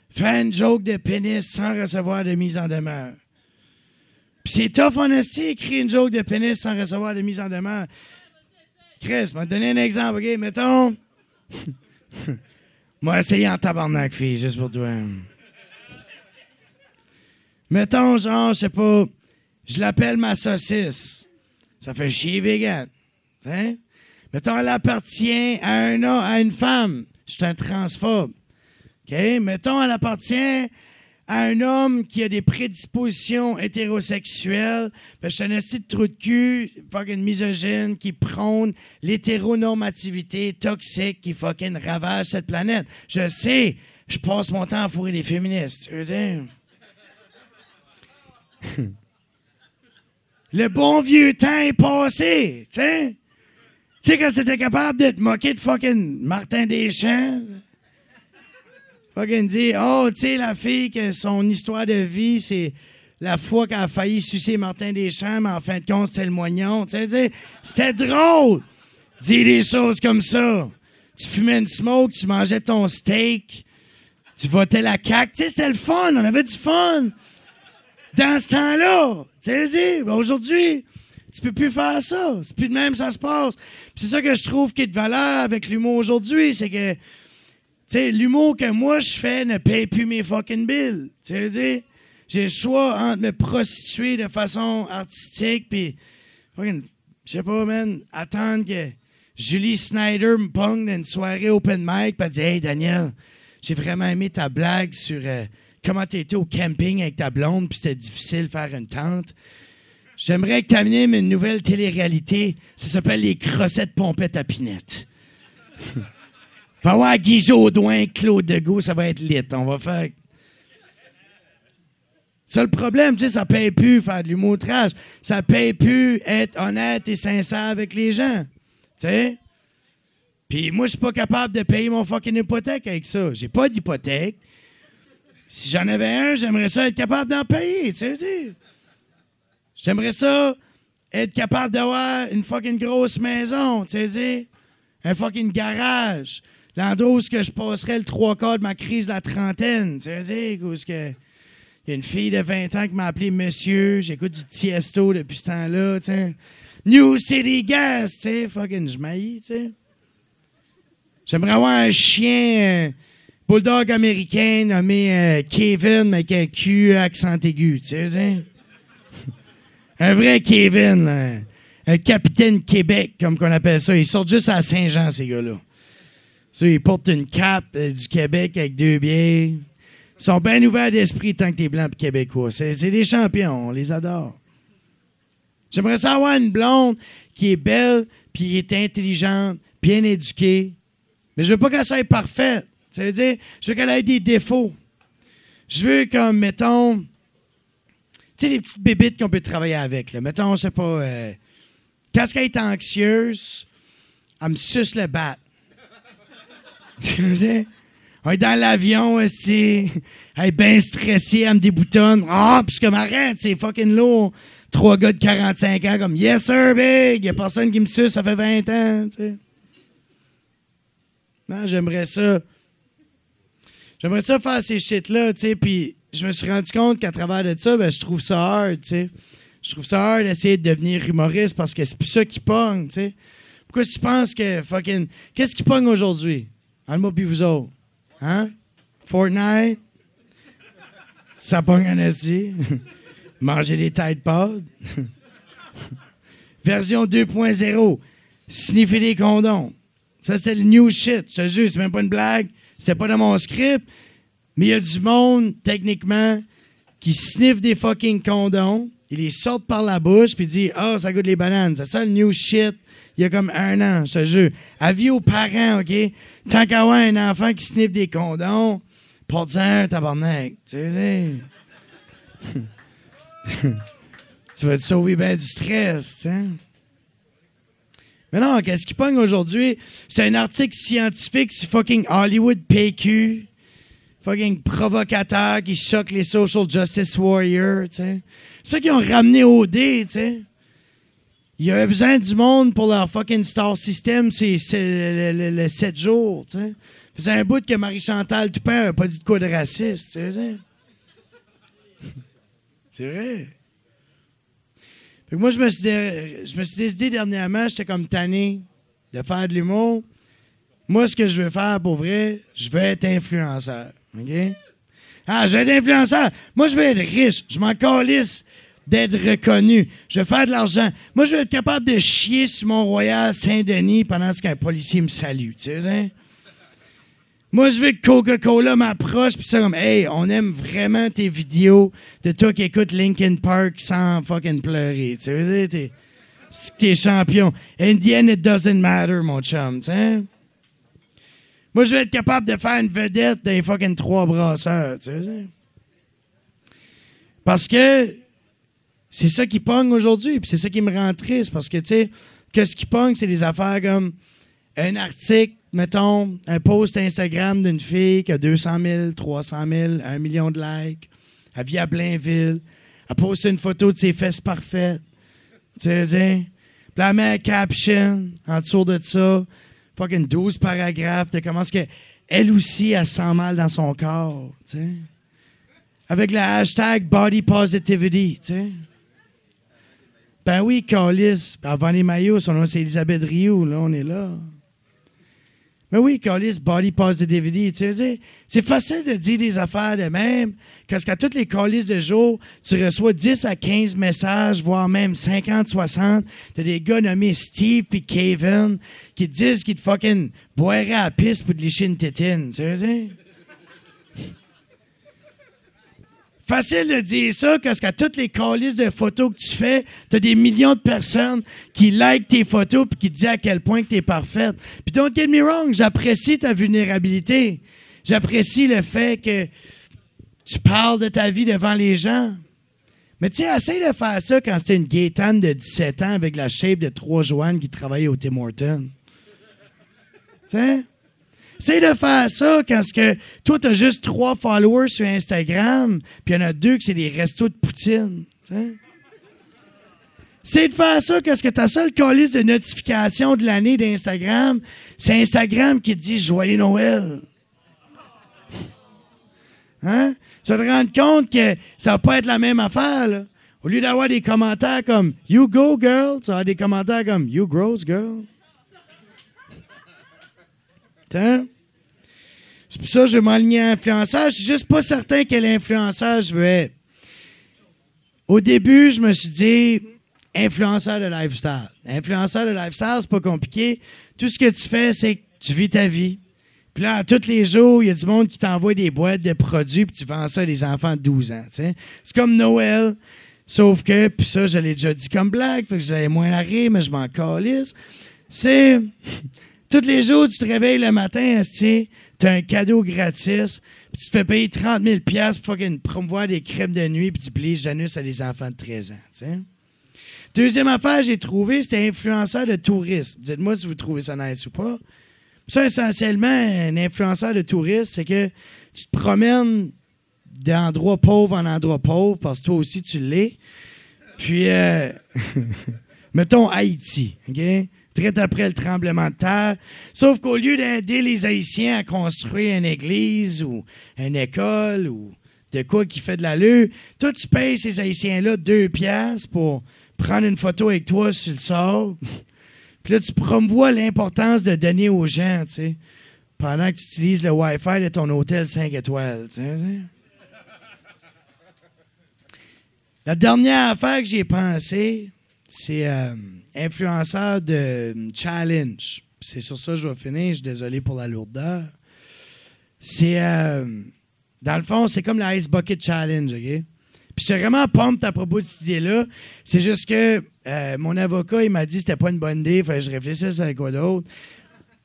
E: Faire une joke de pénis sans recevoir de mise en demeure. C'est tough en esti, écrire une joke de pénis sans recevoir de mise en demeure? Chris, m'a donné un exemple, OK? Mettons. Moi, essayer en tabarnak, fille, juste pour toi. Mettons, genre, je sais pas, je l'appelle ma saucisse. Ça fait chier vegan. Hein? Mettons, elle appartient à un homme, à une femme. Je suis un transphobe. OK? Mettons, elle appartient à un homme qui a des prédispositions hétérosexuelles. Ben, je suis un esti de trou de cul, fucking misogyne, qui prône l'hétéronormativité toxique qui fucking ravage cette planète. Je sais, je passe mon temps à fourrer des féministes. Tu veux dire? Le bon vieux temps est passé, tu sais? Tu sais, quand c'était capable de te moquer de fucking Martin Deschamps, fucking dire, oh, tu sais, la fille, que son histoire de vie, c'est la fois qu'elle a failli sucer Martin Deschamps, mais en fin de compte, c'était le moignon. Tu sais, c'était drôle, dire des choses comme ça. Tu fumais une smoke, tu mangeais ton steak, tu votais la CAQ. Tu sais, c'était le fun, on avait du fun dans ce temps-là. Tu sais, ben aujourd'hui, tu peux plus faire ça. C'est plus de même, ça se passe. C'est ça que je trouve qui est de valeur avec l'humour aujourd'hui, c'est que, sais, l'humour que moi je fais ne paye plus mes fucking bills. Tu sais, dire, j'ai le choix entre me prostituer de façon artistique, puis, fucking, je sais pas, man, attendre que Julie Snyder me dans une soirée open mic, puis elle dit, hey, Daniel, j'ai vraiment aimé ta blague sur euh, comment tu étais au camping avec ta blonde, puis c'était difficile de faire une tente. J'aimerais que tu animes une nouvelle télé-réalité. Ça s'appelle Les crossettes pompettes à pinette. va voir Guy Jodoin, Claude Degault, ça va être lit. On va faire. Ça, le problème, tu sais, ça paye plus faire de l'humour trash. Ça paye plus être honnête et sincère avec les gens. Tu sais? Puis moi, je suis pas capable de payer mon fucking hypothèque avec ça. J'ai pas d'hypothèque. Si j'en avais un, j'aimerais ça être capable d'en payer, tu sais. J'aimerais ça être capable d'avoir une fucking grosse maison, tu sais, un fucking garage, L'endroit où que je passerais le trois quarts de ma crise de la trentaine. Tu veux dire. Il y a une fille de 20 ans qui m'a appelé monsieur. J'écoute du Tiesto depuis ce temps-là, tu. New City Gas, tu sais. Fucking, je tu sais. J'aimerais avoir un chien euh, bulldog américain nommé euh, Kevin, avec un Q accent aigu, tu sais. un vrai Kevin, un capitaine Québec, comme qu'on appelle ça. Ils sortent juste à Saint-Jean, ces gars-là. Ils portent une cape euh, du Québec avec deux bières. Ils sont bien ouverts d'esprit tant que t'es blanc et québécois. C'est c'est des champions, on les adore. J'aimerais ça avoir une blonde qui est belle, puis qui est intelligente, bien éduquée. Mais je veux pas qu'elle soit parfaite. Ça veut dire, je veux qu'elle ait des défauts. Je veux comme, mettons, tu sais, les petites bébites qu'on peut travailler avec. Là. Mettons, je sais pas, euh, quand elle est anxieuse, elle me suce le bat. On est dans l'avion aussi. Elle est bien stressée, elle me déboutonne. Ah, puis comme arrête, c'est fucking lourd. Trois gars de 45 ans comme Yes sir, big! Y a personne qui me suce, ça fait 20 ans, tu sais. Non, j'aimerais ça. J'aimerais ça faire ces shit-là, tu sais, puis je me suis rendu compte qu'à travers de ça, ben, je trouve ça hard, tu sais. Je trouve ça hard d'essayer de devenir humoriste parce que c'est plus ça qui pogne, tu sais. Pourquoi tu penses que fucking. Qu'est-ce qui pogne aujourd'hui? En moi puis vous autres. Hein? Fortnite? Ça pogne. Manger des Tide Pods? Version 2.0. Sniffer des condoms. Ça, c'est le new shit. Je te jure, c'est même pas une blague. C'est pas dans mon script. Mais il y a du monde, techniquement, qui sniffe des fucking condoms. Ils les sortent par la bouche, puis dit Ah, ça goûte les bananes. C'est ça le new shit. Il y a comme un an, je te jure. Avis aux parents, OK? Tant qu'à avoir un enfant qui sniffe des condoms, porte-en un, tabarnak. Tu sais. tu vas te sauver bien du stress, tu sais. Mais non, qu'est-ce qui pogne aujourd'hui? C'est un article scientifique sur fucking Hollywood PQ. Fucking provocateur qui choque les social justice warriors, tu sais. C'est ça qu'ils ont ramené au dé, tu sais. Il y avait besoin du monde pour leur fucking star system, c'est le, le- le 7 jours, tu sais. Un bout que Marie-Chantal Toupin n'a pas dit de quoi de raciste, tu sais. C'est vrai. Fait que moi, je me, suis dé- décidé dernièrement, j'étais comme tanné de faire de l'humour. Moi, ce que je veux faire pour vrai, je veux être influenceur. OK? Ah, je veux être influenceur. Moi, je veux être riche. Je m'en calisse d'être reconnu. Je veux faire de l'argent. Moi, je veux être capable de chier sur Mont-Royal Saint-Denis pendant ce qu'un policier me salue. Tu sais, hein? Moi, je veux que Coca-Cola m'approche puis ça comme, hey, on aime vraiment tes vidéos de toi qui écoute Linkin Park sans fucking pleurer. Tu sais, t'es, champion. In the end, it doesn't matter, mon chum, tu sais. Moi, je veux être capable de faire une vedette des fucking trois brasseurs, tu sais. Parce que c'est ça qui pogne aujourd'hui, puis c'est ça qui me rend triste, parce que, tu sais, qu'est-ce qui pogne, c'est des affaires comme un article, mettons, un post Instagram d'une fille qui a 200 000, 300 000, 1 million de likes, elle vit à Blainville, elle poste une photo de ses fesses parfaites, tu sais. Puis elle met un caption en dessous de ça, fucking 12 paragraphes de comment est-ce que elle aussi, elle se sent mal dans son corps, tu sais. Avec le hashtag body positivity, tu sais. Ben oui, Calis. Avant les maillots, son nom c'est Elisabeth Rioux, là, on est là. Mais oui, Calis, body positivity, tu sais, c'est facile de dire des affaires de même, parce qu'à toutes les Calis de jour, tu reçois 10 à 15 messages, voire même 50, 60, de des gars nommés Steve puis Kevin, qui disent qu'ils te fucking boiraient à la piste pour te lécher une tétine, tu sais, dire. Facile de dire ça parce qu'à toutes les calices de photos que tu fais, t'as des millions de personnes qui likent tes photos puis qui te disent à quel point que t'es parfaite. Puis don't get me wrong, j'apprécie ta vulnérabilité. J'apprécie le fait que tu parles de ta vie devant les gens. Mais tu sais, essaye de faire ça quand c'était une Gaétane de 17 ans avec la shape de trois Joannes qui travaillait au Tim Hortons. Tu sais? Essaye de faire ça quand ce que toi, t'as juste trois followers sur Instagram, puis il y en a deux que c'est des restos de poutine. c'est de faire ça parce que ta seule calice de notification de l'année d'Instagram, c'est Instagram qui dit Joyeux Noël. Hein? Tu vas te rendre compte que ça va pas être la même affaire. Au lieu d'avoir des commentaires comme You go, girl, tu vas avoir des commentaires comme You gross, girl. C'est pour ça que je vais m'aligner à influenceur. Je suis juste pas certain quel influenceur je veux être. Au début, je me suis dit influenceur de lifestyle. Influenceur de lifestyle, c'est pas compliqué. Tout ce que tu fais, c'est que tu vis ta vie. Puis là, tous les jours, il y a du monde qui t'envoie des boîtes de produits, puis tu vends ça à des enfants de 12 ans. C'est comme Noël, sauf que, puis ça, je l'ai déjà dit comme blague, fait que j'avais moins rire, mais je m'en calisse. C'est. Tous les jours, tu te réveilles le matin, tu as un cadeau gratis, puis tu te fais payer 30 000 pour fucking promouvoir des crèmes de nuit, puis tu plies Janus à des enfants de 13 ans. Deuxième affaire, j'ai trouvé, c'était influenceur de tourisme. Dites-moi si vous trouvez ça nice ou pas. Ça, essentiellement, un influenceur de tourisme, c'est que tu te promènes d'endroit pauvre en endroit pauvre, parce que toi aussi, tu l'es. Puis, euh, mettons Haïti, OK? Très après le tremblement de terre. Sauf qu'au lieu d'aider les Haïtiens à construire une église ou une école ou de quoi qui fait de l'allure, toi, tu payes ces Haïtiens-là deux piastres pour prendre une photo avec toi sur le sort. Puis là, tu promouvois l'importance de donner aux gens, tu sais, pendant que tu utilises le Wi-Fi de ton hôtel 5 étoiles, tu sais. La dernière affaire que j'ai pensé, c'est euh, influenceur de challenge. C'est sur ça que je vais finir. Je suis désolé pour la lourdeur. C'est, euh, dans le fond, c'est comme la Ice Bucket Challenge, OK? Puis j'étais vraiment pumped à propos de cette idée-là. C'est juste que euh, mon avocat, il m'a dit que c'était pas une bonne idée, il fallait que je réfléchisse à quoi d'autre.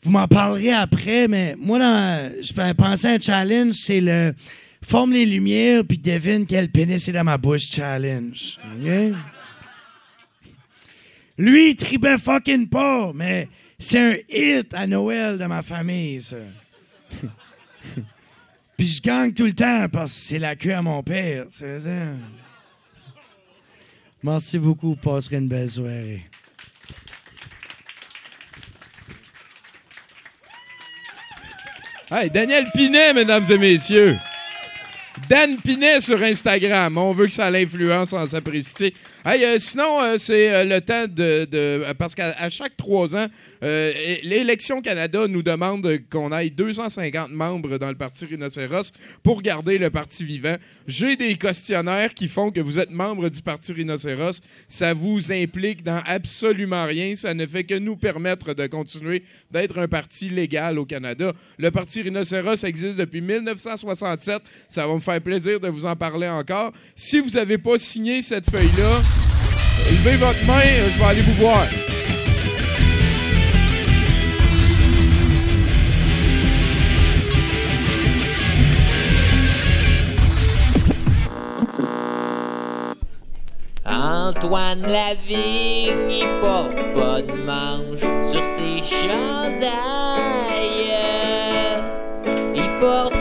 E: Vous m'en parlerez après, mais moi, dans, je pensais à un challenge, c'est le forme les lumières puis devine quel pénis est dans ma bouche challenge. OK? Lui, il tripait fucking pas, mais c'est un hit à Noël de ma famille, ça. Puis je gagne tout le temps parce que c'est la queue à mon père. tu sais. Merci beaucoup. Passerez une belle soirée.
D: Hey, Daniel Pinet, mesdames et messieurs. Dan Pinet sur Instagram. On veut que ça l'influence en s'apprécier. Hey, euh, sinon, euh, c'est euh, le temps de. de- parce qu'à chaque trois ans, l'Élection Canada nous demande qu'on aille 250 membres dans le Parti Rhinocéros pour garder le parti vivant. J'ai des questionnaires qui font que vous êtes membre du Parti Rhinocéros. Ça vous implique dans absolument rien. Ça ne fait que nous permettre de continuer d'être un parti légal au Canada. Le Parti Rhinocéros existe depuis 1967. Ça va me faire plaisir de vous en parler encore. Si vous n'avez pas signé cette feuille-là, levez votre main, euh, je vais aller vous voir.
N: Antoine Lavigne, il porte pas de manche sur ses chandails. Il porte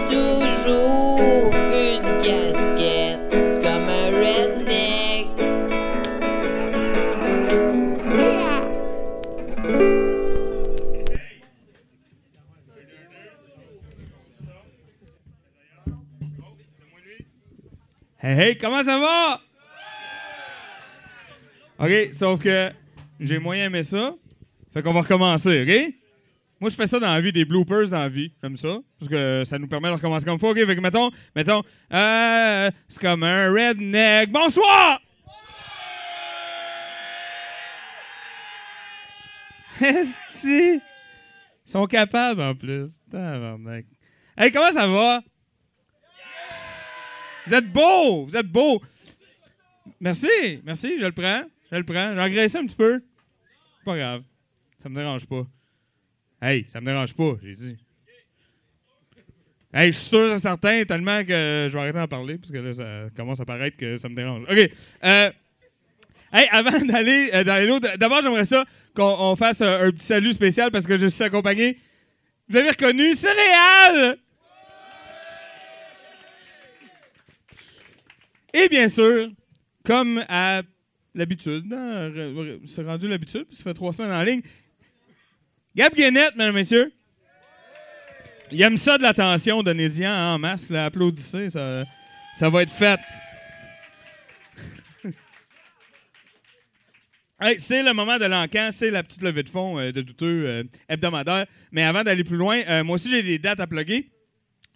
O: Hey, hey, comment ça va? OK, sauf que j'ai moyen aimé ça. Fait qu'on va recommencer, OK? Moi, je fais ça dans la vie, des bloopers dans la vie. J'aime ça. Parce que ça nous permet de recommencer comme faut. OK, fait que mettons, mettons, euh, c'est comme un redneck. Bonsoir! Esti! Ils sont capables en plus. Hey, comment ça va? Vous êtes beau! Vous êtes beau! Merci, merci, je le prends. Je le prends. J'ai engraissé un petit peu. Pas grave. Ça me dérange pas. Hey, ça me dérange pas, j'ai dit. Hey, je suis sûr et certain, tellement que je vais arrêter d'en parler, parce que là, ça commence à paraître que ça me dérange. OK. Euh, hey, avant d'aller euh, dans les lots, d'abord, j'aimerais ça qu'on on fasse un, un petit salut spécial parce que je suis accompagné. Vous avez reconnu Céréales! Et bien sûr, comme à l'habitude. hein, C'est rendu l'habitude, puis ça fait trois semaines en ligne. Gab Guénette, mesdames et messieurs. Il aime ça de l'attention, donnez-y en masse. applaudissez, ça, ça va être fait. C'est le moment de l'encan, c'est la petite levée de fonds euh, de douteux euh, hebdomadaire. Mais avant d'aller plus loin, euh, moi aussi j'ai des dates à plugger.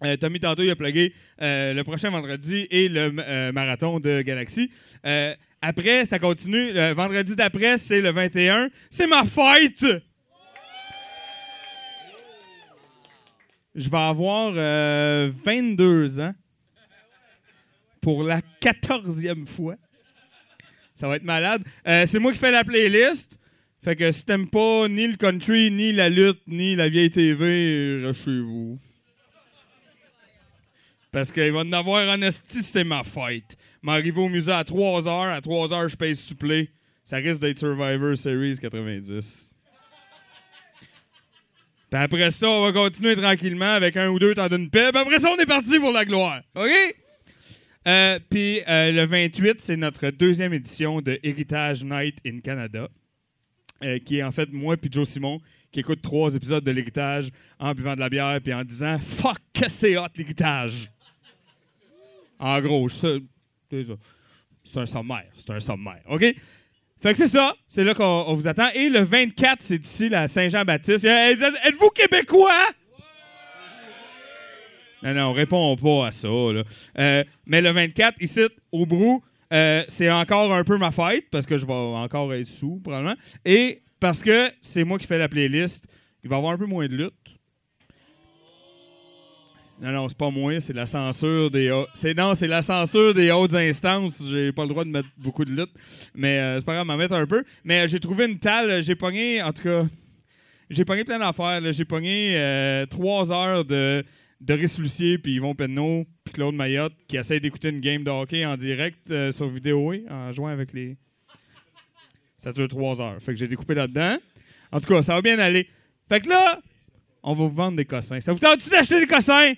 O: Euh, Tommy tantôt il a plugué euh, le prochain vendredi et le euh, marathon de Galaxy. Après, ça continue. Vendredi d'après, c'est le 21. C'est ma fête! Je vais avoir euh, 22 ans pour la 14e fois. Ça va être malade. C'est moi qui fais la playlist. Fait que si t'aimes pas ni le country, ni la lutte, ni la vieille TV, reste chez vous. Parce qu'il va en avoir en esti, c'est ma fête. M'arriver au musée à 3 heures. À 3 heures, je paye supplé. Ça risque d'être Survivor Series 90. Puis après ça, on va continuer tranquillement avec un ou deux temps d'une paix. Puis après ça, on est parti pour la gloire. OK? Euh, Puis euh, le 28, c'est notre deuxième édition de Héritage Night in Canada. euh, qui est en fait moi puis Joe Simon qui écoute trois épisodes de l'héritage en buvant de la bière puis en disant fuck que c'est hot l'héritage. En gros, c'est un sommaire, c'est un sommaire, ok? Fait que c'est ça, c'est là qu'on on vous attend. Et le 24, c'est d'ici la Saint-Jean-Baptiste. Êtes-vous québécois? Non, non, on répond pas à ça. là. Euh, mais le 24, ici, au Brou, euh, c'est encore un peu ma fête, parce que je vais encore être sous, probablement. Et parce que c'est moi qui fais la playlist, il va y avoir un peu moins de lutte. Non, non, c'est pas moi, c'est la censure des c'est non, c'est la censure des hautes instances. J'ai pas le droit de mettre beaucoup de lutte, mais euh, c'est pas grave, m'en mettre un peu. Mais euh, j'ai trouvé une talle, j'ai pogné, en tout cas, j'ai pogné plein d'affaires. J'ai pogné euh, trois heures de Doris Lucier, puis Yvon Penneau, puis Claude Mayotte, qui essayent d'écouter une game de hockey en direct euh, sur vidéo, en jouant avec les. Ça dure trois heures. Fait que j'ai découpé là-dedans. En tout cas, ça va bien aller. Fait que là, on va vous vendre des cossins. Ça vous tente-tu d'acheter des cossins?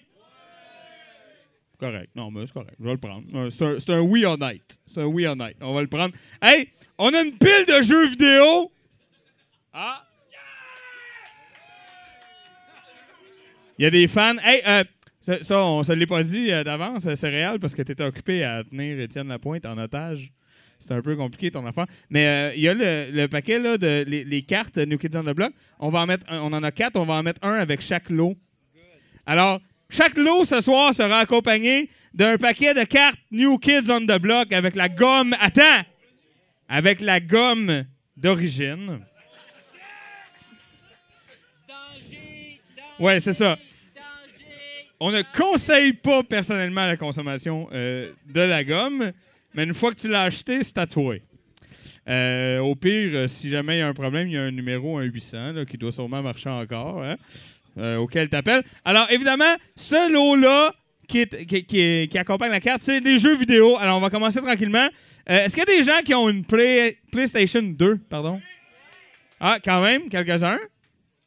O: Correct. Non, mais c'est correct. Je vais le prendre. Euh, C'est un, un oui honnête. C'est un oui honnête. On va le prendre. Hey, on a une pile de jeux vidéo. Ah! Il y a des fans. Hey, euh, ça, on se l'est pas dit euh, d'avance, euh, c'est réel, parce que tu étais occupé à tenir Étienne Lapointe en otage. C'est un peu compliqué ton affaire. Mais il y a le, paquet là, de les, les cartes New Kids on the Block. On va en mettre un- on en a quatre, on va en mettre un avec chaque lot. Alors, chaque lot ce soir sera accompagné d'un paquet de cartes New Kids on the Block avec la gomme. Attends! Avec la gomme d'origine. Ouais, c'est ça. On ne conseille pas personnellement la consommation euh, de la gomme, mais une fois que tu l'as acheté, c'est à toi. Euh, au pire, euh, si jamais il y a un problème, il y a un numéro, un 800, là, qui doit sûrement marcher encore, hein, euh, auquel tu appelles. Alors, évidemment, ce lot-là qui, accompagne la carte, c'est des jeux vidéo. Alors, on va commencer tranquillement. Euh, Est-ce qu'il y a des gens qui ont une Play- PlayStation 2, pardon? Ah, quand même, quelques-uns.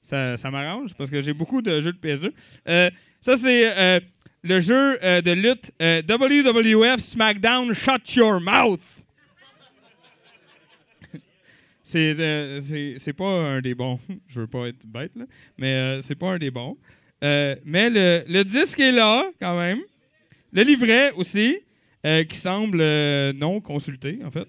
O: Ça, ça m'arrange parce que j'ai beaucoup de jeux de PS2. Euh, ça, c'est le jeu de lutte WWF SmackDown Shut Your Mouth. C'est, euh, c'est, c'est pas un des bons. Je veux pas être bête, là. Mais euh, c'est pas un des bons. Euh, mais le, le disque est là, quand même. Le livret aussi, qui semble non consulté, en fait.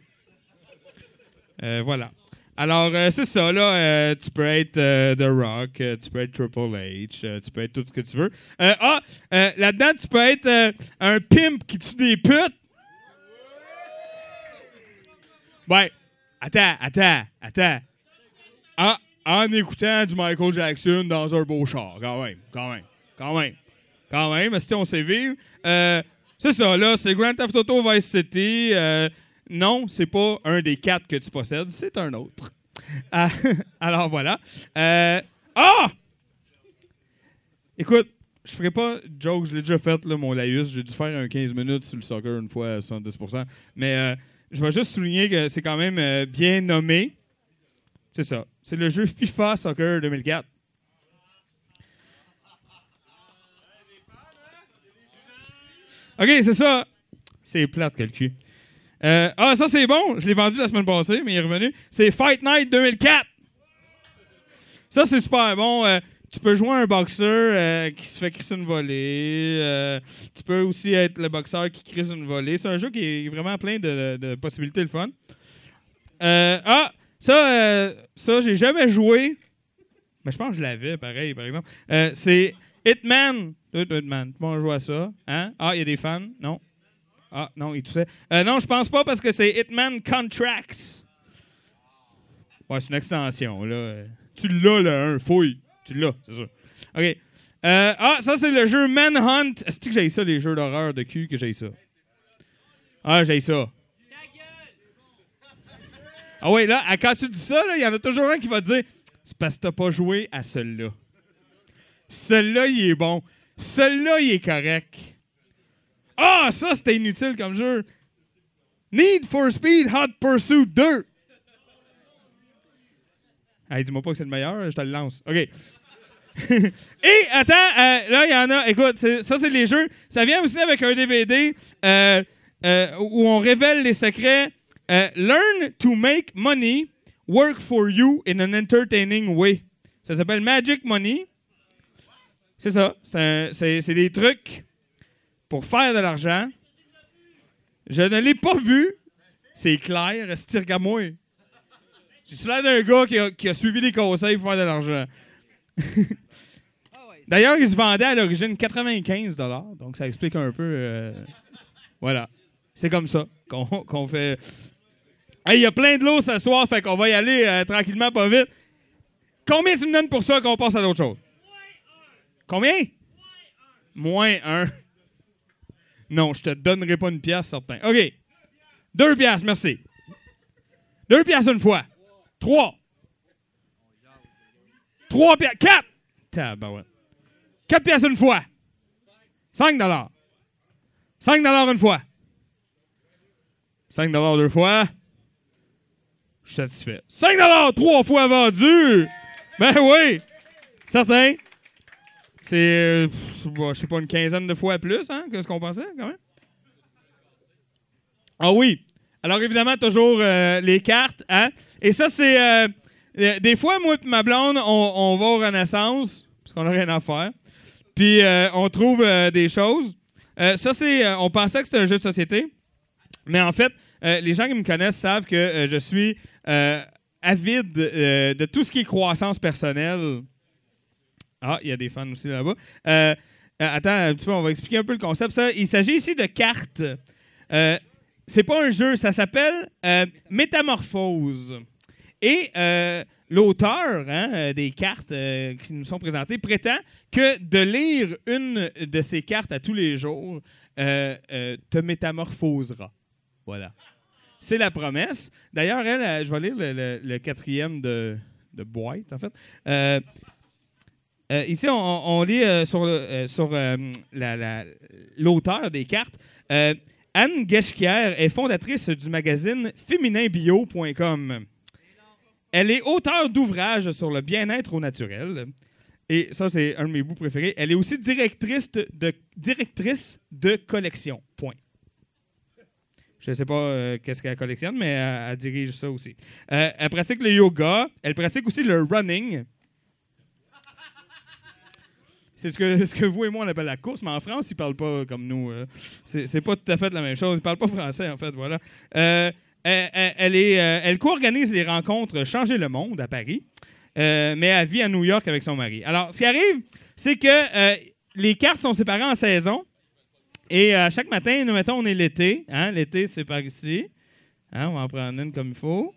O: Voilà. Alors, c'est ça, là. tu peux être The Rock, tu peux être Triple H, tu peux être tout ce que tu veux. Ah, là-dedans, tu peux être un pimp qui tue des putes. Ouais. Attends, attends, attends. En, en écoutant du Michael Jackson dans un beau char, quand même, quand même, quand même, quand même, si on sait vivre? Euh, c'est ça, là, c'est Grand Theft Auto Vice City. Euh, non, c'est pas un des quatre que tu possèdes, c'est un autre. Ah, alors voilà. Euh, Ah! Écoute, je ferai pas joke, je l'ai déjà fait, là, mon laïus. J'ai dû faire un 15 minutes sur le soccer une fois à 70%. Mais je vais juste souligner que c'est quand même euh, bien nommé. C'est ça. C'est le jeu FIFA Soccer 2004. OK, c'est ça. C'est plate que le cul. Euh, ah, ça, c'est bon. Je l'ai vendu la semaine passée, mais il est revenu. C'est Fight Night 2004. Ça, c'est super bon. Euh, tu peux jouer un boxeur euh, qui se fait crisser une volée. Euh, tu peux aussi être le boxeur qui crisse une volée. C'est un jeu qui est vraiment plein de, de possibilités le fun. Euh, ah, ça, ça j'ai jamais joué. Mais je pense que je l'avais, pareil, par exemple. C'est Hitman. Hitman. Monde joue à ça. Hein? Ah, il y a des fans? Non? Ah, non, il toussait. Non, je pense pas parce que c'est Hitman Contracts. Ouais, c'est une extension, là. Tu l'as, le 1, fouille. Tu l'as, c'est sûr. OK. Euh, ah, ça, c'est le jeu Manhunt. Est-ce que j'ai ça, les jeux d'horreur de cul, que j'ai ça? Ah, j'ai ça. Ah oui, là, quand tu dis ça, il y en a toujours un qui va te dire c'est parce que t'as pas joué à celui-là. Celui-là, il est bon. Celui-là, il est correct. Ah, ça, c'était inutile comme jeu. Need for Speed Hot Pursuit 2. Hey, dis-moi pas que c'est le meilleur, je te le lance. OK. Et attends, euh, là, il y en a. Écoute, ça, c'est les jeux. Ça vient aussi avec un DVD euh, euh, où on révèle les secrets. Learn to make money work for you in an entertaining way. Ça s'appelle Magic Money. C'est ça. C'est des trucs pour faire de l'argent. Je ne l'ai pas vu. C'est clair. Est-ce l'air d'un gars qui a, suivi les conseils pour faire de l'argent. D'ailleurs, il se vendait à l'origine 95 donc ça explique un peu. euh, voilà. C'est comme ça qu'on qu'on fait. Hey, il y a plein de l'eau ce soir, fait qu'on va y aller euh, tranquillement, pas vite. Combien tu me donnes pour ça qu'on passe à d'autres choses? Combien? Moins un. Non, je te donnerai pas une pièce, certain. OK. Deux pièces, merci. Deux pièces une fois. Trois. Trois pièces. Quatre. Tabarouette. Quatre pièces une fois. Cinq dollars. Cinq dollars une fois. Cinq dollars deux fois. Je suis satisfait. 5 trois fois vendu! Ben oui! Certain. C'est, euh, je sais pas, une quinzaine de fois plus, hein, que ce qu'on pensait, quand même. Ah oui. Alors, évidemment, toujours euh, les cartes, hein. Et ça, c'est... euh, des fois, moi et ma blonde, on, va au Renaissance, parce qu'on n'a rien à faire. Puis, euh, on trouve euh, des choses. Euh, ça, c'est... on pensait que c'était un jeu de société. Mais en fait, les gens qui me connaissent savent que je suis avide de tout ce qui est croissance personnelle. Ah, il y a des fans aussi là-bas. Attends un petit peu, on va expliquer un peu le concept. Il s'agit ici de cartes. C'est pas un jeu, ça s'appelle Métamorphose. Et l'auteur hein, euh, des cartes euh, qui nous sont présentées prétend que de lire une de ces cartes à tous les jours euh, te métamorphosera. Voilà. C'est la promesse. D'ailleurs, elle, je vais lire le, quatrième de, de boîte, en fait. Ici, on, lit sur, sur la- la- l'auteur des cartes. Anne Geschkier est fondatrice du magazine fémininbio.com. Elle est auteure d'ouvrages sur le bien-être au naturel. Et ça, c'est un de mes bouts préférés. Elle est aussi directrice de, collection. Point. Je ne sais pas euh, qu'est-ce qu'elle collectionne, mais elle, dirige ça aussi. Euh, elle pratique le yoga. Elle pratique aussi le running. C'est ce que, vous et moi, on appelle la course, mais en France, ils parlent pas comme nous. euh. C'est pas tout à fait la même chose. Ils parlent pas français, en fait. Voilà. Euh, est, euh, elle co-organise les rencontres Changer le monde à Paris, euh, mais elle vit à New York avec son mari. Alors, ce qui arrive, c'est que euh, les cartes sont séparées en saisons. Et euh, chaque matin, nous mettons, on est l'été. Hein? L'été, c'est par ici. Hein, on va en prendre une comme il faut.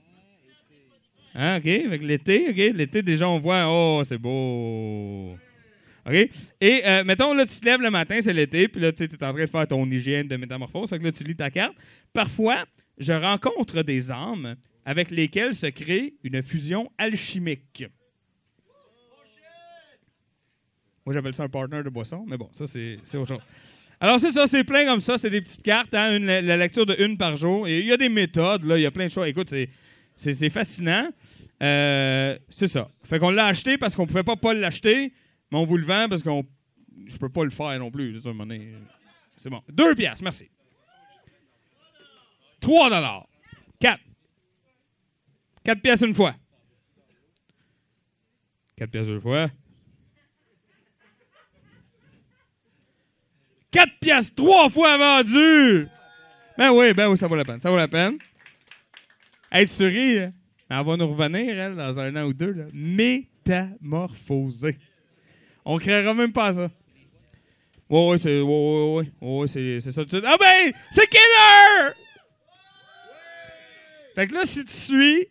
O: Hein, OK? Avec l'été? L'été, déjà, on voit, oh, c'est beau. OK? Et euh, mettons, là, tu te lèves le matin, c'est l'été, puis là, tu es en train de faire ton hygiène de métamorphose. Fait que là, tu lis ta carte. Parfois, je rencontre des âmes avec lesquelles se crée une fusion alchimique. Moi, j'appelle ça un partner de boisson, mais bon, ça, c'est autre chose. Alors, c'est ça, c'est plein comme ça, c'est des petites cartes, hein, la, lecture de une par jour. Il y a des méthodes, là, il y a plein de choses. Écoute, c'est- fascinant. Euh, c'est ça. Fait qu'on l'a acheté parce qu'on pouvait pas pas l'acheter, mais on vous le vend parce qu'on. Je peux pas le faire non plus. C'est bon. Deux piastres, merci. 3 dollars. 4. 4 pièces une fois. 4 pièces deux fois. 4 pièces trois fois vendu. Ben oui, ben oui, ça vaut la peine. Ça vaut la peine. Tu souris, hein? elle va nous revenir, elle, dans un an ou deux. Là. Métamorphosée. On créera même pas ça. Ouais. Ouais, c'est, c'est ça. tout de suite. Ah ben, c'est Killer! Fait que là, si tu suis,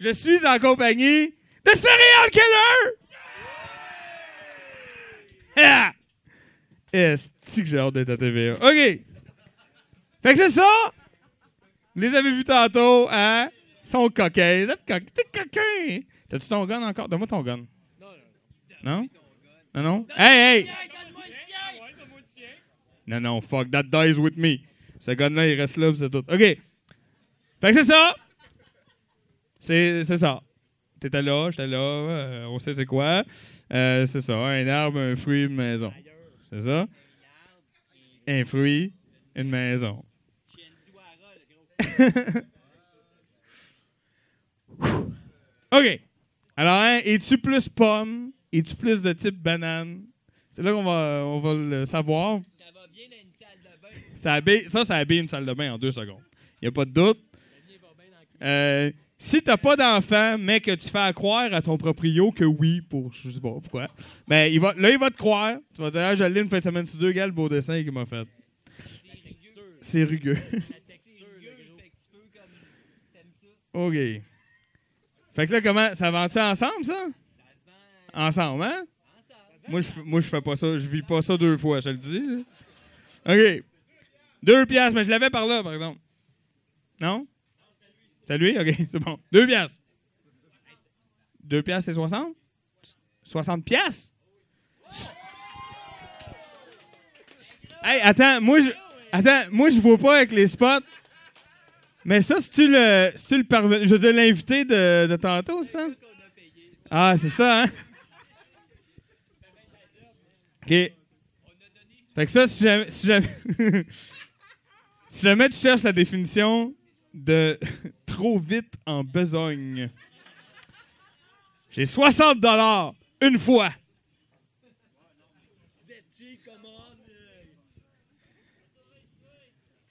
O: je suis en compagnie de Serial Killer! Est-ce que j'ai hâte d'être à TVA? OK. Fait que c'est ça! Vous les avez vus tantôt, hein? Ils sont coquins. Vous êtes coquins. T'es coquin! T'as-tu ton gun encore? Donne-moi ton gun. Non? Non, non? Hey, hey! Non, non, fuck, that dies with me. Ce gun-là, il reste là, c'est tout. OK. Fait que c'est ça. C'est, c'est ça. T'étais là, j'étais là, euh, on sait c'est quoi. Euh, c'est ça, un arbre, un fruit, une maison. C'est ça? Un fruit, une maison. OK. Alors, hein, es-tu plus pomme? Es-tu plus de type banane? C'est là qu'on va, on va le savoir. Ça, habille- ça, ça habille une salle de bain en deux secondes. Il n'y a pas de doute. Euh, si tu n'as pas d'enfant, mais que tu fais à croire à ton proprio que oui, pour je sais pas pourquoi, ben, il va, là, il va te croire. Tu vas dire, ah, je l'ai une fin de semaine sur deux, gars, le beau dessin qu'il m'a fait. C'est rugueux. OK. Fait que là, comment. Ça va-tu ensemble, ça? Ensemble, hein? Moi, je, moi, je fais pas ça. Je vis pas ça deux fois, je le dis. OK. Deux piastres, mais je l'avais par là, par exemple. Non? C'est lui? OK, c'est bon. Deux piastres. Deux piastres, c'est 60? 60 piastres? Hey, attends, moi, je... Attends, vois pas avec les spots. Mais ça, c'est-tu le, c'est-tu le Je veux dire, l'invité de, de tantôt, ça? Ah, c'est ça, hein? OK. Fait que ça, si jamais, si jamais, si jamais tu cherches la définition de trop vite en besogne, j'ai 60 dollars une fois.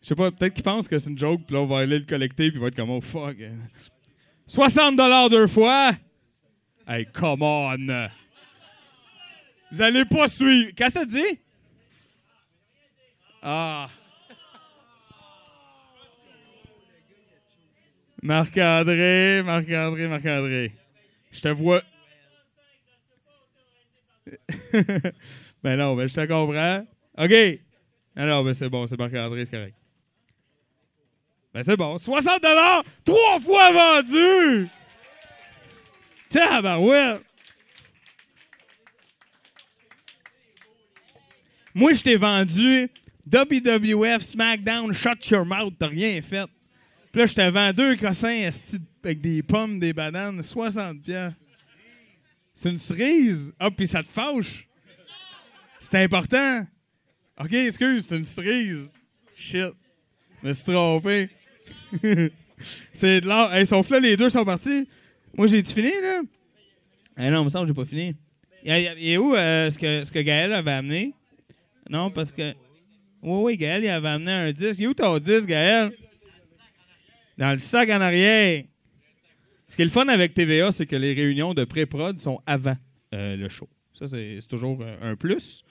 O: Je sais pas, peut-être qu'il pense que c'est une joke, puis là, on va aller le collecter, puis il va être comme, oh fuck. 60 dollars deux fois? Hey, come on! Vous allez pas suivre. Qu'est-ce que ça dit? Ah. Marc-André, Marc-André, Marc-André. Je te vois. ben non, ben je te comprends. OK. Alors, ben c'est bon, c'est Marc-André, c'est correct. Ben c'est bon. 60 trois fois vendu! Tabarouette! Moi, je t'ai vendu WWF SmackDown Shut Your Mouth, t'as rien fait. Puis là, je t'ai vendu deux cossins avec des pommes, des bananes, 60 pièces. C'est une cerise. Ah, puis ça te fâche. C'est important. OK, excuse, c'est une cerise. Shit. Je me suis trompé. c'est de l'art. Sauf là, les deux sont partis. Moi, j'ai-tu fini, là? Eh non, il me semble que j'ai pas fini. Il a où euh, ce, que, ce que Gaël avait amené? Non, parce que. Oui, oui, Gaël, il avait amené un disque. Il est où ton disque, Gaël? Dans le sac en arrière. Ce qui est le fun avec TVA, c'est que les réunions de pré-prod sont avant euh, le show. Ça, c'est toujours un plus.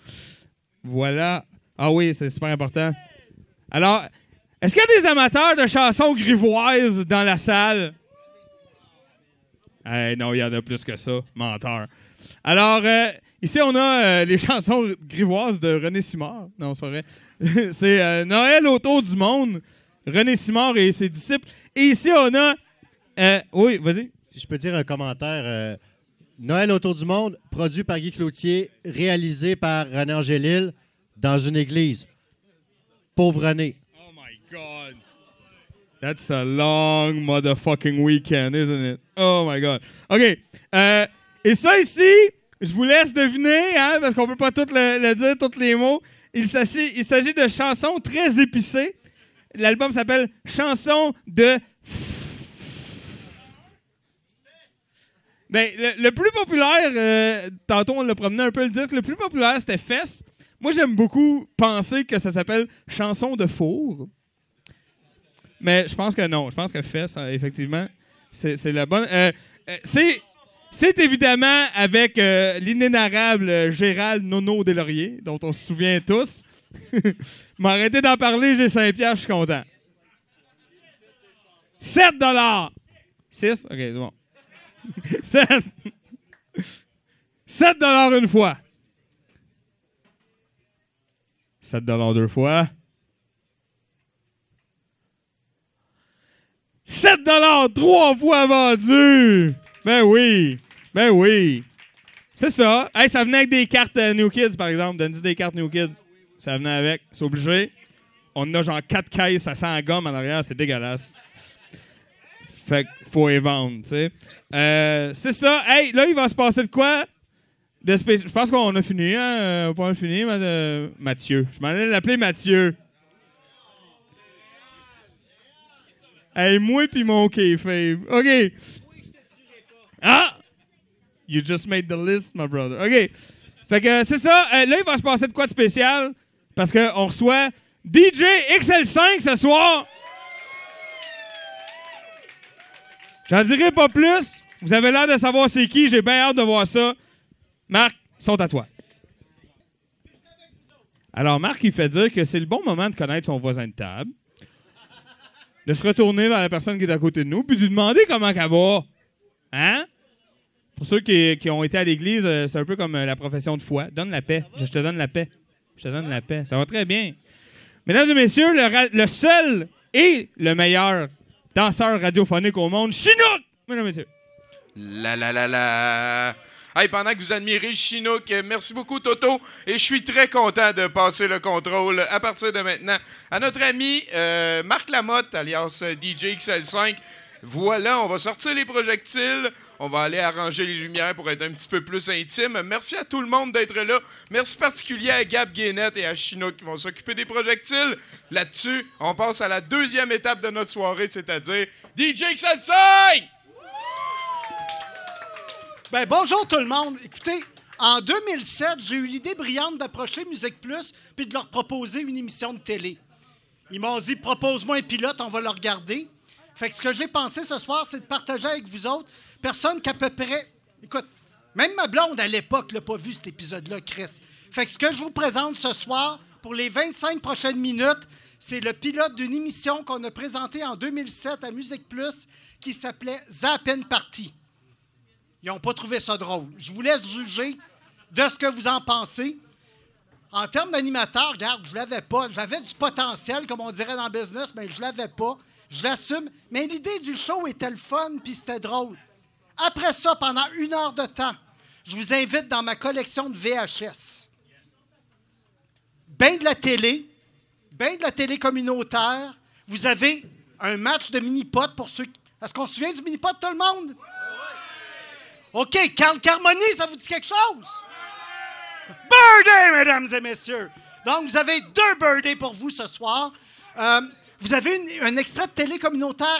O: Voilà. Ah oui, c'est super important. Alors, est-ce qu'il y a des amateurs de chansons grivoises dans la salle? Eh non, il y en a plus que ça. Menteur. Alors, euh, ici, on a euh, les chansons grivoises de René Simard. Non, c'est pas vrai. c'est Noël autour du monde, René Simard et ses disciples. Et ici, on a. euh, oui, vas-y.
H: Si je peux dire un commentaire. euh, Noël autour du monde, produit par Guy Cloutier, réalisé par René Angélil dans une église. Pauvre René.
O: God. That's a long motherfucking weekend, isn't it? Oh my God. OK. Euh, et ça ici, je vous laisse deviner, hein, parce qu'on peut pas tout le, le dire, tous les mots. Il s'agit, il s'agit de chansons très épicées. L'album s'appelle Chanson de. Ben, le, plus populaire, euh, tantôt on l'a promené un peu le disque, le plus populaire c'était Fess. Moi j'aime beaucoup penser que ça s'appelle Chanson de four. Mais je pense que non. Je pense que Fess, euh, effectivement, c'est la bonne. Euh, euh, c'est. C'est évidemment avec l'inénarrable Gérald Nono Deslauriers, dont on se souvient tous. M'arrêter d'en parler, j'ai 5 piastres, je suis content. 7 dollars. 6? OK, c'est bon. 7. 7 dollars une fois. 7 dollars deux fois. 7 dollars trois fois vendu. Ben oui. Ben oui. C'est ça. Hey, ça venait avec des cartes euh, New Kids, par exemple. Donne-nous des cartes New Kids? Ça venait avec. C'est obligé. On a genre 4 caisses, ça sent la gomme en arrière. C'est dégueulasse. Fait qu'il faut les vendre, tu sais. Euh, c'est ça. Hey, là, il va se passer de quoi? De spéci- Je pense qu'on a fini, hein? Euh, pas fini, mais, euh, Mathieu. Je m'en allais l'appeler Mathieu. Hey, moi puis mon kayfabe. OK. Ah! You just made the list, my brother. OK. Fait que euh, c'est ça. Là, il va se passer de quoi de spécial? Parce qu'on reçoit DJ XL5 ce soir. J'en dirai pas plus. Vous avez l'air de savoir c'est qui. J'ai bien hâte de voir ça. Marc, sont à toi. Alors, Marc, il fait dire que c'est le bon moment de connaître son voisin de table, de se retourner vers la personne qui est à côté de nous, puis de lui demander comment elle va. Hein? Pour ceux qui, qui ont été à l'église, euh, c'est un peu comme euh, la profession de foi. Donne la paix. Je te donne la paix. Je donne la paix. Ça va très bien. Mesdames et messieurs, le, seul et le meilleur danseur radiophonique au monde, Chinook! Mesdames et messieurs.
D: La la la la. Hey, pendant que vous admirez Chinook, merci beaucoup Toto et je suis très content de passer le contrôle à partir de maintenant à notre ami euh, Marc Lamotte, alias euh, DJ XL5. Voilà, on va sortir les projectiles, on va aller arranger les lumières pour être un petit peu plus intime. Merci à tout le monde d'être là. Merci particulier à Gab Guénette et à Chinook qui vont s'occuper des projectiles. Là-dessus, on passe à la deuxième étape de notre soirée, c'est-à-dire DJ XL5!
P: Ben, bonjour tout le monde. Écoutez, en 2007, j'ai eu l'idée brillante d'approcher Musique Plus puis de leur proposer une émission de télé. Ils m'ont dit propose-moi un pilote, on va le regarder. Fait que ce que j'ai pensé ce soir, c'est de partager avec vous autres, personne qu'à peu près. Écoute, même ma blonde à l'époque n'a pas vu cet épisode-là, Chris. Fait que ce que je vous présente ce soir, pour les 25 prochaines minutes, c'est le pilote d'une émission qu'on a présentée en 2007 à Musique Plus qui s'appelait Zappin Party. Ils n'ont pas trouvé ça drôle. Je vous laisse juger de ce que vous en pensez. En termes d'animateur, regarde, je l'avais pas. J'avais du potentiel, comme on dirait dans le business, mais je l'avais pas. Je l'assume. Mais l'idée du show était le fun, puis c'était drôle. Après ça, pendant une heure de temps, je vous invite dans ma collection de VHS. Ben de la télé, ben de la télé communautaire. Vous avez un match de mini-pot pour ceux. Est-ce qu'on se souvient du mini-pot, tout le monde? OK, Carl Carmoni, ça vous dit quelque chose? Birthday, mesdames et messieurs. Donc, vous avez deux birthdays pour vous ce soir. Euh, vous avez un extrait de télé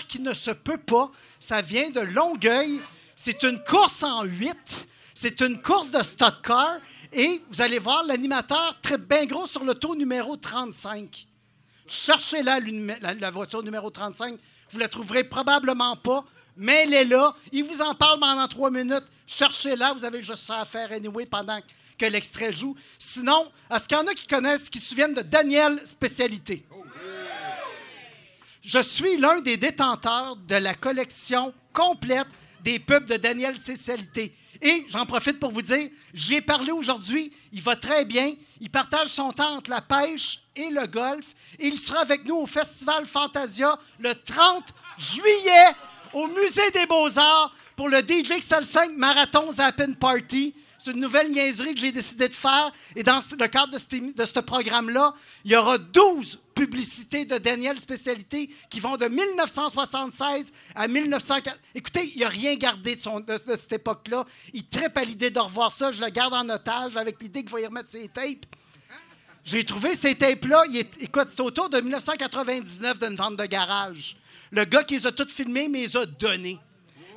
P: qui ne se peut pas. Ça vient de Longueuil. C'est une course en huit. C'est une course de stock car. Et vous allez voir l'animateur très bien gros sur le taux numéro 35. Cherchez la, la voiture numéro 35. Vous la trouverez probablement pas, mais elle est là. Il vous en parle pendant trois minutes. Cherchez-la. Vous avez juste ça à faire anyway pendant que l'extrait joue. Sinon, est-ce qu'il y en a qui connaissent, qui se souviennent de Daniel Spécialité? Je suis l'un des détenteurs de la collection complète des pubs de Daniel Spécialité. Et j'en profite pour vous dire, j'y ai parlé aujourd'hui, il va très bien. Il partage son temps entre la pêche et le golf. Et il sera avec nous au Festival Fantasia le 30 juillet au Musée des Beaux-Arts pour le DJ XL5 Marathon Zappin Party. C'est une nouvelle niaiserie que j'ai décidé de faire. Et dans le cadre de, ce programme-là, il y aura 12 publicités de Daniel Spécialité qui vont de 1976 à 1940. Écoutez, il n'a rien gardé de, cette époque-là. Il tripe à l'idée de revoir ça. Je le garde en otage avec l'idée que je vais y remettre ses tapes. J'ai trouvé ces tapes-là. Écoute, c'était autour de 1999 d'une vente de garage. Le gars qui les a toutes filmées, mais les a données.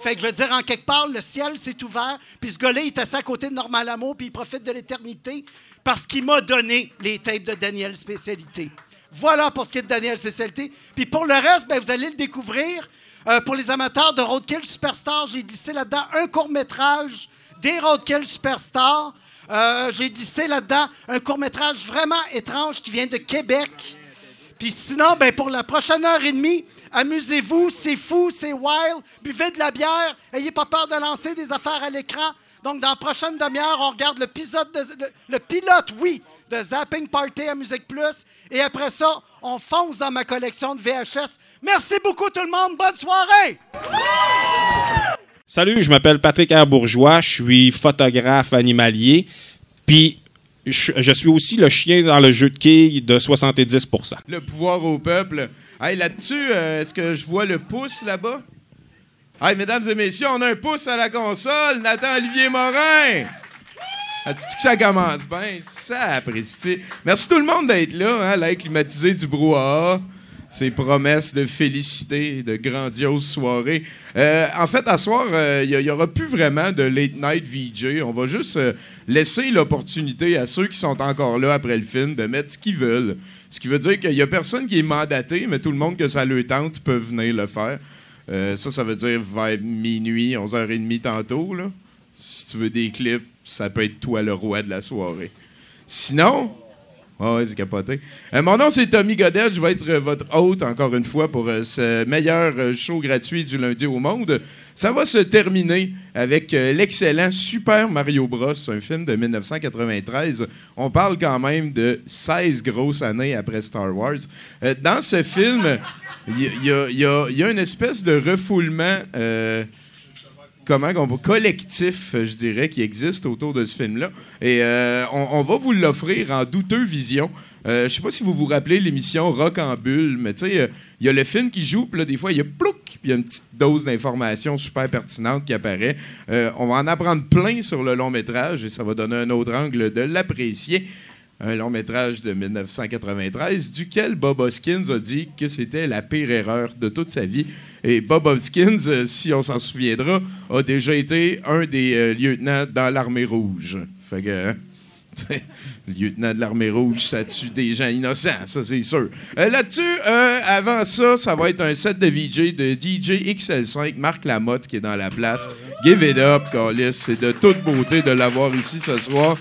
P: Fait que je veux dire, en quelque part, le ciel s'est ouvert, puis ce gars-là, il est assis à côté de Normal Amour, puis il profite de l'éternité parce qu'il m'a donné les tapes de Daniel Spécialité. Voilà pour ce qui est de Daniel Spécialité. Puis pour le reste, ben, vous allez le découvrir. Euh, pour les amateurs de Roadkill Superstar, j'ai glissé là-dedans un court-métrage des Roadkill Superstar. Euh, j'ai glissé là-dedans un court-métrage vraiment étrange qui vient de Québec. Puis sinon, ben pour la prochaine heure et demie, amusez-vous, c'est fou, c'est wild, buvez de la bière, ayez pas peur de lancer des affaires à l'écran. Donc, dans la prochaine demi-heure, on regarde le, pilote le, pilote, oui, de Zapping Party à Musique Plus. Et après ça, on fonce dans ma collection de VHS. Merci beaucoup tout le monde. Bonne soirée!
Q: Salut, je m'appelle Patrick R. Bourgeois, je suis photographe animalier, puis je, suis aussi le chien dans le jeu de quilles de 70%
D: Le pouvoir au peuple. Hey, là-dessus, euh, est-ce que je vois le pouce là-bas? Hey, mesdames et messieurs, on a un pouce à la console. Nathan-Olivier Morin. As-tu dit que ça commence bien? Ça apprécie. Merci tout le monde d'être là, hein, l'air climatisé du brouhaha. Ces promesses de félicité, de grandioses soirées. Euh, en fait, à soir, il n'y aura plus vraiment de late night VJ. On va juste euh, laisser l'opportunité à ceux qui sont encore là après le film de mettre ce qu'ils veulent. Ce qui veut dire qu'il n'y a personne qui est mandaté, mais tout le monde que ça le tente peut venir le faire. Euh, ça, ça veut dire vers minuit, 11h30 tantôt. Si tu veux des clips, ça peut être toi le roi de la soirée. Sinon, ah ouais, c'est capoté. Euh, mon nom, c'est Tommy Godet. Je vais être euh, votre hôte, encore une fois, pour euh, ce meilleur euh, show gratuit du lundi au monde. Ça va se terminer avec l'excellent Super Mario Bros., un film de 1993. On parle quand même de 16 grosses années après Star Wars. Dans ce film, il y a une espèce de refoulement... comment collectif, euh, je dirais, qui existe autour de ce film-là. Et euh, on, va vous l'offrir en douteuse vision. Euh, je sais pas si vous vous rappelez l'émission Rock en bulle, mais tu sais, euh, il y a le film qui joue, puis là, des fois, il y a plouc, puis il y a une petite dose d'information super pertinente qui apparaît. On va en apprendre plein sur le long métrage et ça va donner un autre angle de l'apprécier. Un long métrage de 1993, duquel Bob Hoskins a dit que c'était la pire erreur de toute sa vie. Et Bob Hoskins, euh, si on s'en souviendra, a déjà été un des euh, lieutenants dans l'armée rouge. Fait que, hein, lieutenant de l'armée rouge, ça tue des gens innocents, ça c'est sûr. Euh, Là-dessus, avant ça, ça va être un set de VJ de DJ XL5, Marc Lamotte qui est dans la place. Give it up, Carlis. C'est de toute beauté de l'avoir ici ce soir.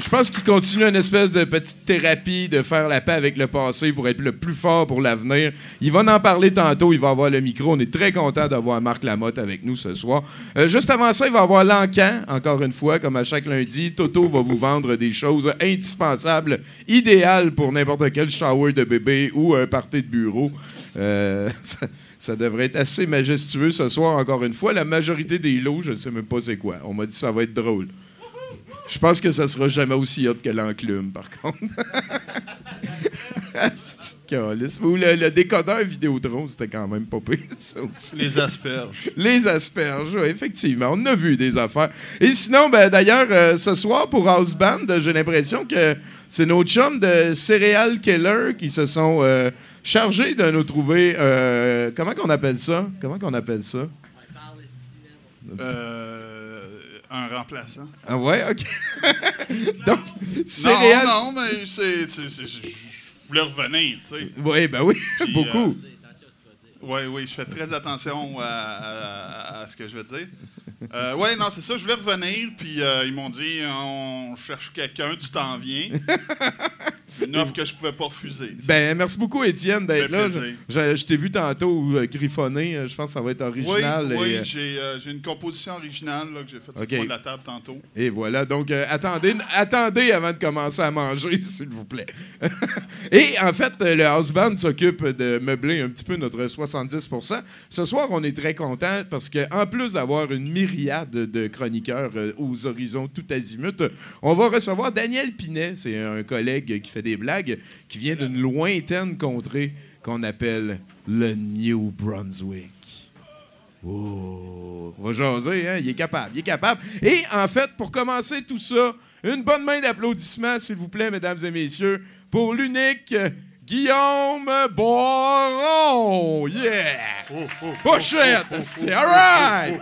D: Je pense qu'il continue une espèce de petite thérapie de faire la paix avec le passé pour être le plus fort pour l'avenir. Il va en parler tantôt, il va avoir le micro. On est très content d'avoir Marc Lamotte avec nous ce soir. Euh, juste avant ça, il va avoir l'encan, encore une fois, comme à chaque lundi. Toto va vous vendre des choses indispensables, idéales pour n'importe quel shower de bébé ou un party de bureau. Euh, ça, ça devrait être assez majestueux ce soir, encore une fois. La majorité des lots, je ne sais même pas c'est quoi. On m'a dit que ça va être drôle. Je pense que ça sera jamais aussi hot que l'enclume, par contre. Ou le, le décodeur Vidéotron, c'était quand même pas pire, ça aussi.
C: Les asperges.
D: Les asperges, oui, effectivement. On a vu des affaires. Et sinon, ben, d'ailleurs, euh, ce soir, pour House Band, j'ai l'impression que c'est nos chums de Cereal Killer qui se sont euh, chargés de nous trouver... euh, comment qu'on appelle ça? Comment qu'on appelle ça?
C: Euh, un remplaçant.
D: Ah ouais, OK. Donc, Céréales...
C: Non, non, mais c'est. Je voulais revenir, tu sais.
D: Oui, ben oui,
C: Puis,
D: beaucoup.
C: oui, oui, je fais très attention à, à- à ce que je veux dire. Euh, oui, non, c'est ça, je voulais revenir, puis euh, ils m'ont dit on cherche quelqu'un, tu t'en viens. Une offre que je pouvais pas refuser. tu sais.
D: Ben, merci beaucoup, Étienne, d'être là. Je, je- je t'ai vu tantôt euh, griffonner. euh, Je pense que ça va être original.
C: Oui, oui
D: euh,
C: j'ai euh, une composition originale là, que j'ai faite au coin de la table tantôt.
D: Et voilà, donc attendez, attendez avant de commencer à manger, s'il vous plaît. Et en fait, le house band s'occupe de meubler un petit peu notre 70 Ce soir, on est très content parce que en plus d'avoir une myriade de chroniqueurs aux horizons tout azimut, on va recevoir Daniel Pinet, c'est un collègue qui fait des blagues, qui vient d'une lointaine contrée qu'on appelle le New Brunswick. Oh, on va jaser, hein? Il est capable, il est capable. Et en fait, pour commencer tout ça, une bonne main d'applaudissements, s'il vous plaît, mesdames et messieurs, pour l'unique Guillaume Boron! Yeah! Push it! C'est all right!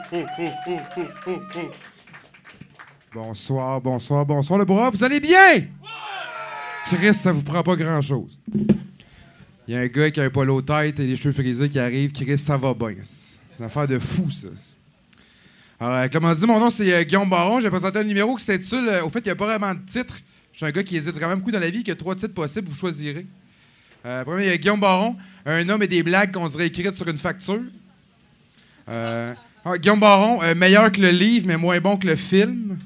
R: Bonsoir, bonsoir, bonsoir le bras. Vous allez bien? Chris, ça vous prend pas grand-chose. Il y a un gars qui a un polo tête et des cheveux frisés qui arrive. Chris, ça va bien. C'est une affaire de fou, ça. Alors, euh, comme on dit, mon nom, c'est euh, Guillaume Baron. J'ai présenté un numéro qui s'intitule... euh, au fait, il n'y a pas vraiment de titre. Je suis un gars qui hésite quand même beaucoup dans la vie. Il y a trois titres possibles. Vous choisirez. Premier, il y a Guillaume Baron. Un homme et des blagues qu'on dirait écrites sur une facture. Ah, Guillaume Baron, meilleur que le livre, mais moins bon que le film.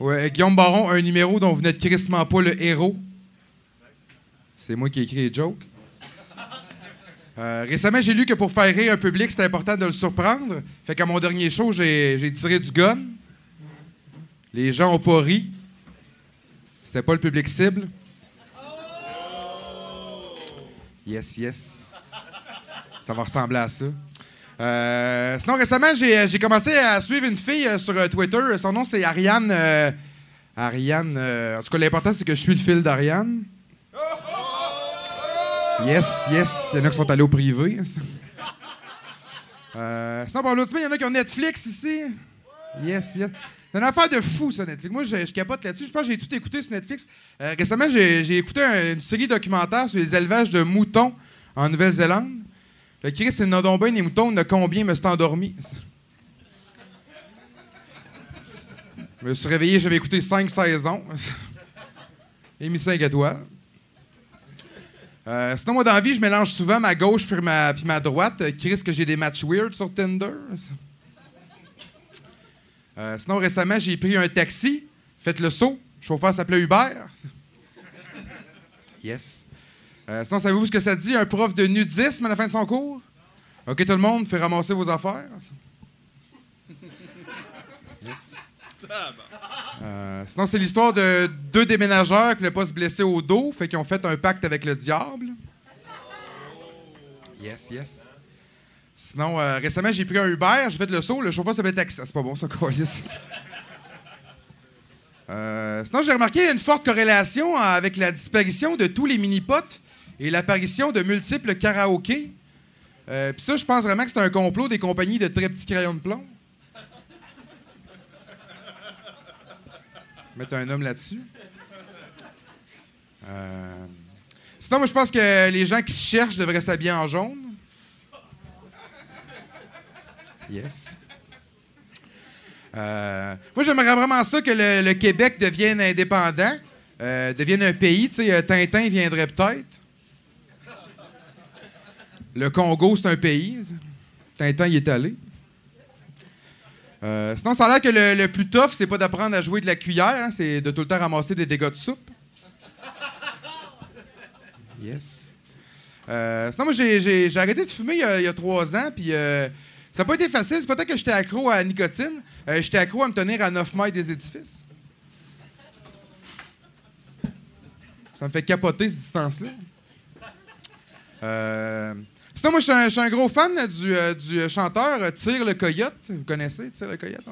R: Guillaume Baron, un numéro dont vous n'êtes crissement pas le héros. C'est moi qui ai écrit les jokes. Euh, récemment, j'ai lu que pour faire rire un public, c'était important de le surprendre. Fait qu'à mon dernier show, j'ai tiré du gun. Les gens ont pas ri. C'était pas le public cible. Yes, yes. Ça va ressembler à ça. Euh, sinon, récemment, j'ai j'ai commencé à suivre une fille euh, sur euh, Twitter. Son nom, c'est Ariane. euh, Ariane. euh, en tout cas, l'important, c'est que je suis le fil d'Ariane. Yes, yes. Il y en a qui sont allés au privé. Euh, sinon, bon, l'autre semaine, il y en a qui ont Netflix ici. Yes, yes. C'est une affaire de fou, ça, Netflix. Moi, je, je capote là-dessus. Je pense que j'ai tout écouté sur Netflix. Euh, récemment, j'ai écouté un- une série documentaire sur les élevages de moutons en Nouvelle-Zélande. Le Chris, c'est donc bien des moutons. De combien? Me suis endormi? Je me suis réveillé, j'avais écouté cinq saisons. Et mis 5 étoiles. Euh, sinon, moi, dans la vie, je mélange souvent ma gauche puis ma, puis ma droite. Euh, Chris, que j'ai des matchs weird sur Tinder. Euh, sinon, récemment, j'ai pris un taxi. Faites le saut. Le chauffeur s'appelait Hubert. Yes. Sinon, savez-vous ce que ça dit, un prof de nudisme à la fin de son cours? OK, tout le monde, fait ramasser vos affaires. Yes. Euh, sinon, c'est l'histoire de deux déménageurs qui ne voulaient pas se blesser au dos, fait qu'ils ont fait un pacte avec le diable. Yes, yes. Sinon, euh, récemment, j'ai pris un Uber, j'ai fait le saut, le chauffeur s'appelait taxi. Ah, C'est pas bon, ça. Euh, sinon, j'ai remarqué une forte corrélation avec la disparition de tous les mini-potes et l'apparition de multiples karaokés. Euh, Puis ça, je pense vraiment que c'est un complot des compagnies de très petits crayons de plomb. Mettre un homme là-dessus. Euh, Sinon, moi, je pense que les gens qui se cherchent devraient s'habiller en jaune. Yes. Euh, moi, j'aimerais vraiment ça que le, Québec devienne indépendant, euh, devienne un pays. Tu sais, Tintin viendrait peut-être. Le Congo, c'est un pays. Tintin y est allé. Euh, sinon, ça a l'air que le, plus tough, c'est pas d'apprendre à jouer de la cuillère, hein, c'est de tout le temps ramasser des dégâts de soupe. Yes. Euh, sinon, moi, j'ai, arrêté de fumer il y a, trois ans, puis euh, ça n'a pas été facile. C'est peut-être que j'étais accro à la nicotine. J'étais accro à me tenir à 9 mètres des édifices. Ça me fait capoter, cette distance-là. Euh, sinon, moi, je suis un, gros fan du, euh, du chanteur euh, Tire le Coyote. Vous connaissez Tire le Coyote?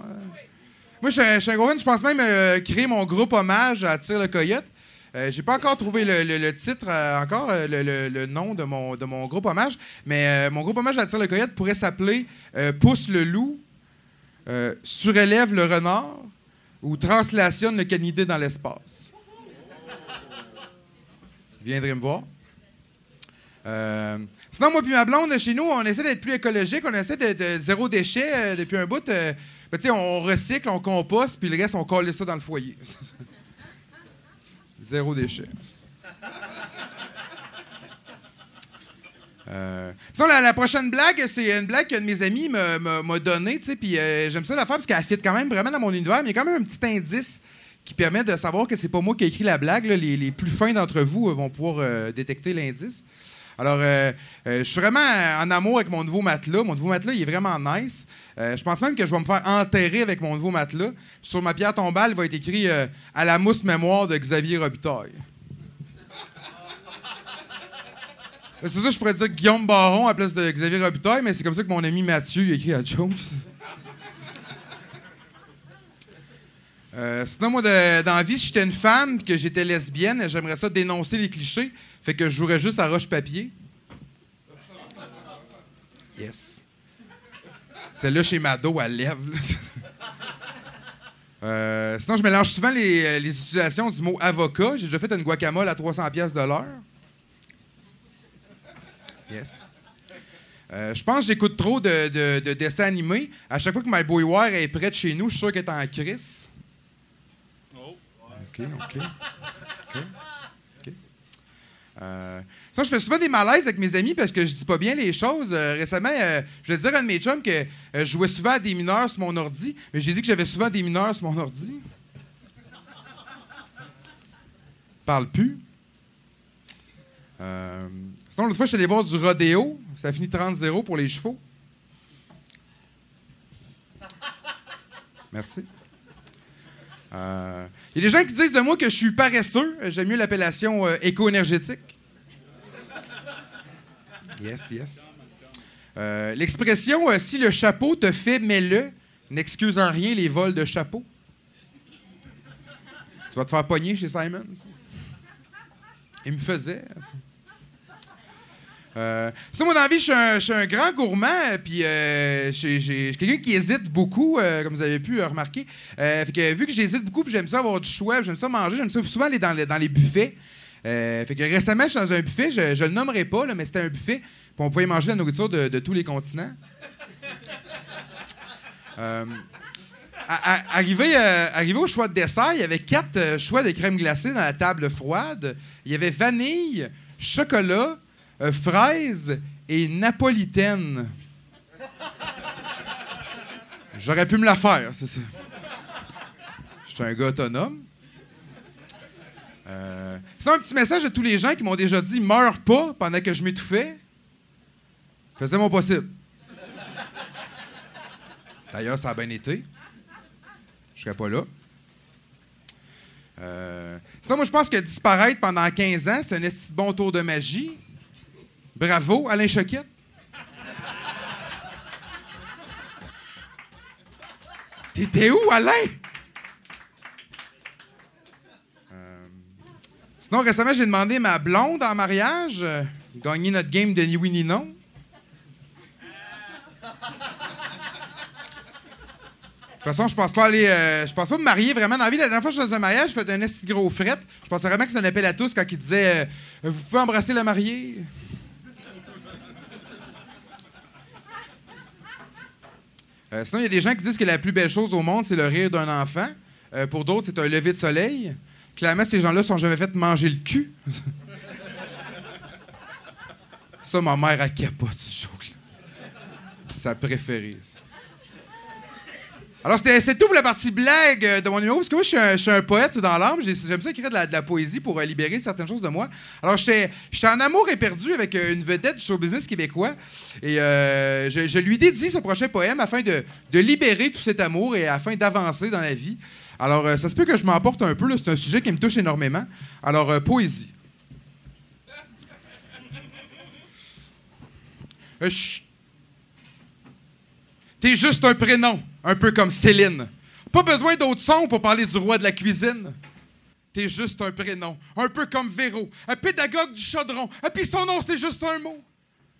R: Moi, je suis un- gros fan. Je pense même euh, créer mon groupe hommage à Tire le Coyote. Euh, J'ai pas encore trouvé le, le- titre, euh, encore euh, le, le- nom de mon, de mon groupe hommage, mais euh, mon groupe hommage à Tire le Coyote pourrait s'appeler euh, Pousse le loup, euh, Surélève le renard ou Translationne le canidé dans l'espace. Viendrez me voir. Sinon, moi puis ma blonde, chez nous, on essaie d'être plus écologique. On essaie de, zéro déchet euh, depuis un bout. euh, tu sais, on recycle, on composte, puis le reste, on colle ça dans le foyer. zéro déchet. Euh, sinon, la, prochaine blague, c'est une blague qu'un de mes amis m'a- donnée, tu sais, puis euh, j'aime ça la faire parce qu'elle fit quand même vraiment dans mon univers, mais il y a quand même un petit indice qui permet de savoir que c'est pas moi qui ai écrit la blague. Les, les plus fins d'entre vous euh, vont pouvoir détecter l'indice. Alors, euh, euh, je suis vraiment en amour avec mon nouveau matelas. Mon nouveau matelas, il est vraiment nice. Euh, je pense même que je vais me faire enterrer avec mon nouveau matelas. Sur ma pierre tombale, il va être écrit À la mousse mémoire de Xavier Robitaille. C'est ça, je pourrais dire Guillaume Baron à la place de Xavier Robitaille, mais c'est comme ça que mon ami Mathieu a écrit à Jones. Sinon, moi, de- dans la vie, si j'étais une femme et que j'étais lesbienne, j'aimerais ça dénoncer les clichés. Fait que je jouerais juste à roche-papier. Yes. Celle-là, chez Mado, elle lève. Euh, sinon, je mélange souvent les, les utilisations du mot avocat. J'ai déjà fait une guacamole à 300$ piastres de l'heure. Yes. Euh, je pense que j'écoute trop de, de- de dessins animés. À chaque fois que My Boy War est près de chez nous, je suis sûr qu'elle est en crise. OK. OK. OK. Euh, ça, je fais souvent des malaises avec mes amis parce que je dis pas bien les choses. Euh, récemment, euh, je vais dire à un de mes chums que je jouais souvent à des mineurs sur mon ordi, mais j'ai dit que j'avais souvent des mineurs sur mon ordi. Parle plus. Sinon, l'autre fois, je suis allé voir du rodéo. Ça a fini 30-0 pour les chevaux. Merci. Euh, Il y a des gens qui disent de moi que je suis paresseux. Euh, J'aime mieux l'appellation euh, éco-énergétique. Yes, yes. Euh, L'expression euh, si le chapeau te fait, mets-le n'excuse en rien les vols de chapeau. Tu vas te faire pogner chez Simons. Il me faisait. ça. Euh, sinon, moi, dans je suis un, je suis grand gourmand, puis euh, j'ai- j'ai quelqu'un qui hésite beaucoup, euh, comme vous avez pu euh, remarquer. Fait que, vu que j'hésite beaucoup, puis j'aime ça avoir du choix, j'aime ça manger, j'aime ça souvent aller dans les, buffets. Fait que récemment, je suis dans un buffet, je, je le nommerai pas, mais c'était un buffet, puis on pouvait manger la nourriture de, tous les continents. Arrivé, au choix de dessert, il y avait quatre choix de crème glacée dans la table froide. Il y avait vanille, chocolat, euh, fraise et napolitaine. J'aurais pu me la faire, c'est ça. Je suis un gars autonome. Euh, sinon, un petit message à tous les gens qui m'ont déjà dit « Meurs pas » pendant que je m'étouffais. Faisais mon possible. D'ailleurs, ça a bien été. Je serais pas là. Euh, Sinon, moi, je pense que disparaître pendant 15 ans, c'est un bon tour de magie. Bravo, Alain Choquette. T'étais où, Alain? Euh, Sinon, récemment, j'ai demandé ma blonde en mariage. euh, gagner notre game de ni oui ni non. De toute façon, je pense pas aller. euh, je pense pas me marier vraiment dans la vie. La dernière fois que je suis dans un mariage, je faisais un esti gros fret. Je pensais vraiment que c'était un appel à tous quand il disait euh, Vous pouvez embrasser le marié. Euh, sinon, il y a des gens qui disent que la plus belle chose au monde, c'est le rire d'un enfant. Euh, pour d'autres, c'est un lever de soleil. Clairement, ces gens-là sont jamais fait manger le cul. ça, ma mère, elle capote ce. C'est sa préférée, ça. Alors, c'était c'est tout pour la partie blague euh, de mon numéro, parce que moi, je suis un, poète dans l'âme. J'ai- J'aime ça écrire de la, de la poésie pour euh, libérer certaines choses de moi. Alors, j'étais en amour éperdu avec euh, une vedette du show business québécois. Et je, lui dédie ce prochain poème afin de, de libérer tout cet amour et afin d'avancer dans la vie. Alors, ça se peut que je m'emporte un peu. C'est un sujet qui me touche énormément. Alors, poésie. T'es juste un prénom, un peu comme Céline. Pas besoin d'autres sons pour parler du roi de la cuisine. T'es juste un prénom, un peu comme Véro, un pédagogue du chaudron. Et puis son nom, c'est juste un mot.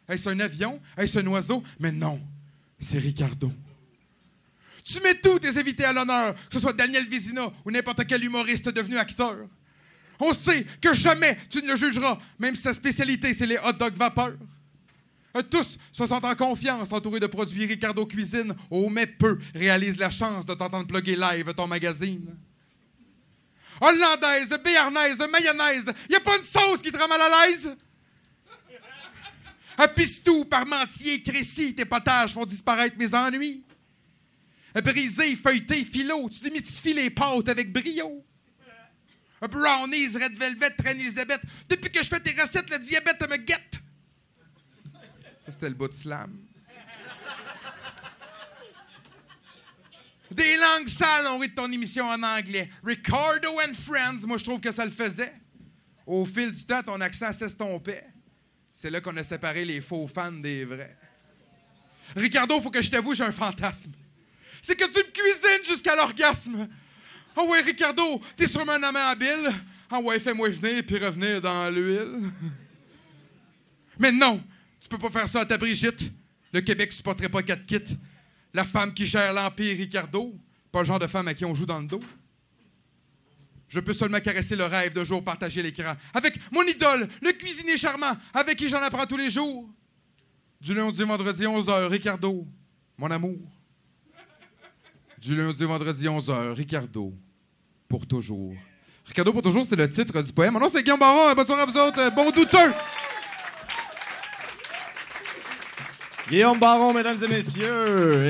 R: Est-ce un avion? Est-ce un oiseau? Mais non, c'est Ricardo. Tu mets tous tes invités à l'honneur, que ce soit Daniel Vézina ou n'importe quel humoriste devenu acteur. On sait que jamais tu ne le jugeras, même si sa spécialité, c'est les hot dogs vapeur. Euh, Tous se sentent en confiance, entourés de produits Ricardo Cuisine, au mais peu réalisent la chance de t'entendre plugger live ton magazine. Hollandaise, béarnaise, mayonnaise, y a pas une sauce qui te rend mal à l'aise? Pistou, parmentier, crécy, tes potages font disparaître mes ennuis. Un brisé, feuilleté, philo, tu démystifies les pâtes avec brio. Un brownies, red velvet, reine Elisabeth. Depuis que je fais tes recettes, le diabète me guette. C'était le bout de slam. Des langues sales ont ri de ton émission en anglais. Ricardo and Friends, moi, je trouve que ça le faisait. Au fil du temps, ton accent s'estompait. C'est là qu'on a séparé les faux fans des vrais. Ricardo, faut que je t'avoue, j'ai un fantasme. C'est que tu me cuisines jusqu'à l'orgasme. Ah ouais, Ricardo, t'es sûrement un amant habile. Ah ouais, fais-moi venir puis revenir dans l'huile. Mais non, tu peux pas faire ça à ta Brigitte. Le Québec supporterait pas te quitte. La femme qui gère l'Empire Ricardo, pas le genre de femme à qui on joue dans le dos. Je peux seulement caresser le rêve de jour partager l'écran avec mon idole, le cuisinier charmant, avec qui j'en apprends tous les jours. Du lundi au vendredi 11h, Ricardo, mon amour. Du lundi au vendredi 11h, Ricardo, pour toujours. Ricardo pour toujours, c'est le titre du poème. Mon nom, c'est Guillaume Baron. Bonne soirée à vous autres. Bon douteux!
B: Guillaume Baron, mesdames et messieurs.